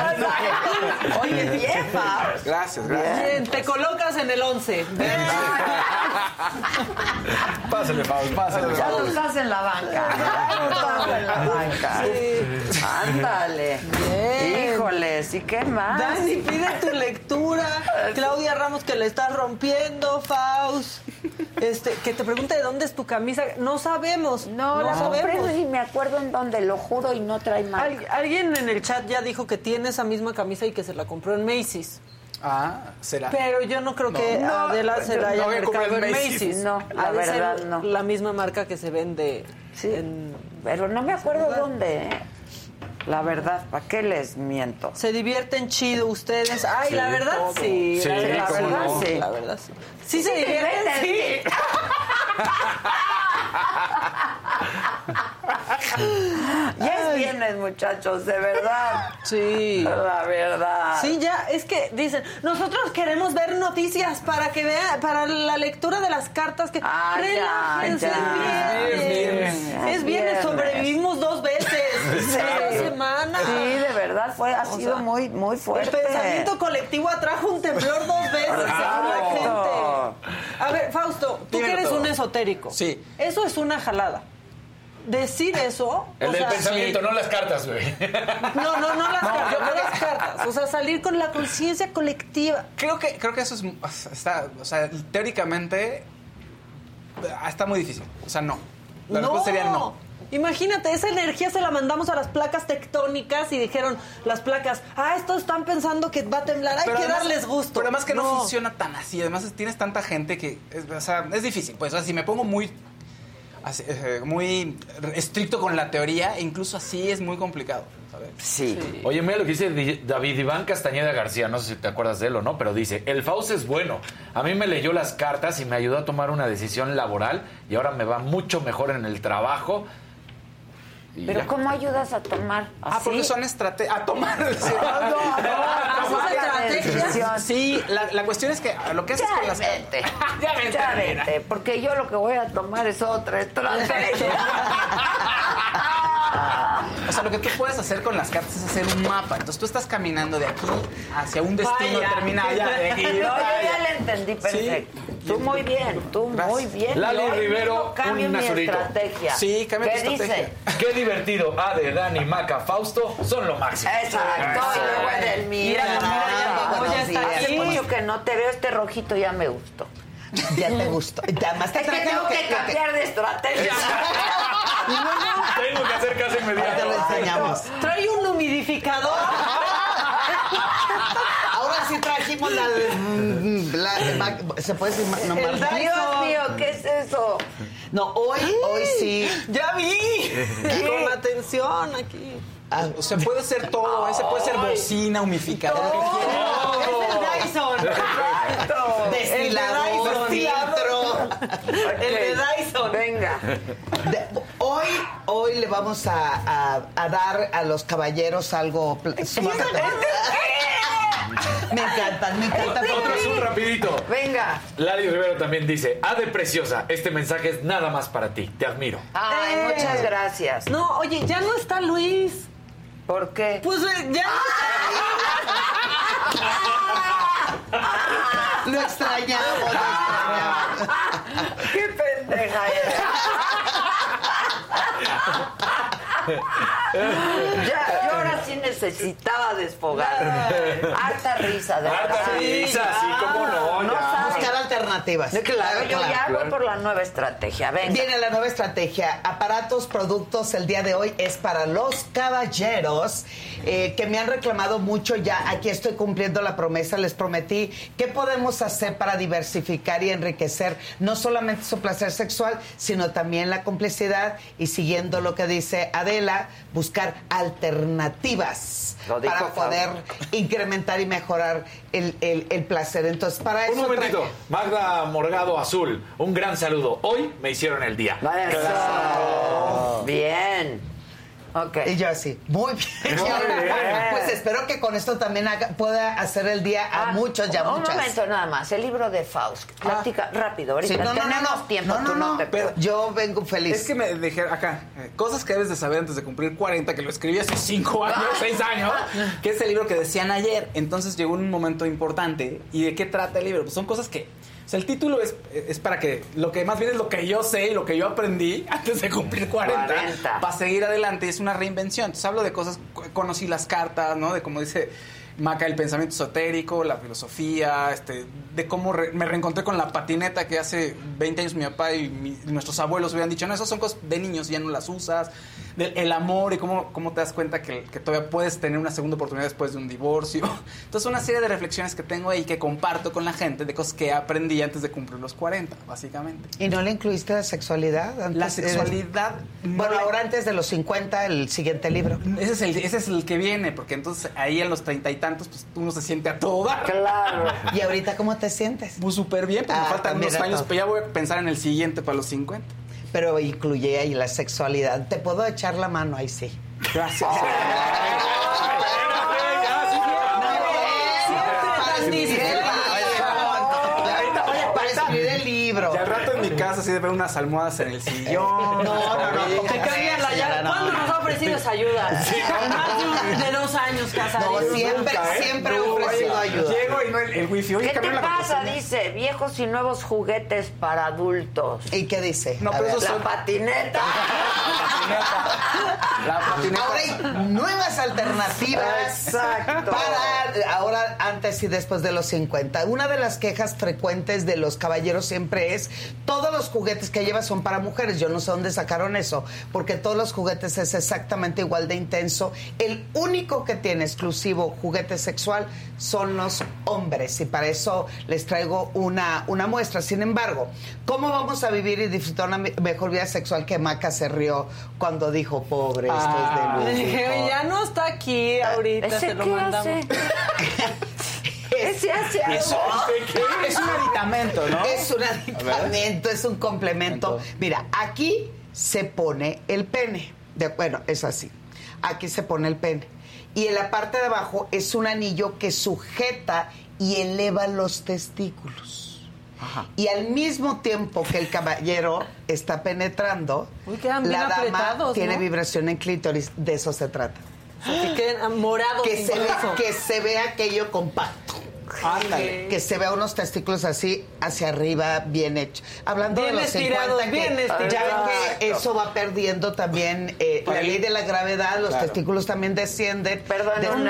Oye, bien, Fabs. Gracias, gracias. Bien, te colocas en el 11. Pásale, Pablo, pásale. Ya no estás en la banca. Ya no estás en la banca. Ándale. Bien. Híjoles, ¿y qué más? Dani, pide tu lectura. Claudia Ramos, que le estás rompiendo, Faust. Este, que te pregunte de dónde es tu camisa. No sabemos. No, la compré y me acuerdo en dónde, lo juro, y no trae marca. Al- alguien en el chat ya dijo que tiene esa misma camisa y que se la compró en Macy's. Ah, será. Pero yo no creo No. que No, Adela se la no haya mercado en Macy's. Macy's. No, la Ha de ser verdad, no. La misma marca que se vende Sí, en... pero no me acuerdo dónde, ¿eh? La verdad, ¿para qué les miento? Se divierten chido ustedes. Ay, Sí, la verdad todo. sí. Sí, la, verdad no. sí. La verdad sí. Sí, se te divierten, sí. <laughs> <laughs> Ya es viernes, muchachos, de verdad. Sí. La verdad. Sí, ya, es que dicen, nosotros queremos ver noticias para que vea, para la lectura de las cartas que Ah, ya, relájense, ya. es viernes. Es viernes. Es viernes, Es sobrevivimos dos veces <laughs> Sí. esta semana. Sí, de verdad, fue, ha O sido sea, muy, muy El fuerte. pensamiento colectivo atrajo un temblor dos veces según la gente. A ver, Fausto, tú que eres todo. un esotérico. Sí. Eso es una jalada. Decir eso. El o del sea, pensamiento, no las cartas, güey. No, no, no las <laughs> No, cartas, no las cartas. O sea, salir con la conciencia colectiva. Creo que, creo que eso es. Está, o sea, teóricamente. Está muy difícil. O sea, no. La No. respuesta sería no. Imagínate, esa energía se la mandamos a las placas tectónicas y dijeron las placas, ah, estos están pensando que va a temblar, hay Pero que además- darles gusto. Pero además que no. funciona tan así. Además es- tienes tanta gente que, es, o sea, es difícil. Pues o sea, si me pongo muy, así, eh, muy estricto con la teoría, incluso así es muy complicado. Sí. Oye, mira lo que dice Di- David Iván Castañeda García, no sé si te acuerdas de él o no, pero dice, el Faust es bueno. A mí me leyó las cartas y me ayudó a tomar una decisión laboral y ahora me va mucho mejor en el trabajo. Pero ya. ¿cómo ayudas a tomar? Ah, porque son estrategias. A tomar. <laughs> sí. No, no, no, <laughs> a ¿cómo tomar estrategias? Sí, la, la cuestión es que lo que haces Ya con las vete. <laughs> ya Ya vete, porque yo lo que voy a tomar es otra estrategia. O sea, lo que tú puedes hacer con las cartas es hacer un mapa. Entonces tú estás caminando de aquí hacia un destino determinado. Ya, de aquí, No, yo vaya. ya le entendí perfecto. Tú muy bien, tú muy bien. Lali hoy Rivero, cambio un mi azulito. estrategia. Sí, cambia ¿Qué tu estrategia. dice? Qué divertido. Ade, Dani, Maca, Fausto son lo máximo. Exacto, y luego Mira, Nora, mira, buenos ya está días. aquí. Hace mucho que no te veo, este rojito ya me gustó. Ya te gustó. Además te Es que tengo que cambiar de estrategia. <laughs> Tengo que hacer caso Te lo inmediato. enseñamos. Trae un humidificador. Sí trajimos la, la- se puede decir no, El? Dios mío, ¿qué es eso? No, hoy, hoy sí. Ya vi. Con atención aquí. Ah, O sea, puede ser todo. Ese puede ser bocina, humificador. Es el Dyson. Exacto. Destilador, filtro. El de Dyson. Venga. De- hoy, hoy le vamos a, a- a dar a los caballeros algo sumamente- Me encantan, me encantan. Otro azul rapidito. Venga. Lali Rivero también dice, Ade preciosa, este mensaje es nada más para ti. Te admiro. Ay, Eh. muchas gracias. No, oye, ya no está Luis. ¿Por qué? Pues eh, ya <laughs> Lo extrañamos, lo extrañamos. <laughs> ¡Qué pendeja eres! <laughs> ya, yo ahora sí necesitaba desfogar. Harta risa, de Harta verdad. risa, sí, cómo no, No ya. sabes. Alternativas. Claro, yo ya voy por la nueva estrategia. Venga. Viene la nueva estrategia. Aparatos, productos, el día de hoy es para los caballeros eh, que me han reclamado mucho ya. Aquí estoy cumpliendo la promesa. Les prometí qué podemos hacer para diversificar y enriquecer no solamente su placer sexual, sino también la complicidad y siguiendo lo que dice Adela, buscar alternativas para poder incrementar y mejorar el, el- el placer. Entonces, para Un eso momentito. traje- Magda Morgado Azul, un gran saludo. Hoy me hicieron el día. Eso. Bien. Ok. Y yo así, muy bien. Muy bien. Pues espero que con esto también haga- pueda hacer el día a Ah, muchos y a un muchas. momento nada más. El libro de Faust. Platica rápido. Ahorita Sí, no, no, no, tenemos no. tiempo. No, no, tú no, te pero yo vengo feliz. Es que me dejé acá, eh, cosas que debes de saber antes de cumplir 40, que lo escribí hace 5 años, <laughs> 6 años, que es el libro que decían ayer. Entonces llegó un momento importante. ¿Y de qué trata el libro? Pues son cosas que... Sea, el título es, es para que... Lo que más bien es lo que yo sé y lo que yo aprendí <laughs> antes de cumplir 40. 40. Para seguir adelante. Es una reinvención. Entonces hablo de cosas... Conocí las cartas, ¿no? De cómo dice... Maca, el pensamiento esotérico, la filosofía, este, de cómo re- me reencontré con la patineta que hace 20 años mi papá y, mi- y nuestros abuelos hubieran dicho, no, esas son cosas de niños, ya no las usas, del el amor y cómo, cómo te das cuenta que, que todavía puedes tener una segunda oportunidad después de un divorcio. <laughs> Entonces, una serie de reflexiones que tengo ahí que comparto con la gente de cosas que aprendí antes de cumplir los 40, básicamente. ¿Y no le incluiste la sexualidad? antes La sexualidad... no Bueno, ahora antes de los 50, el siguiente libro. Ese es, el, ese es el que viene, porque entonces ahí en los treinta y tantos, pues uno se siente a todo dar. Claro. ¿Y ahorita cómo te sientes? Pues súper bien, pues Ah, me faltan unos años, todo. pero ya voy a pensar en el siguiente para los 50. Pero incluye ahí la sexualidad. ¿Te puedo echar la mano? Ahí sí. Gracias. Para escribir el libro. Para escribir el libro. Y al rato en mi así de ver unas almohadas en el <laughs> sillón. No, no, no. Que cambia la llave. ¿Cuándo nos ha ofrecido esa ayuda? <laughs> Más de, dos años casados. No, siempre, ¿eh? siempre he No, ofrecido oye, ayuda. Llego y no el, el wifi. Oye, ¿Qué te pasa? Dice, viejos y nuevos juguetes para adultos. ¿Y qué dice? No, pero eso La son- <laughs> patineta. La patineta. Ahora hay nuevas alternativas Exacto. para ahora antes y después de los 50. Una de las quejas frecuentes de los caballeros siempre es todos los juguetes que lleva son para mujeres. Yo no sé dónde sacaron eso, porque todos los juguetes es exactamente igual de intenso. El único que tiene exclusivo juguete sexual son los hombres y para eso les traigo una, una muestra. Sin embargo, ¿cómo vamos a vivir y disfrutar una me- mejor vida sexual que Maca se rió cuando dijo, pobre, esto Ah, es de lujo"? dije, ya no está aquí ahorita, ¿Ese se lo mandamos. <laughs> <laughs> algo. Es un aditamento, ¿no? Es un aditamento, es un complemento. Mira, aquí se pone el pene. De, bueno, es así. Aquí se pone el pene. Y en la parte de abajo es un anillo que sujeta y eleva los testículos. Y al mismo tiempo que el caballero está penetrando, Uy, la dama tiene ¿no? vibración en clítoris. De eso se trata. Que queden morados Que se, que se vea aquello compacto. Ándale. Que se vea unos testículos así hacia arriba, bien hecho. Hablando Bien de los estirados, 50, que bien estirados. ya ven que eso va perdiendo también eh, la ley de la gravedad, los Claro. testículos también descienden. Perdón, De- un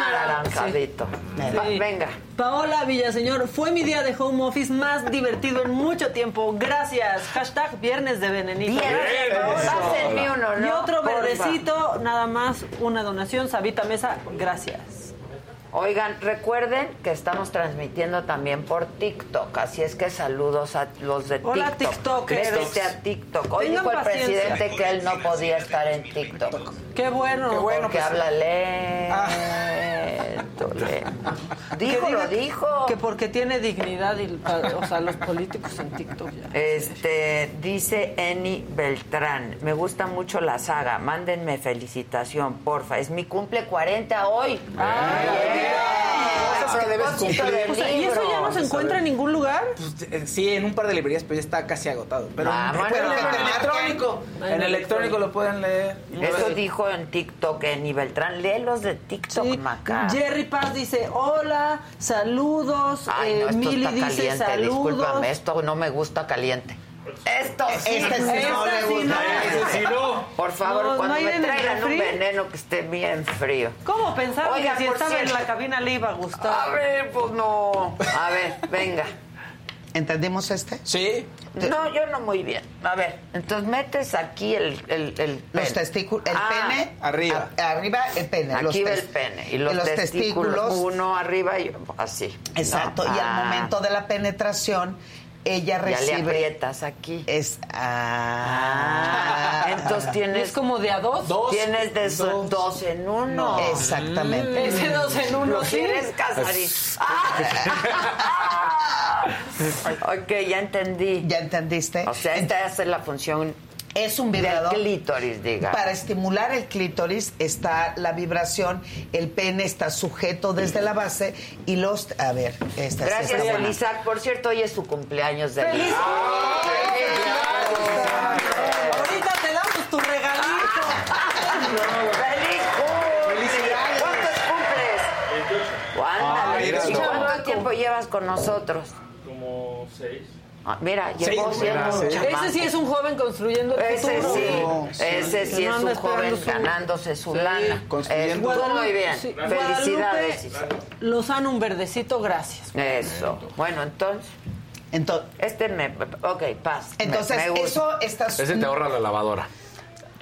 Sí. Venga. Paola Villaseñor, fue mi día de home office más divertido en mucho tiempo. Gracias. Hashtag viernes de venenito. Bien, pásenme uno, ¿no? Y otro verdecito, nada más una donación. Sabita Mesa, gracias. Oigan, recuerden que estamos transmitiendo también por TikTok, así es que saludos a los de Hola, TikTok. TikTokers. Métete a TikTok. Hoy Tengan dijo el paciencia. presidente que él no podía estar en TikTok. Qué bueno. Qué bueno. porque pues- habla lento, lento. <laughs> Dijo, Que lo dijo. Que porque tiene dignidad, y, o sea, los políticos en TikTok ya. Este, dice Eni Beltrán, me gusta mucho la saga, mándenme felicitación, porfa, es mi cumple 40 hoy. Cosas que debes propósito cumplir. del O sea, ¿Y eso ya no se encuentra en ningún lugar? Pues, eh, sí, en un par de librerías, pero ya está casi agotado. Pero, Ah, bueno, en electrónico. En electrónico lo pueden leer. Eso dijo en TikTok Eni Beltrán, léelos de TikTok, Sí. Maca. Jerry Paz dice hola, saludos. Ay, eh, no, esto Mili está dice caliente, saludos. discúlpame, esto no me gusta caliente. Esto sí. Este sí no le sí gusta. no. Ese sí no. Por favor, No, cuando me traigan un veneno que esté bien frío. ¿Cómo pensaron Oiga, que si estaba en la cabina le iba a gustar? A ver, pues no. A ver, venga. ¿Entendimos este? Sí. No, yo no muy bien. A ver, entonces metes aquí el, el, el pene. Los testículos, el Ah, pene. arriba. a- arriba el pene. los Aquí va el pene. Y los, testículos, uno arriba y así. Exacto. ¿no? Y al Ah, momento de la penetración, ella Ya le recibe. aprietas aquí. Es. Ah, Ah. entonces ¿Y tienes. es como de a dos? Dos. Tienes de Dos. dos en uno. Exactamente. Ese dos en uno, Lo sí. quieres Casarín. Ah. <laughs> ok, ya entendí. ¿Ya entendiste? O sea, esta es la función Es un del vibrador. clítoris, diga. Para estimular el clítoris está la vibración, el pene está sujeto desde la base y los... A ver, esta sí Gracias. Isaac. Por cierto, hoy es su cumpleaños de ¡Feliz Isaac. Ahorita te damos tu regalito. ¡Feliz cumple! ¿Cuántos cumples? 28. Ándale, mira, ¿y no. cuánto tiempo llevas con nosotros? Como seis. Ah, mira, llegó Sí, siendo mira, un sí. Ese sí es un joven construyendo el Ese futuro. sí, ese sí no es un joven su- ganándose su lana. construyendo. Estuvo muy bien. Sí, Felicidades. Lozano, un verdecito, gracias. Eso. Bueno, entonces, Entonces, este me... Ok, paz. Me- entonces me gusta. eso está... Ese te ahorra la lavadora.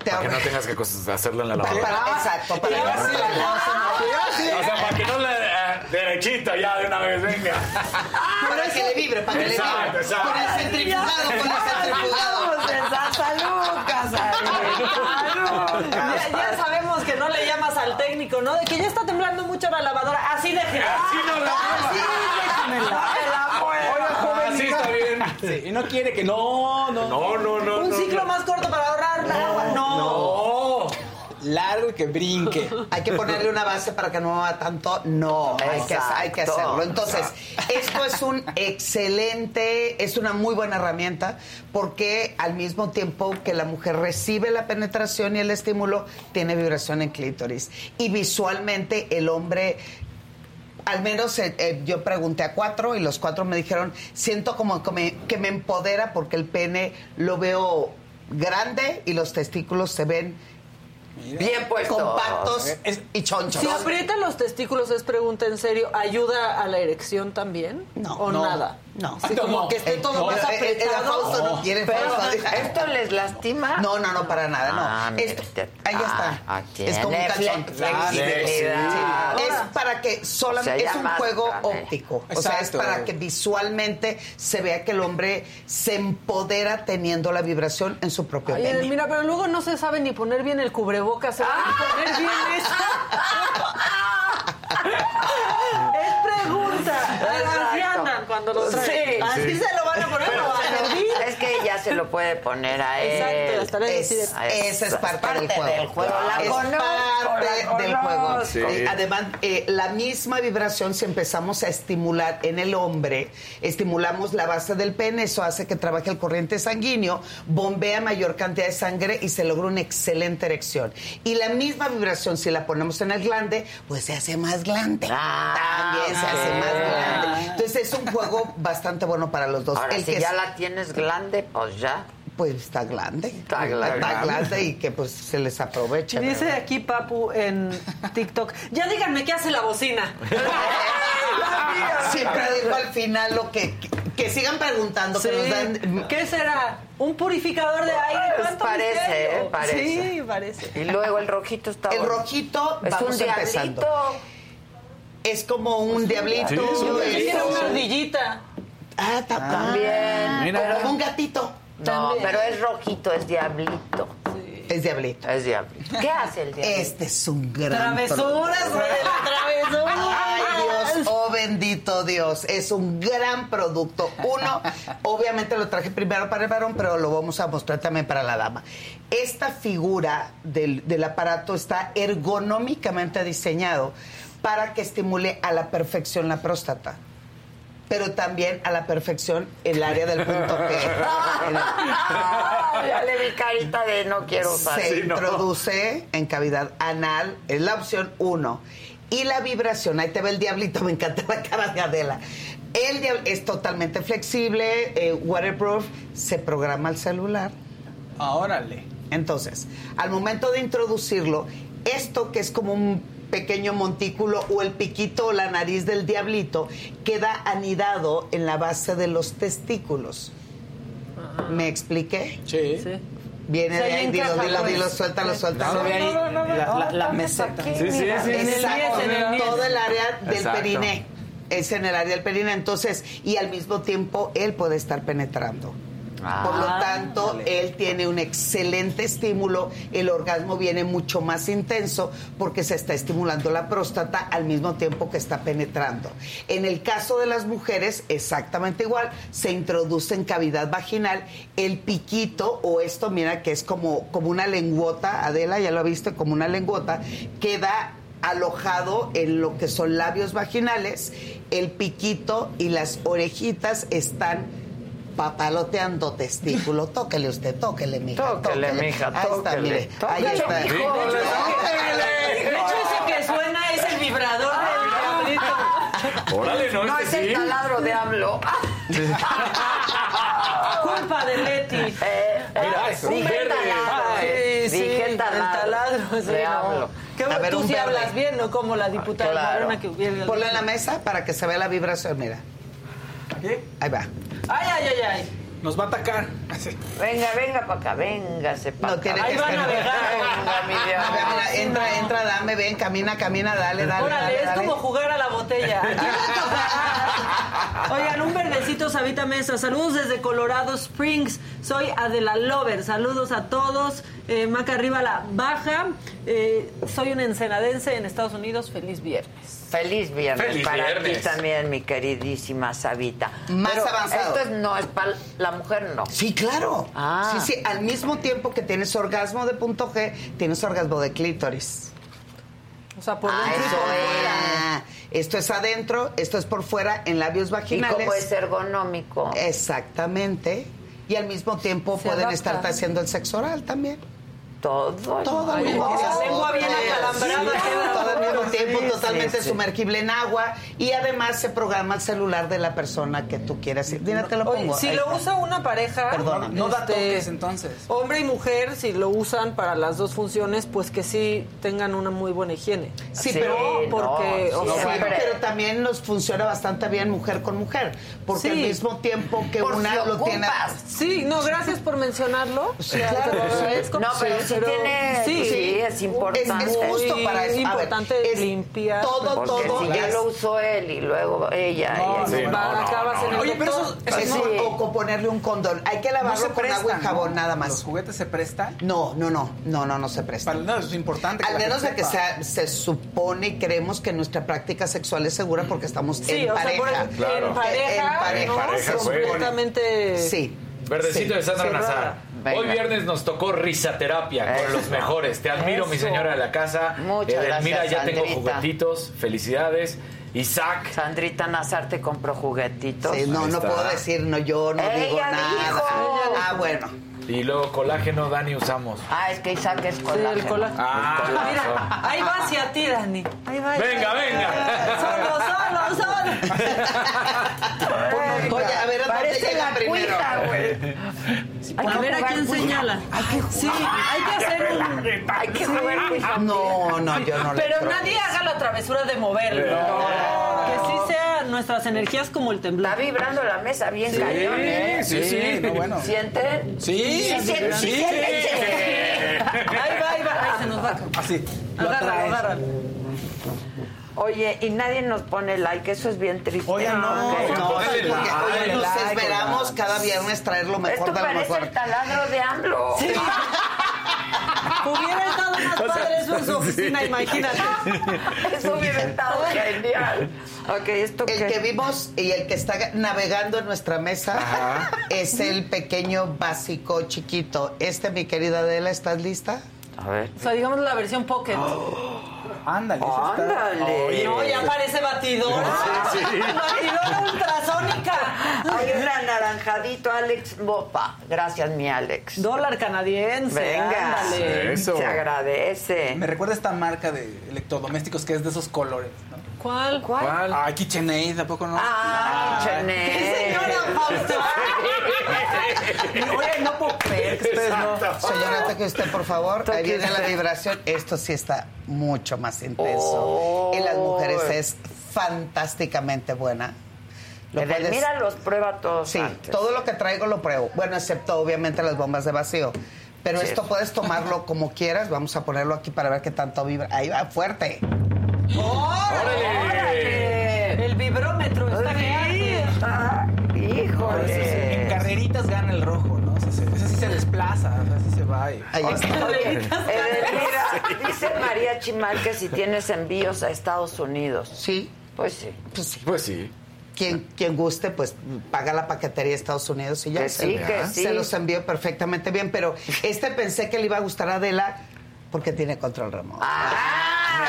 Te Para que no tengas que hacerlo en la lavadora. para- exacto, para la cosa, O sea, para que no le... eh, derechito ya de una vez, venga. Para que le vibre, para que le vibre. exacto. Con el centrifugado, con el centrifugado. Salud, Casarín. Salud, Ya, ya sabemos que no le llamas al técnico, ¿no? De que ya está temblando mucho la lavadora. Así déjela. Así no la Así déjamela. Oiga, joven, sí está bien. Sí, y no quiere que no, no. No, no, no. Un no, ciclo no. más corto para ahorrar la agua. Largo y que brinque. <laughs> Hay que ponerle una base para que no mueva tanto. No, hay que, hay que Exacto. hacerlo. Entonces, esto es un excelente, es una muy buena herramienta porque al mismo tiempo que la mujer recibe la penetración y el estímulo, tiene vibración en clítoris. Y visualmente el hombre al menos eh, eh, yo pregunté a cuatro y los cuatro me dijeron, siento como que me, que me empodera porque el pene lo veo grande y los testículos se ven Bien puesto. compactos y chonchos. Si aprieta los testículos, es pregunta en serio, ¿ayuda a la erección también? No, ¿O no, nada? No, Ay, sí, no, como no. que esté todo No, más eh, eh, el apretado. Fausto no quiere Pero. ¿esto les lastima? No, no, no, para nada, no. Ah, Esto- ahí Ah, está. ah, es como un calzón. fle- flexibilidad. Sí, Es para que solamente Se es un juego grande. óptico. O sea, es Exacto. para que visualmente se vea que el hombre se empodera teniendo la vibración en su propio Ay, pene. mira, pero luego no se sabe ni poner bien el cubrebocas, se va a poner bien <laughs> eso. <laughs> es pregunta. Cuando lo traen. Sí. Así Sí. se lo van a poner Pero o a se lo- servir. Es que ella se lo puede poner a él. Exacto, estaré Es- esa es parte, del juego. La es conozco, parte la del juego. Eh, Además, eh, la misma vibración, si empezamos a estimular en el hombre, estimulamos la base del pene, eso hace que trabaje el corriente sanguíneo, bombea mayor cantidad de sangre y se logra una excelente erección. Y la misma vibración, si la ponemos en el glande, pues se hace más glande. También se hace más glande. Entonces es un juego bastante bueno para los dos. Ahora, El si que ya es- la tienes grande, pues ya. Pues está grande. Está grande. Está grande y que pues se les aprovecha. Dice ¿verdad? aquí Papu en TikTok, ya díganme qué hace la bocina. <laughs> Siempre digo al final lo que, que, que sigan preguntando, que nos dan. ¿Qué será? ¿Un purificador de aire? Pues ¿Cuánto parece? ¿eh? Parece. Sí, parece. Y luego el rojito está El bueno. rojito, es vamos un empezando. diablito. Es como un diablito. Sí, es un una ardillita. Ah, ta- También. Mira. Pero- Como un gatito. No, pero es rojito, es diablito. Es diablito. Es diablito. ¿Qué hace el diablito? Este es un gran. Travesuras, güey, la travesura. Ay, Dios, oh bendito Dios. Es un gran producto. Uno, obviamente lo traje primero para el varón, pero lo vamos a mostrar también para la dama. Esta figura del, del aparato está ergonómicamente diseñado para que estimule a la perfección la próstata. Pero también a la perfección el área del punto G. Ah, <laughs> ya le vi carita de no quiero usar. se Sí, no. introduce en cavidad anal, es la opción uno. Y la vibración, ahí te ve el diablito, me encanta la cara de Adela. El diab- es totalmente flexible, eh, waterproof, se programa el celular. Ah, órale. Entonces, al momento de introducirlo, esto que es como un pequeño montículo o el piquito o la nariz del diablito queda anidado en la base de los testículos. ¿Me expliqué? Sí. Sí. Viene de ahí, dilo, dilo, pues. dilo, suéltalo, suéltalo. La, la, la meseta. Sí, sí, sí. En el Exacto, todo el área del Exacto. periné. Es en el área del periné, entonces, y al mismo tiempo él puede estar penetrando. Por lo tanto, él tiene un excelente estímulo, el orgasmo viene mucho más intenso porque se está estimulando la próstata al mismo tiempo que está penetrando. En el caso de las mujeres, exactamente igual, se introduce en cavidad vaginal el piquito o esto, mira que es como, como una lengüota, Adela ya lo ha visto, como una lengüota, queda alojado en lo que son labios vaginales, el piquito y las orejitas están papaloteando testículo. Tóquele usted, tóquele, mija. Tóquele, mija, Ahí está, tóquele, mire. Ahí tóquele, está. mijo. De hecho, ese que suena es el vibrador del diablito. Órale, no, No, es este el sí. taladro de AMLO. <laughs> Culpa de Leti. Eh, Mira, es un dije verde. taladro, eh. Sí, sí, Dije el taladro. sí, de no. AMLO. Qué bueno, ver, tú sí hablas bien, ¿no? Como la diputada Claro. Morena que hubiera... Ponla en la mesa para que se vea la vibración, mira. ¿Qué? Ahí va. Ay, ay, ay, ay. Nos va a atacar. Venga, venga para acá, véngase para No acá. tiene Ahí que van a estar- navegar. Venga, mi A ver, diablo. mira, entra, entra, dame, ven, camina, camina, dale, dale. Órale, dale, es dale. como jugar a la botella. <laughs> Oigan, un verdecito, Sabita Mesa. Saludos desde Colorado Springs. Soy Adela Lover. Saludos a todos. Eh, Maca arriba la baja. Eh, soy un ensenadense en Estados Unidos. Feliz viernes. Feliz viernes Feliz para viernes. ti también, mi queridísima Sabita. Más Pero avanzado. Esto es- no es para la mujer, no. Sí, claro. Ah. Sí, sí, al mismo tiempo que tienes orgasmo de punto G, tienes orgasmo de clítoris. O sea, por Ah, dentro y eso esto es adentro, esto es por fuera, en labios Y vaginales. como es ergonómico. Exactamente. Y al mismo tiempo Se pueden adapta. estar haciendo el sexo oral también. Todo. Todo el la lengua bien acalambrada queda. todo al mismo tiempo, Sí, totalmente sí, sí. sumergible en agua y además se programa el celular de la persona que tú quieras. Mira, te lo Oye, pongo. si Ahí lo está. usa una pareja, Perdóname. No da este, toques entonces. Hombre y mujer, si lo usan para las dos funciones, pues que sí tengan una muy buena higiene. Sí, Sí, pero porque, no, o sí, sea, pero también nos funciona bastante bien mujer con mujer, porque Sí. al mismo tiempo que Por una si lo tiene ocupas. Sí, no, gracias por mencionarlo. Sí, claro, lo sí. agradezco, No, pero sí tiene- sí, es importante. Es, es justo Muy para eso. A ver, importante es limpiar. Todo, Porque todo si ya lo usó él y luego ella. No, y no, no, Va, acabas en el Oye, pero eso, eso es no- o, o ponerle un condón. Hay que lavarlo con agua y prestan, jabón ¿no? nada ¿Los más. juguetes se prestan? No, no, no, no, no, no se presta. Para, es importante. Al menos de que sea, se supone y creemos que nuestra práctica sexual es segura porque estamos Sí, en o sea, pareja. por ejemplo, Claro. en pareja, En pareja, completamente... Sí. Verdecito de Sandra. Nazar. Venga. Hoy viernes nos tocó risaterapia con Eso. los mejores. Te admiro, mi señora de la casa. Muchas Edelmira, gracias, ya tengo juguetitos. Felicidades. Isaac. Sandrita Nazar te compró juguetitos. Sí, no, no puedo decir, no, yo no Ella digo nada. dijo. Ah, bueno. Y luego colágeno, Dani, usamos. Ah, es que Isaac es Sí, colágeno. el colágeno. Ah, Mira, ahí va hacia ti, Dani. Ahí va. Venga, venga. Solo, solo, solo. Oye, a ver, ¿a dónde Parece llega la primero? güey. Hay A que ver a quién señala. Sí, hay que hacer un... Hay que cuita. No, no, yo no le Pero creo. nadie haga la travesura de moverlo. Que sí sean nuestras energías como el temblor. Está vibrando la mesa bien cañón, ¿eh? Sí, sí. no, bueno. ¿Sienten? Sí, Sí, sienten, sí. sienten. Ahí va, ahí va. Ahí se nos va. Así. Lo Agárralo, agárralo. Oye, y nadie nos pone like, eso es bien triste. Oye, no. No, Ponle porque oye, nos like, esperamos cada viernes traer lo mejor Esto de lo parece mejor. el taladro de AMLO. <laughs> Hubiera estado más padre eso en su oficina, imagínate. <laughs> Eso hubiera estado genial. Ok, ¿esto El qué? que vimos y el que está navegando en nuestra mesa es el pequeño básico chiquito. Este, mi querida Adela, ¿estás lista? A ver. O sea, digamos la versión pocket. Ándale. eso está- Ándale. Oye, No, ya parece batidora. <laughs> Batidora ultrasónica. Hay un anaranjadito, Alex Mopa. Gracias, mi Alex. Dólar canadiense. Venga. ándale. Eso. Se agradece. Me recuerda esta marca de electrodomésticos que es de esos colores. ¿Cuál? ¿Cuál? ¿Cuál? Ah, KitchenAid, ¿tampoco no? Ah. ¿Qué señora <laughs> Fausto? Oye, no puedo creer que ustedes no. Señora, toque usted, por favor. Ahí viene la vibración. Esto sí está mucho más intenso. Oh. En las mujeres es fantásticamente buena. Lo puedes- Edelmira los prueba todos Sí, antes. todo lo que traigo lo pruebo. Bueno, excepto obviamente las bombas de vacío. Pero Sí. esto puedes tomarlo como quieras. Vamos a ponerlo aquí para ver qué tanto vibra. Ahí va, fuerte. ¡Órale! El vibrómetro está aquí. Ah, En Híjole. carreritas gana el rojo, ¿no? Ese, se- ese sí se desplaza, o sea, se va. y- Ahí está. Edelmira, dice María Chimal que si tienes envíos a Estados Unidos. Sí, Pues sí. pues sí. Pues sí. Quien, quien guste, pues paga la paquetería de Estados Unidos y ya Que se, sí, que sí. se los envío perfectamente bien. Pero este pensé que le iba a gustar a Adela porque tiene control remoto. Ah,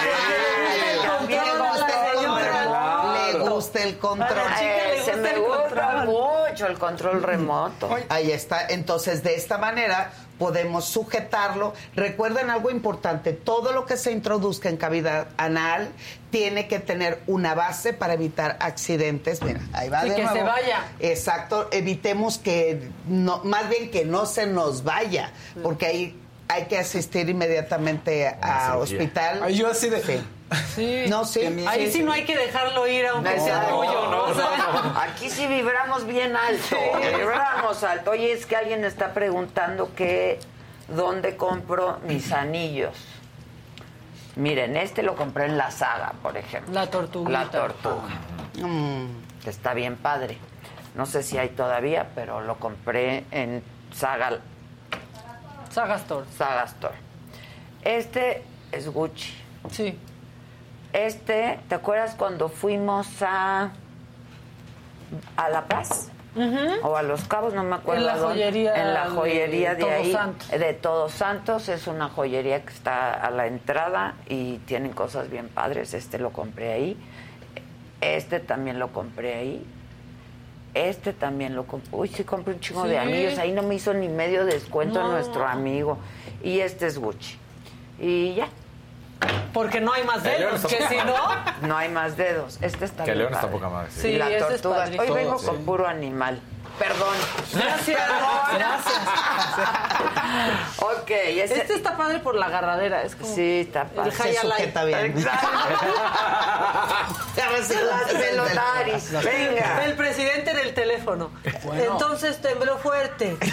También le gusta el control. Le gusta el control. A la chica le Ese gusta me el gusta mucho el control remoto. Ahí está. Entonces, de esta manera podemos sujetarlo. Recuerden algo importante, todo lo que se introduzca en cavidad anal tiene que tener una base para evitar accidentes. Mira, ahí va Sí, de que nuevo. se vaya. Exacto, evitemos que no, más bien que no se nos vaya, porque ahí hay que asistir inmediatamente a cirugía. hospital. Ay, yo así de. Sí. Sí. No, sí. Ahí sí no hay que dejarlo ir aunque sea tuyo, ¿no? O sea, Aquí sí vibramos bien alto. Vibramos alto. Oye, es que alguien está preguntando que dónde compro mis anillos. Miren, este lo compré en la saga, por ejemplo. La tortuguita. La tortuga. Que está bien padre. No sé si hay todavía, pero lo compré en Saga, Sagastor. Saga Store. Este es Gucci. Sí. Este, ¿te acuerdas cuando fuimos a a La Paz? O a Los Cabos, no me acuerdo. En la dónde. joyería En la de joyería de, Todos ahí. Santos. De Todos Santos. Es una joyería que está a la entrada y tienen cosas bien padres. Este lo compré ahí. Este también lo compré ahí. Este también lo compré. Uy, sí compré un chingo de Sí. anillos. Ahí no me hizo ni medio descuento No. nuestro amigo. y este es Gucci. Y ya. Porque no hay más dedos, que si no... <laughs> No hay más dedos. Este está Que León está poca madre. Sí, y la tortuga. Hoy vengo con sí. puro animal. Perdón. Gracias, <laughs> gracias. Ok, ese... Este está padre por la agarradera, es como... Sí, está padre. El Se sujeta bien. Exacto. Sí, sí, sí, sí. Venga. El presidente en el teléfono. Entonces tembló fuerte. <laughs>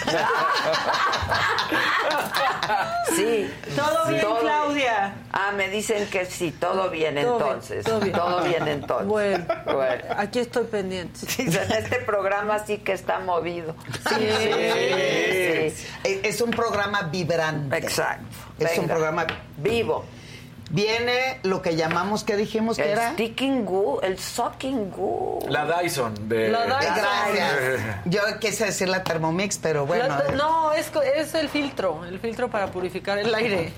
Sí. Todo bien, Claudia. Ah, me dicen que sí, todo bien Todo bien, entonces. todo bien. entonces. Bueno, Bueno. aquí estoy pendiente. En este programa sí que está movido. Sí. Sí. Es es un programa vibrante. Exacto. Es un programa Vivo. Viene lo que llamamos, ¿qué dijimos que El era? sticking goo, el sucking goo. La Dyson de. La Dyson. Gracias. <laughs> Yo quise decir la Thermomix, pero bueno. La- no, es, es el filtro, el filtro para purificar el aire.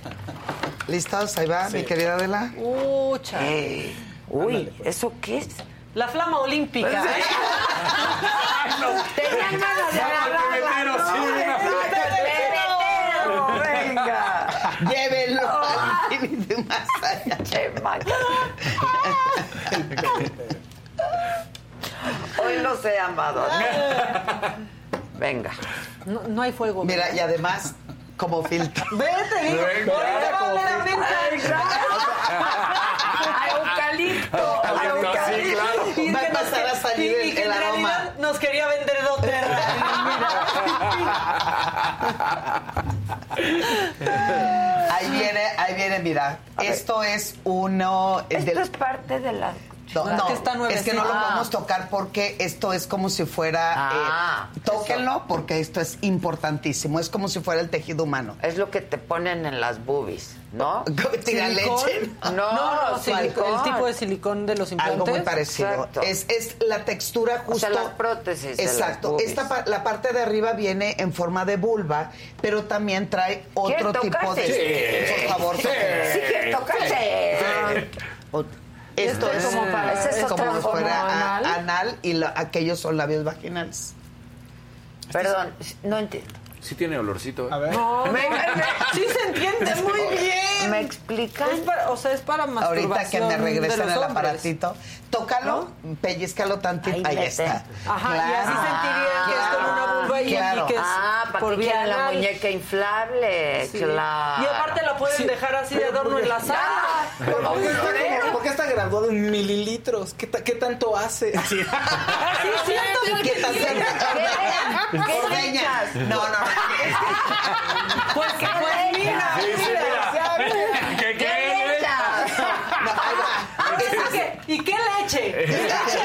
¿Listos? Ahí va, mi querida Adela. Ucha. Ey, Uy, ¿eso qué es? La flama olímpica. ¿eh? <laughs> Tenían ganas de agarrarla, Venga. Llévenlo al límite más allá. Hoy lo sé, amado. Venga. No, no hay fuego. Mira, ¿verdad? y además, como filtro. Vete, digo. Venga, ahorita va a oler a menta. A eucalipto. <laughs> a Eucalipto, sí, claro. Y Va a empezar a salir y- el- el aroma. Nos quería vender doTERRA. <laughs> <laughs> Ahí viene, ahí viene, mira. Esto es uno. Esto del- es parte de la... No, Es no, que está es que no lo podemos tocar porque esto es como si fuera. Ah, eh, tóquenlo porque esto es importantísimo. Es como si fuera el tejido humano. Es lo que te ponen en las boobies, ¿no? <laughs> Tira leche. No, No, no, silicón. el tipo de silicón de los implantes. Algo muy parecido. Exacto. Es, es la textura justo. O sea, las prótesis de las Exacto. Esta la parte de arriba viene en forma de vulva, pero también trae otro ¿Quieres tipo de. tocarse? Por favor, Sí. Sí, Esto Esto es es como para- es es como si fuera anal. anal y lo- aquellos son labios vaginales. Perdón, no entiendo. Sí tiene olorcito. ¿eh? A ver. No. <laughs> Sí se entiende muy bien. ¿Me para, o sea, es para masturbación Ahorita que me regresen el hombres. aparatito, tócalo, pellizcalo tantito. Ahí Ahí, está. Ajá, y así sentirían que es con una vulva y, Claro. que es Ah, para por que la muñeca inflable, Sí. claro. Y aparte la pueden dejar así de adorno en la sala. Como ¿Por qué, está, florero. por qué está graduado en mililitros? ¿Qué, qué tanto hace? <laughs> Así. Sí, es cierto, ¿Y porque qué echas? No, no, no. <laughs> Pues, ¿Qué pues mira, mira. ¿Qué, ¿Qué le echas? No, ahí va. Ahora sí Ese es- que- ¿Y qué leche? <laughs> Leche.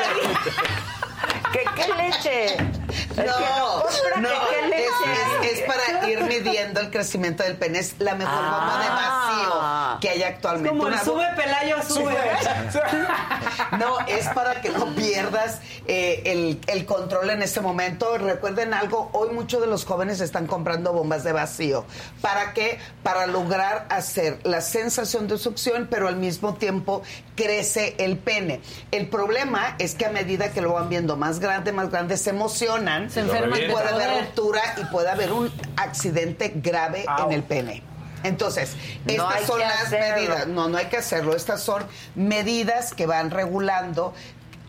¿Qué, qué leche? El que lo No, compra, no, ¿qué, qué leche? es, es- es para ir midiendo el crecimiento del pene. Es la mejor Ah. bomba de vacío que hay actualmente. Como el sube Pelayo sube. <laughs> No, es para que no pierdas eh, el, el control en este momento. Recuerden algo, hoy muchos de los jóvenes están comprando bombas de vacío. ¿Para qué? Para lograr hacer la sensación de succión, pero al mismo tiempo crece el pene. El problema es que a medida que lo van viendo más grande, más grande, se emocionan. Se enferman puede haber ruptura y puede haber un accidente grave en el pene. Entonces, No estas son las hacerlo. medidas. No, no hay que hacerlo. Estas son medidas que van regulando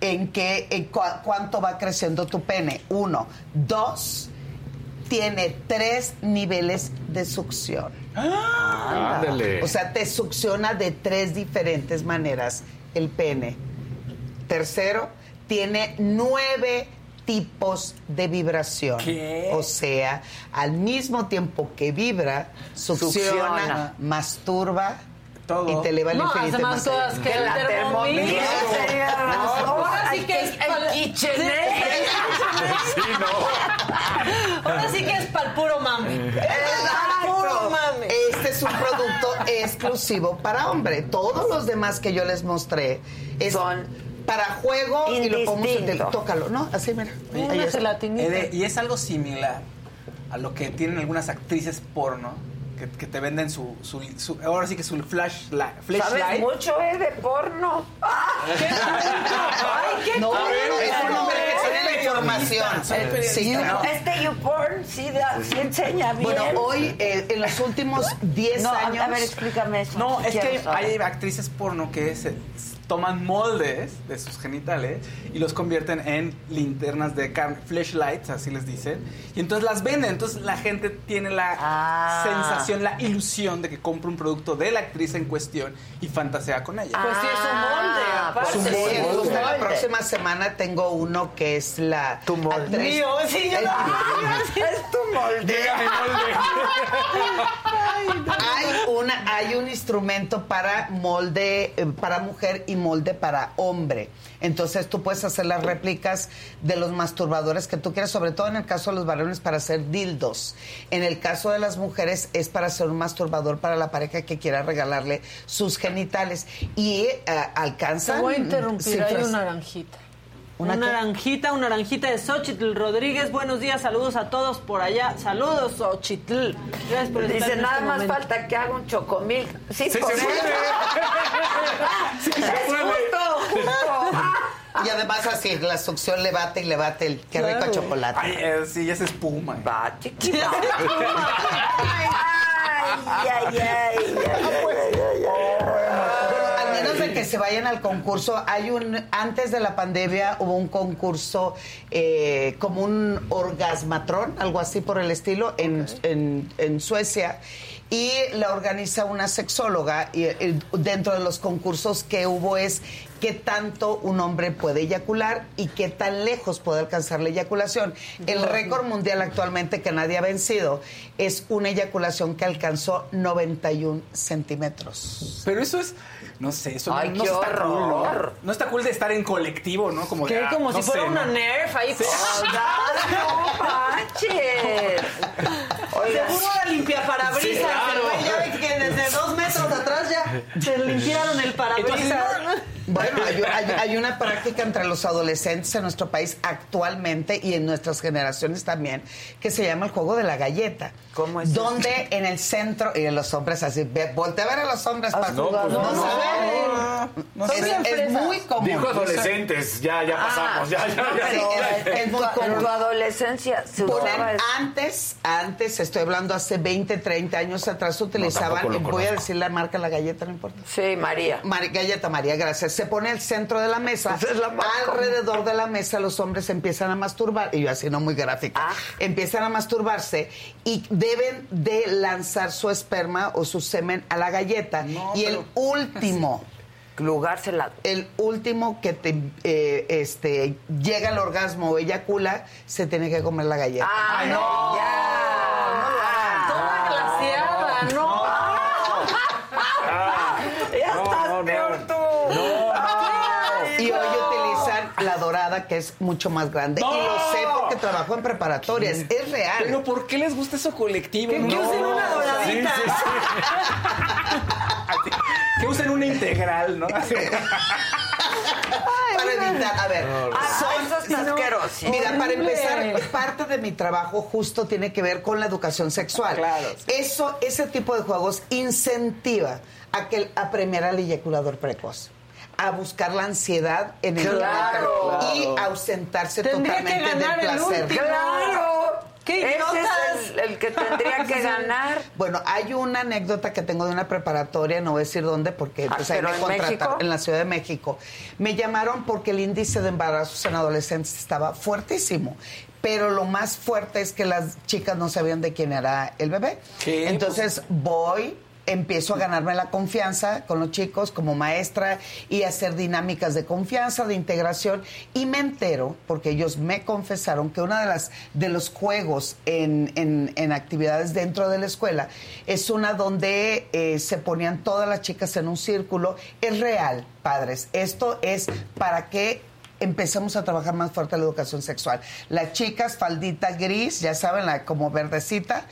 en qué, en cua- cuánto va creciendo tu pene. Uno. Dos, tiene tres niveles de succión. Ándale. O sea, te succiona de tres diferentes maneras el pene. Tercero, tiene nueve tipos de vibración. ¿Qué? O sea, al mismo tiempo que vibra, succiona, Succiona. masturba Todo. y te eleva al No, infinito más cosas que el Ahora sí que es el para- KitchenAid. Sí, no. Ahora sí que es para el puro mame. Para puro mame. Este es un producto exclusivo para hombre. Todos los demás que yo les mostré es Son para juego y lo podemos indistinto. sentir. Tócalo, ¿no? Así, mira. Ahí Una gelatinita. Ede, y es algo similar a lo que tienen algunas actrices porno que, que te venden su, su, su- ahora sí que su flash la- ¿Sabes flashlight. mucho, eh, de porno? <laughs> Ay, qué No, es Es tiene la medio información. Sí, claro. Este YouPorn sí, da- sí enseña bien. Bueno, hoy, eh, en los últimos 10 No, a- años. a ver, explícame eso. No, es que saber. hay actrices porno que se toman moldes de sus genitales y los convierten en linternas de carne, flashlights, así les dicen, y entonces las venden. Entonces la gente tiene la Ah. sensación, la ilusión de que compra un producto de la actriz en cuestión y fantasea con ella. Pues sí, es un molde, Ah. Sí, molde. justo la molde. próxima semana tengo uno que es la Tu molde. Mío, sí, yo El- <laughs> <laughs> Es tu molde. <laughs> hay una hay un instrumento para molde eh, para mujer y molde para hombre. Entonces tú puedes hacer las réplicas de los masturbadores que tú quieras sobre todo en el caso de los varones para hacer dildos. En el caso de las mujeres es para hacer un masturbador para la pareja que quiera regalarle sus genitales. Y eh, alcanzan Te voy a interrumpir, hay una naranjita. ¿Una naranjita, una naranjita de Xochitl Rodríguez. Buenos días, saludos a todos por allá. Saludos, Xochitl. Gracias por Dice, nada este más momento. falta que haga un chocomil. Sí, Sí, por se eso. puede. Sí, se Es puede. justo, justo. y además así la succión le bate y le bate el qué rico Claro. chocolate Ay, eh, sí, es espuma. Va, chiquita. Ay, ay, ay, ay, ay, ay, que se vayan al concurso, hay un antes de la pandemia hubo un concurso eh, como un orgasmatrón, algo así por el estilo, en, en- en Suecia. Y la organiza una sexóloga y, eh, dentro de los concursos que hubo es qué tanto un hombre puede eyacular y qué tan lejos puede alcanzar la eyaculación. El récord mundial actualmente que nadie ha vencido es una eyaculación que alcanzó 91 centímetros. Pero eso es, no sé, eso Ay, no, no qué está cool, ¿no? horror. No está cool de estar en colectivo, ¿no? Como, de, ¿Qué? ah, Como no si fuera sé, una ¿no? nerf ahí. <laughs> no manches. Oiga. Seguro la limpia parabrisas. Sí, claro. ya ve que desde dos metros atrás ya <laughs> se limpiaron el parabrisas. Hay una práctica entre los adolescentes en nuestro país actualmente y en nuestras generaciones también que se llama el juego de la galleta. ¿Cómo es Donde en el centro, y los hombres así, ve, voltea a ver a los hombres para No, pues no, no saben. no es, muy común. Dijo adolescentes, ya, ya pasamos, ya, ya, ya. Sí, es, es muy En tu, en adolescencia se usaba eso. antes, antes, estoy hablando hace 20, 30 años atrás, utilizaban, voy a decir la marca, la galleta, no importa. Sí, María. Galleta María, gracias. Se pone al centro de la mesa. Es la Alrededor de la mesa los hombres empiezan a masturbar. Y yo así no muy gráfico. Ah. Empiezan a masturbarse y deben de lanzar su esperma o su semen a la galleta. No, y el último, <laughs> Lugársela. el último que te eh, este, llega al orgasmo o eyacula, se tiene que comer la galleta. Ah, no. Ya. Toda glaciada, no. Ya estás peor tú. Y hoy utilizan que es mucho más grande. ¡No! Y lo sé porque trabajo en preparatorias. Es real. Pero ¿por qué les gusta eso colectivo? Que- que No. usen una doradita. Sí, sí, sí. <laughs> que usen una integral, ¿no? <laughs> Para evitar, a ver, son- eso está asqueroso. Mira, para empezar, parte de mi trabajo justo tiene que ver con la educación sexual. Claro, sí. Eso, ese tipo de juegos incentiva a que a premiar al eyaculador precoz. A buscar la ansiedad en el Claro. y ausentarse Tendría que totalmente ganar del el placer. último. Claro. ¡Qué Ese es el, el que tendría que <laughs> ganar. Bueno, hay una anécdota que tengo de una preparatoria, no voy a decir dónde, porque Ah, pues, ahí ¿pero me en contrataron, en la Ciudad de México. Me llamaron porque el índice de embarazos en adolescentes estaba fuertísimo. Pero lo más fuerte es que las chicas no sabían de quién era el bebé. ¿Qué? Entonces voy, empiezo a ganarme la confianza con los chicos como maestra y hacer dinámicas de confianza, de integración y me entero porque ellos me confesaron que una de las de los juegos en, en- en actividades dentro de la escuela es una donde eh, se ponían todas las chicas en un círculo. Es real, padres. Esto es para que empezamos a trabajar más fuerte la educación sexual. Las chicas, faldita gris, ya saben, la como verdecita,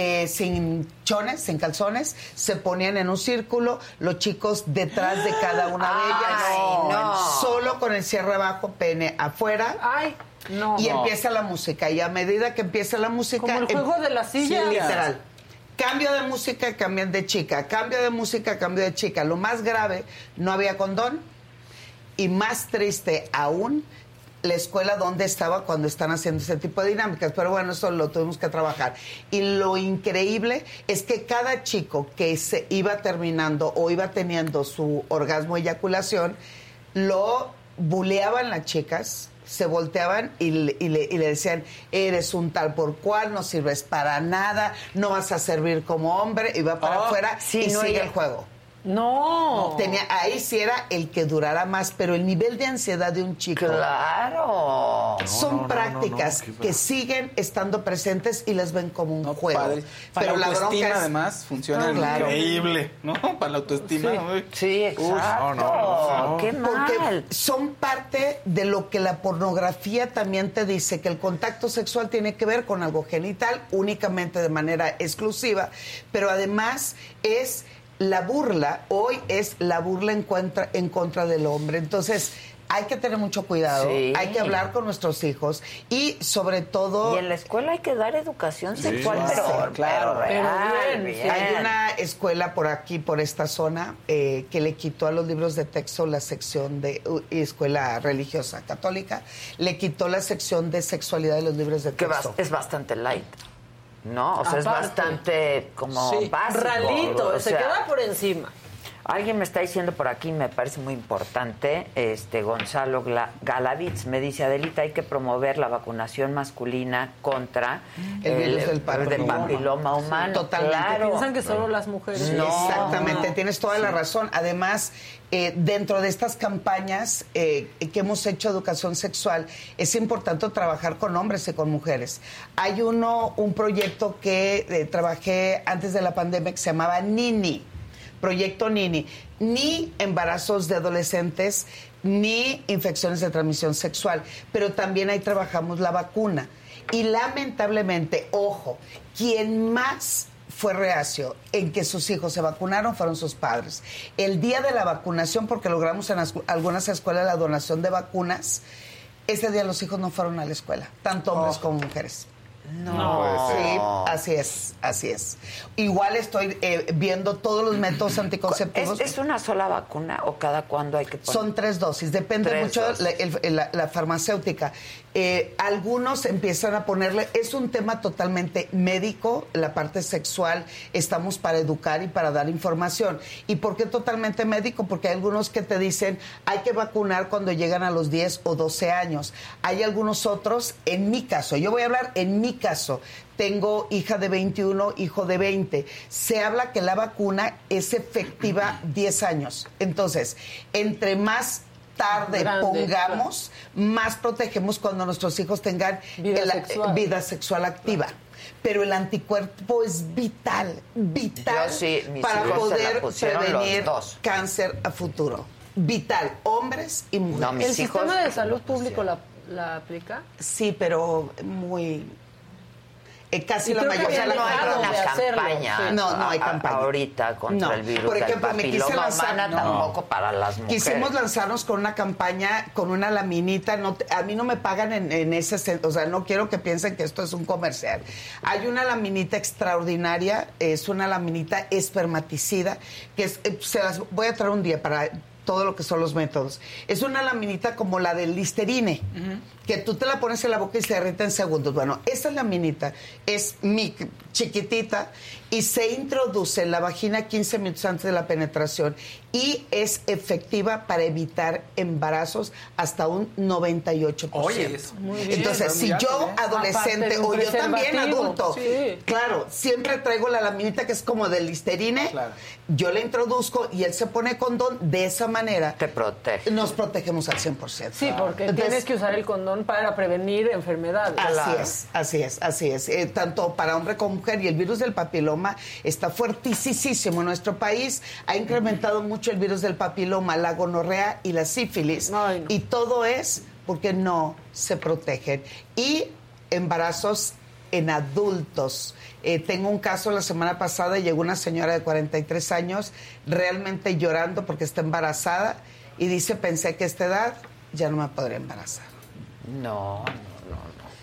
eh, sin chones, sin calzones, se ponían en un círculo, los chicos detrás de cada una de ellas, Ay, no. solo con el cierre abajo, pene afuera. Ay, no. Y empieza la música. Y a medida que empieza la música. Como el em- juego de las sillas. Sí, literal. Cambio de música, cambian de chica. Cambio de música, cambio de chica. Lo más grave, no había condón. Y más triste aún, la escuela donde estaba cuando están haciendo ese tipo de dinámicas. Pero bueno, eso lo tuvimos que trabajar. Y lo increíble es que cada chico que se iba terminando o iba teniendo su orgasmo eyaculación, lo buleaban las chicas, se volteaban y le, y le- y le decían, eres un tal por cual, no sirves para nada, no vas a servir como hombre, y va para afuera sí, y no, sigue ella- el juego. No. Tenía, ahí sí era el que durara más, pero el nivel de ansiedad de un chico. Claro. Son No, no, no, prácticas no, que siguen estando presentes y las ven como un juego. Padre. Para Pero la autoestima, bronca es- además, funciona No, claro. increíble, ¿no? Para la autoestima. Sí, exacto. no, no, no. Qué Porque mal. son parte de lo que la pornografía también te dice, que el contacto sexual tiene que ver con algo genital únicamente de manera exclusiva, pero además es la burla, hoy es la burla en contra, en contra del hombre. Entonces, hay que tener mucho cuidado, Sí. hay que hablar con nuestros hijos y sobre todo... Y en la escuela hay que dar educación sexual, Sí, pero, claro. pero real, Pero bien. Hay una escuela por aquí, por esta zona, eh, que le quitó a los libros de texto la sección de uh, escuela religiosa católica, le quitó la sección de sexualidad de los libros de Que texto. bas- es bastante light. ¿No? O sea, es bastante como Sí, básico. ralito, o se queda por encima. Alguien me está diciendo por aquí, me parece muy importante, este Gonzalo Gla- Galavitz me dice, Adelita, hay que promover la vacunación masculina contra El virus del papiloma. papiloma humano. Totalmente. Claro. Piensan que solo las mujeres. No. Exactamente, tienes toda la razón. Además, eh, dentro de estas campañas eh, que hemos hecho educación sexual, es importante trabajar con hombres y con mujeres. Hay uno, un proyecto que eh, trabajé antes de la pandemia que se llamaba Nini. Proyecto Nini. Ni embarazos de adolescentes, ni infecciones de transmisión sexual. Pero también ahí trabajamos la vacuna. Y lamentablemente, ojo, quien más fue reacio en que sus hijos se vacunaron fueron sus padres. El día de la vacunación, porque logramos en algunas escuelas la donación de vacunas, ese día los hijos no fueron a la escuela, tanto hombres como mujeres. No. Sí, así es, así es. Igual estoy eh, viendo todos los métodos anticonceptivos. ¿Es, es una sola vacuna o cada cuándo hay que poner? Son tres dosis, depende Tres mucho dosis. la, el- la- la farmacéutica. Eh, algunos empiezan a ponerle, es un tema totalmente médico, la parte sexual, estamos para educar y para dar información. ¿Y por qué totalmente médico? Porque hay algunos que te dicen, hay que vacunar cuando llegan a los 10 o 12 años. Hay algunos otros, en mi caso, yo voy a hablar en mi caso, tengo hija de 21, hijo de 20. Se habla que la vacuna es efectiva 10 años. Entonces, entre más tarde Grande, pongamos, más protegemos cuando nuestros hijos tengan Vida el- sexual. vida sexual activa. Pero el anticuerpo es vital, vital sí, para poder prevenir dos. cáncer a futuro. Vital, hombres y mujeres. No, ¿El hijos sistema de salud público la, la aplica? Sí, pero muy... eh, casi Y la mayoría no hay una hacerlo, campaña. sí. No, no hay a- a- campaña. Ahorita contra No. el virus Por ejemplo, me quise lanzar- no. tampoco para las mujeres. Quisimos lanzarnos con una campaña, con una laminita. No, te- a mí no me pagan en, en ese, o sea, no quiero que piensen que esto es un comercial. Hay una laminita extraordinaria, es una laminita espermaticida, que es, eh, se las voy a traer un día para todo lo que son los métodos. Es una laminita como la del Listerine, que tú te la pones en la boca y se derrite en segundos. Bueno, esa laminita es mi chiquitita y se introduce en la vagina 15 minutos antes de la penetración y es efectiva para evitar embarazos hasta un 98%. Oye, eso. Muy bien, Entonces, si yo adolescente de o yo también adulto, Sí. claro, siempre traigo la laminita que es como del Listerine, yo la introduzco y él se pone condón de esa manera. Te protege. Nos protegemos al 100%. Sí, porque Entonces, tienes que usar el condón para prevenir enfermedades. Así es, así es, así es. Eh, tanto para hombre como mujer. Y el virus del papiloma está fuertísimo en nuestro país. Ha incrementado mucho el virus del papiloma, la gonorrea y la sífilis. Y todo es porque no se protegen. Y embarazos en adultos. Eh, tengo un caso la semana pasada, llegó una señora de 43 años realmente llorando porque está embarazada y dice, pensé que a esta edad ya no me podría embarazar. No,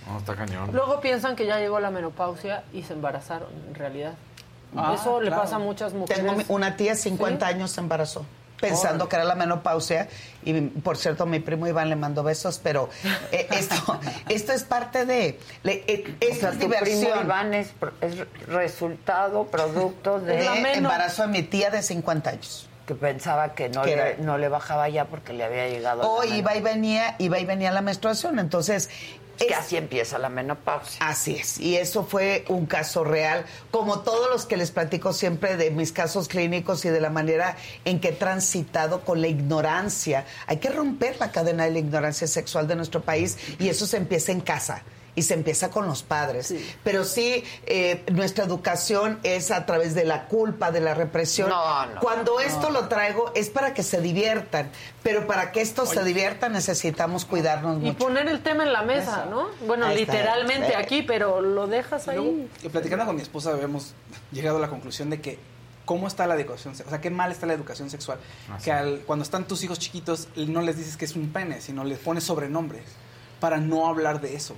No, está cañón. Luego piensan que ya llegó la menopausia y se embarazaron, en realidad. Ah, Eso le claro. pasa a muchas mujeres. Tengo mi- una tía, 50 años, se embarazó. pensando que era la menopausia. Y por cierto, mi primo Iván le mandó besos, pero eh, <laughs> esto, esto es parte de. le- eh, O esto sea, es tu primo diversión. Iván es, es resultado, producto de... de embarazo a mi tía de 50 años. Que pensaba que no, Que le, no le bajaba ya porque le había llegado... O la iba y venía, iba y venía la menstruación. Entonces. Es que así empieza la menopausia. Así es. Y eso fue un caso real, como todos los que les platico siempre de mis casos clínicos y de la manera en que he transitado con la ignorancia. Hay que romper la cadena de la ignorancia sexual de nuestro país y eso se empieza en casa. Y se empieza con los padres. Pero sí, eh, nuestra educación es a través de la culpa, de la represión. No, no, Cuando no, esto no. lo traigo es para que se diviertan. Pero para que esto se divierta necesitamos cuidarnos Y mucho. poner el tema en la mesa, Eso. ¿no? Bueno, Ahí literalmente Eh. aquí, pero lo dejas ahí. Luego, y platicando con mi esposa, habíamos llegado a la conclusión de que cómo está la educación, se- o sea, qué mal está la educación sexual. Que al- cuando están tus hijos chiquitos, no les dices que es un pene, sino les pones sobrenombres para no hablar de eso.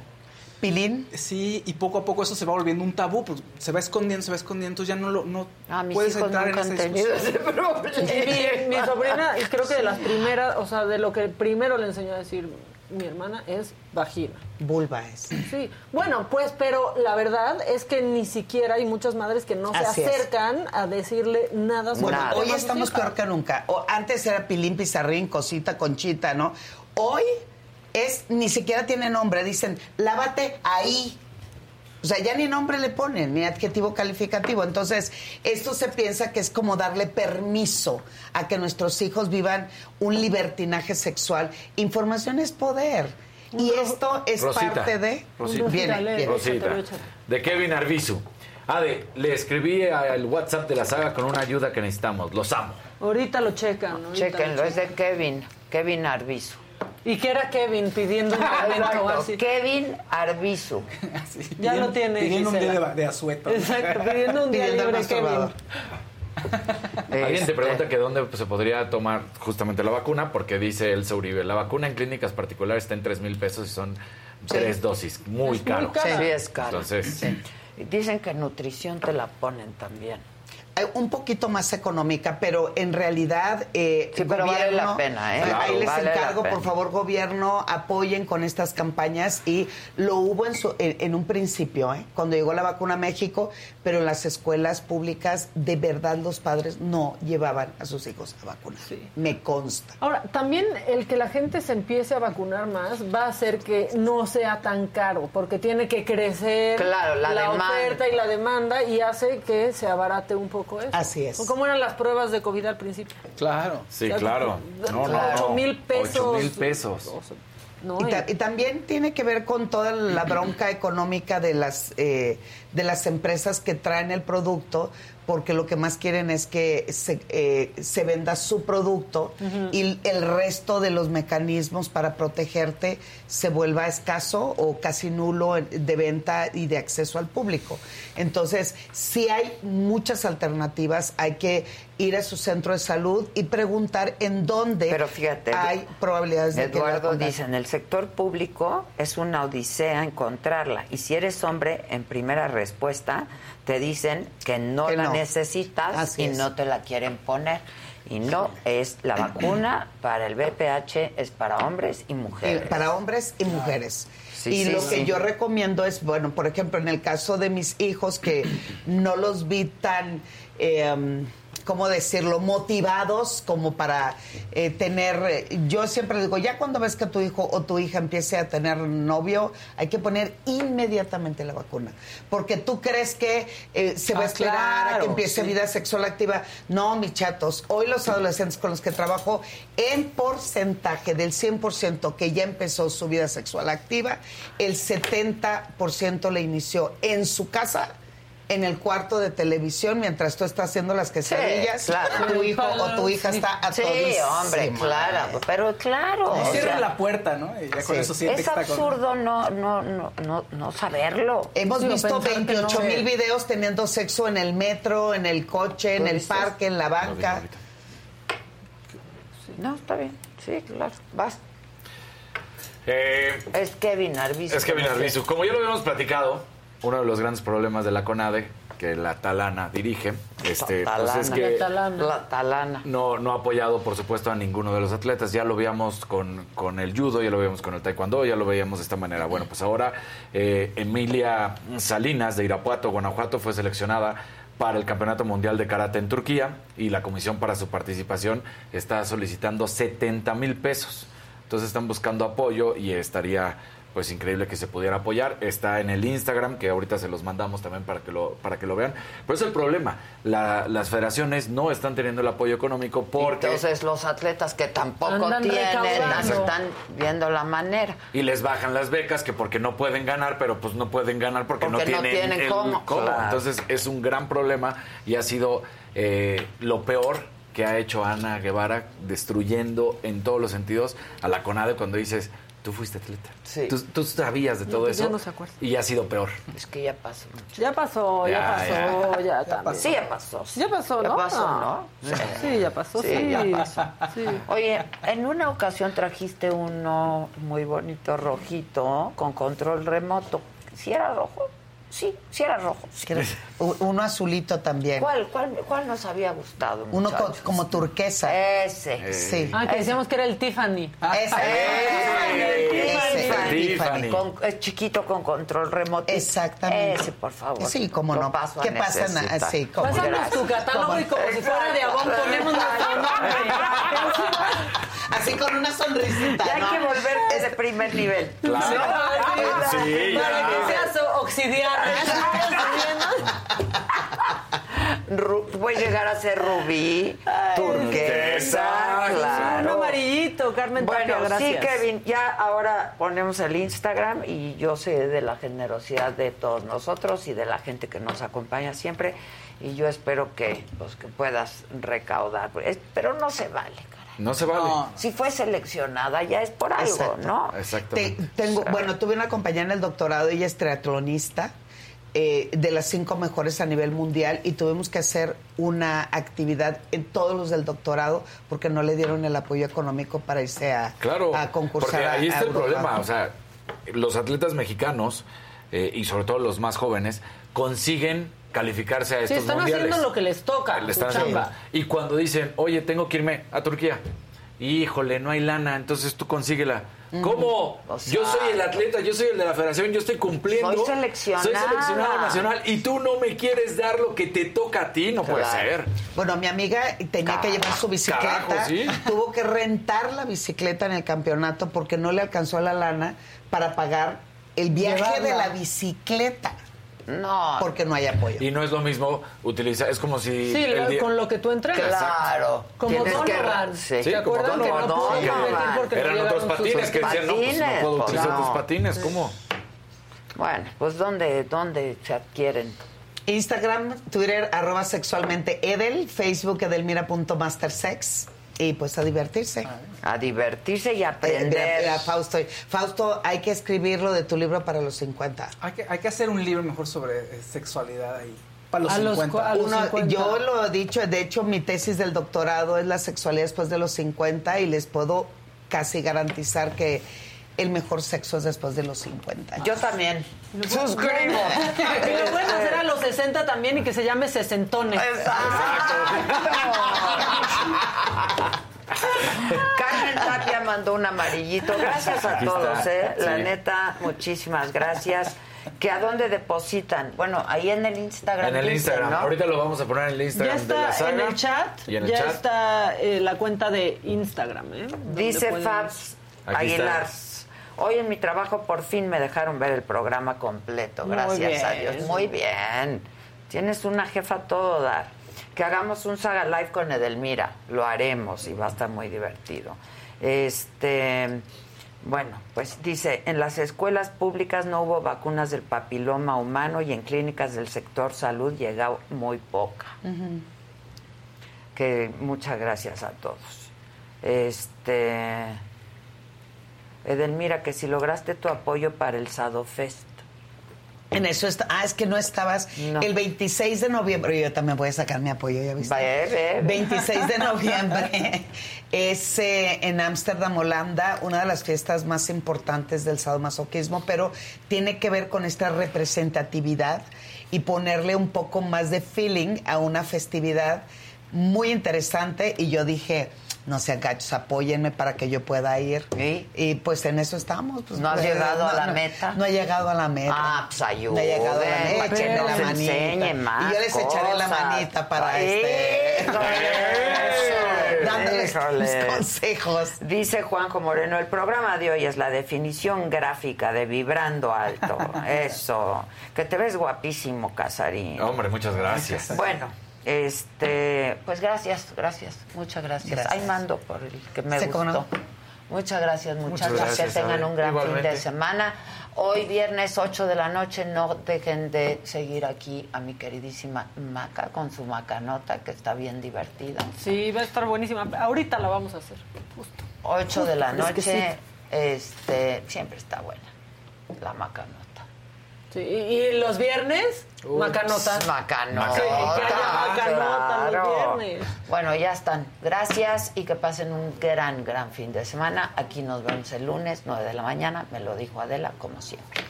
¿Pilín? Sí, y poco a poco eso se va volviendo un tabú, pues se va escondiendo, se va escondiendo, entonces ya no lo no Ah, mis puedes hijos entrar nunca en han esa tenido ese problema. <laughs> Mi, mi sobrina, y creo que de las primeras, o sea, de lo que primero le enseñó a decir mi hermana es vagina. Vulva es. Sí, bueno, pues, pero la verdad es que ni siquiera hay muchas madres que no Así se es. acercan a decirle nada sobre Bueno, el hoy estamos peor que nunca. O antes era Pilín, Pizarrín, Cosita, Conchita, ¿no? Hoy es, ni siquiera tiene nombre, dicen, lávate ahí. O sea, ya ni nombre le ponen, ni adjetivo calificativo. Entonces, esto se piensa que es como darle permiso a que nuestros hijos vivan un libertinaje sexual. Información es poder. Y esto es Rosita. parte de... Rosita. Viene, viene. Rosita. De Kevin Arbizu. Ade, le escribí al WhatsApp de la saga con una ayuda que necesitamos. Los amo. Ahorita lo checan. ahorita Chequenlo, lo es de Kevin, Kevin Arbizu. ¿Y qué era Kevin pidiendo un <laughs> momento así? Kevin Arbizu. <laughs> Ya lo tiene. Pidiendo un día de, de asueto. Exacto, pidiendo un día Pidiendo libre, Kevin. <laughs> Alguien te Este, pregunta que dónde pues, se podría tomar justamente la vacuna, porque dice Elsa Uribe, la vacuna en clínicas particulares está en 3 mil pesos y son tres dosis. Muy Es muy caro. Sí, es caro. Entonces, Dicen que nutrición te la ponen también. Un poquito más económica, pero en realidad eh, Sí, pero vale la pena, ¿eh? Ahí les vale la encargo, por favor, gobierno, apoyen con estas campañas y lo hubo en, su- en, en un principio, ¿eh? cuando llegó la vacuna a México, pero en las escuelas públicas de verdad los padres no llevaban a sus hijos a vacunar. Me consta. Ahora, también el que la gente se empiece a vacunar más va a hacer que no sea tan caro, porque tiene que crecer Claro, la demanda. oferta y la demanda y hace que se abarate un poco eso. Así es. ¿Cómo eran las pruebas de COVID al principio? Claro. sí, claro. No, no, ocho no. mil pesos. Ocho mil pesos. No, Y, y- ta- y también tiene que ver con toda la bronca económica de las eh, de las empresas que traen el producto, porque lo que más quieren es que se, eh, se venda su producto y el resto de los mecanismos para protegerte se vuelva escaso o casi nulo de venta y de acceso al público. Entonces, si hay muchas alternativas, hay que ir a su centro de salud y preguntar en dónde Pero fíjate, hay probabilidades de que la Eduardo dice, en el sector público es una odisea encontrarla. Y si eres hombre, en primera respuesta, te dicen que no Que la no. necesitas Así y es. no te la quieren poner. Y no es la <clears throat> vacuna para el VPH, es para hombres y mujeres. Para hombres y mujeres. Sí, y sí, lo sí. que yo recomiendo es, bueno, por ejemplo, en el caso de mis hijos que no los vi tan, eh, ¿cómo decirlo?, motivados como para eh, tener, eh, yo siempre digo, ya cuando ves que tu hijo o tu hija empiece a tener novio, hay que poner inmediatamente la vacuna. Porque tú crees que eh, se va a Ah, esperar a que empiece sí. vida sexual activa. No, mis chatos, hoy los adolescentes con los que trabajo, en porcentaje del 100% que ya empezó su vida sexual activa, el 70% le inició en su casa. En el cuarto de televisión, mientras tú estás haciendo las quesadillas, claro. tu hijo o tu hija está a Sí, hombre, claro. Pero claro. O sea, la puerta, ¿no? Y ya con Sí. eso siente es que está con- absurdo no, no, no, no, no saberlo. Hemos Sí, visto pensar que 28 no. mil videos teniendo sexo en el metro, en el coche, en ¿Lo el dices? parque, en la banca. No, está bien. Sí, claro. Vas. Eh, Es Kevin Arbizu. es Kevin Arbizu. Como ya lo habíamos platicado, uno de los grandes problemas de la CONADE que la Talana dirige, este, pues Talana. es que La Talana. La Talana. no, no ha apoyado, por supuesto, a ninguno de los atletas. Ya lo veíamos con, con el judo, ya lo veíamos con el taekwondo, ya lo veíamos de esta manera. Bueno, pues ahora eh, Emilia Salinas de Irapuato, Guanajuato, fue seleccionada para el Campeonato Mundial de Karate en Turquía y la comisión para su participación está solicitando 70 mil pesos. Entonces están buscando apoyo y estaría pues increíble que se pudiera apoyar. Está en el Instagram, que ahorita se los mandamos también para que lo, para que lo vean. Pero es el problema. La- las federaciones no están teniendo el apoyo económico porque... Entonces los atletas que tampoco Andan tienen están viendo la manera. Y les bajan las becas que porque no pueden ganar, pero pues no pueden ganar porque, Porque no no tienen, tienen el cómo. Claro. Entonces es un gran problema y ha sido eh, lo peor que ha hecho Ana Guevara destruyendo en todos los sentidos a la CONADE cuando dices, tú fuiste atleta. Tú, tú sabías de No, todo pues ya eso no se acuerda. y ha sido peor. Es que ya pasó. Ya pasó, ya, Ya, pasó, ya. ya, Ya también. pasó. Sí, ya pasó. Ya pasó, Ya ¿no? pasó. ¿no? Sí, ya pasó, sí. Sí, ya pasó. Sí. Oye, en una ocasión trajiste uno muy bonito, rojito, con control remoto. ¿Sí era rojo? Sí, sí era rojo. sí. Uno azulito también. ¿Cuál, cuál, cuál nos había gustado, Uno co- como turquesa. Ese. Sí. Ah, que decíamos que era el Tiffany. Ese. Ese, Ese. Tiffany. Con- es chiquito con control remoto. Exactamente. Ese, por favor. Sí, cómo Lo no. paso ¿Qué pasa? Sí, cómo no. Pásanos tu catálogo y como si fuera de Avon ponemos nuestro nombre. Así con una sonrisita. Ya hay ¿no? que volver ese primer nivel. Claro. Sí, ya. Para que seas obsidiana. Puede llegar a ser rubí, turquesa, Un claro. amarillito, Carmen Bueno, Tapia, sí, gracias. Kevin, ya ahora ponemos el Instagram y yo sé de la generosidad de todos nosotros y de la gente que nos acompaña siempre y yo espero que, pues, que puedas recaudar, pero no se vale. caray. No se vale. Si fue seleccionada ya es por algo, Exacto. ¿no? Exactamente. Te- tengo, bueno, tuve una compañera en el doctorado, ella es triatlonista, eh, de las cinco mejores a nivel mundial, y tuvimos que hacer una actividad en todos los del doctorado porque no le dieron el apoyo económico para irse a, Claro, a concursar. porque ahí está a el Europa. problema. O sea, los atletas mexicanos eh, y sobre todo los más jóvenes consiguen calificarse a Sí, estos están mundiales. haciendo lo que les toca. Le están haciendo. chamba. Y cuando dicen, oye, tengo que irme a Turquía, híjole, no hay lana, entonces tú consíguela. ¿Cómo? O sea, yo soy el atleta, yo soy el de la federación, yo estoy cumpliendo. Soy seleccionada. Soy seleccionado nacional y tú no me quieres dar lo que te toca a ti, no puede Claro. ser. Bueno, mi amiga tenía que llevar su bicicleta, Carajo, sí. tuvo que rentar la bicicleta en el campeonato porque no le alcanzó la lana para pagar el viaje Llevarla. de la bicicleta. No. Porque no hay apoyo. Y no es lo mismo utilizar, es como si... Sí, el lo- día- con lo que tú entregas. Claro. Como Tienes que- Donovan. sí. ¿Se como acuerdan que no Donovan, pudo sí. competir porque no Eran otros sus patines que decían, no, pues no puedo pues, utilizar no. tus patines, ¿cómo? Bueno, pues ¿dónde, dónde se adquieren? Instagram, Twitter, arroba sexualmente Edel, Facebook edelmira.mastersex y pues a divertirse. A divertirse y Eh, aprender. mira, mira, Fausto, Fausto, hay que escribirlo de tu libro para los 50. Hay que, hay que hacer un libro mejor sobre eh, sexualidad ahí. Para los A los 50. cua- a los Uno- 50. yo lo he dicho, de hecho mi tesis del doctorado es la sexualidad después de los 50 y les puedo casi garantizar que el mejor sexo es después de los 50. Yo también. Suscribo. Y lo pueden hacer a los 60 también y que se llame sesentones. <laughs> Carmen Tapia mandó un amarillito. Gracias a Aquí todos, está. ¿eh? La neta, muchísimas gracias. ¿Que a dónde depositan? Bueno, ahí en el Instagram. En el dice, Instagram. ¿no? Ahorita lo vamos a poner en el Ya Instagram de la está saga. en el chat. Y en el ya chat. está eh, la cuenta de Instagram. ¿eh? Dice pueden- Fabs Aguilar. está. Hoy en mi trabajo por fin me dejaron ver el programa completo. Gracias a. Dios. Muy bien. Tienes una jefa todo dar. Que hagamos un saga live con Edelmira. Lo haremos y va a estar muy divertido. Este. Bueno, pues dice, en las escuelas públicas no hubo vacunas del papiloma humano y en clínicas del sector salud llegó muy poca que muchas gracias a todos. Este Edelmira, que si lograste tu apoyo para el Sado Fest. En eso está. Ah, es que no estabas. No. El 26 de noviembre, yo también voy a sacar mi apoyo, ¿ya viste? Ve, ve. 26 de <laughs> noviembre es eh, en Ámsterdam, Holanda, una de las fiestas más importantes del sadomasoquismo, pero tiene que ver con esta representatividad y ponerle un poco más de feeling a una festividad muy interesante y yo dije, no sean gachos, apóyenme para que yo pueda ir. Y pues en eso estamos. Pues, ¿No has pues, llegado a la no- meta? No he llegado a la meta. Ah, pues ayude. No he llegado a la meta. Para que Échenme nos la manita. más y yo les echaré la manita para Ay, este. híjole. Dándoles Híjole. mis <laughs> consejos. Dice Juanjo Moreno, el programa de hoy es la definición gráfica de vibrando alto. <laughs> Eso. Que te ves guapísimo, Casarín. Hombre, muchas gracias. Bueno, este, pues gracias, gracias, muchas gracias. Gracias. Ahí mando por el que me gustó. Muchas gracias, muchachos. gracias, que tengan un gran fin de semana. Hoy viernes 8 de la noche, no dejen de seguir aquí a mi queridísima Maca con su macanota, que está bien divertida. Sí, va a estar buenísima. Ahorita la vamos a hacer. Justo. 8 de la Es que noche, sí. este, siempre está buena, la macanota. Sí, y los viernes, macanota. Macanota. Sí, macanota claro. los viernes. Bueno, ya están. Gracias y que pasen un gran, gran fin de semana. Aquí nos vemos el lunes, 9 de la mañana. Me lo dijo Adela, como siempre.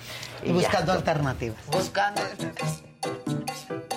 Y buscando alternativas. Buscando. A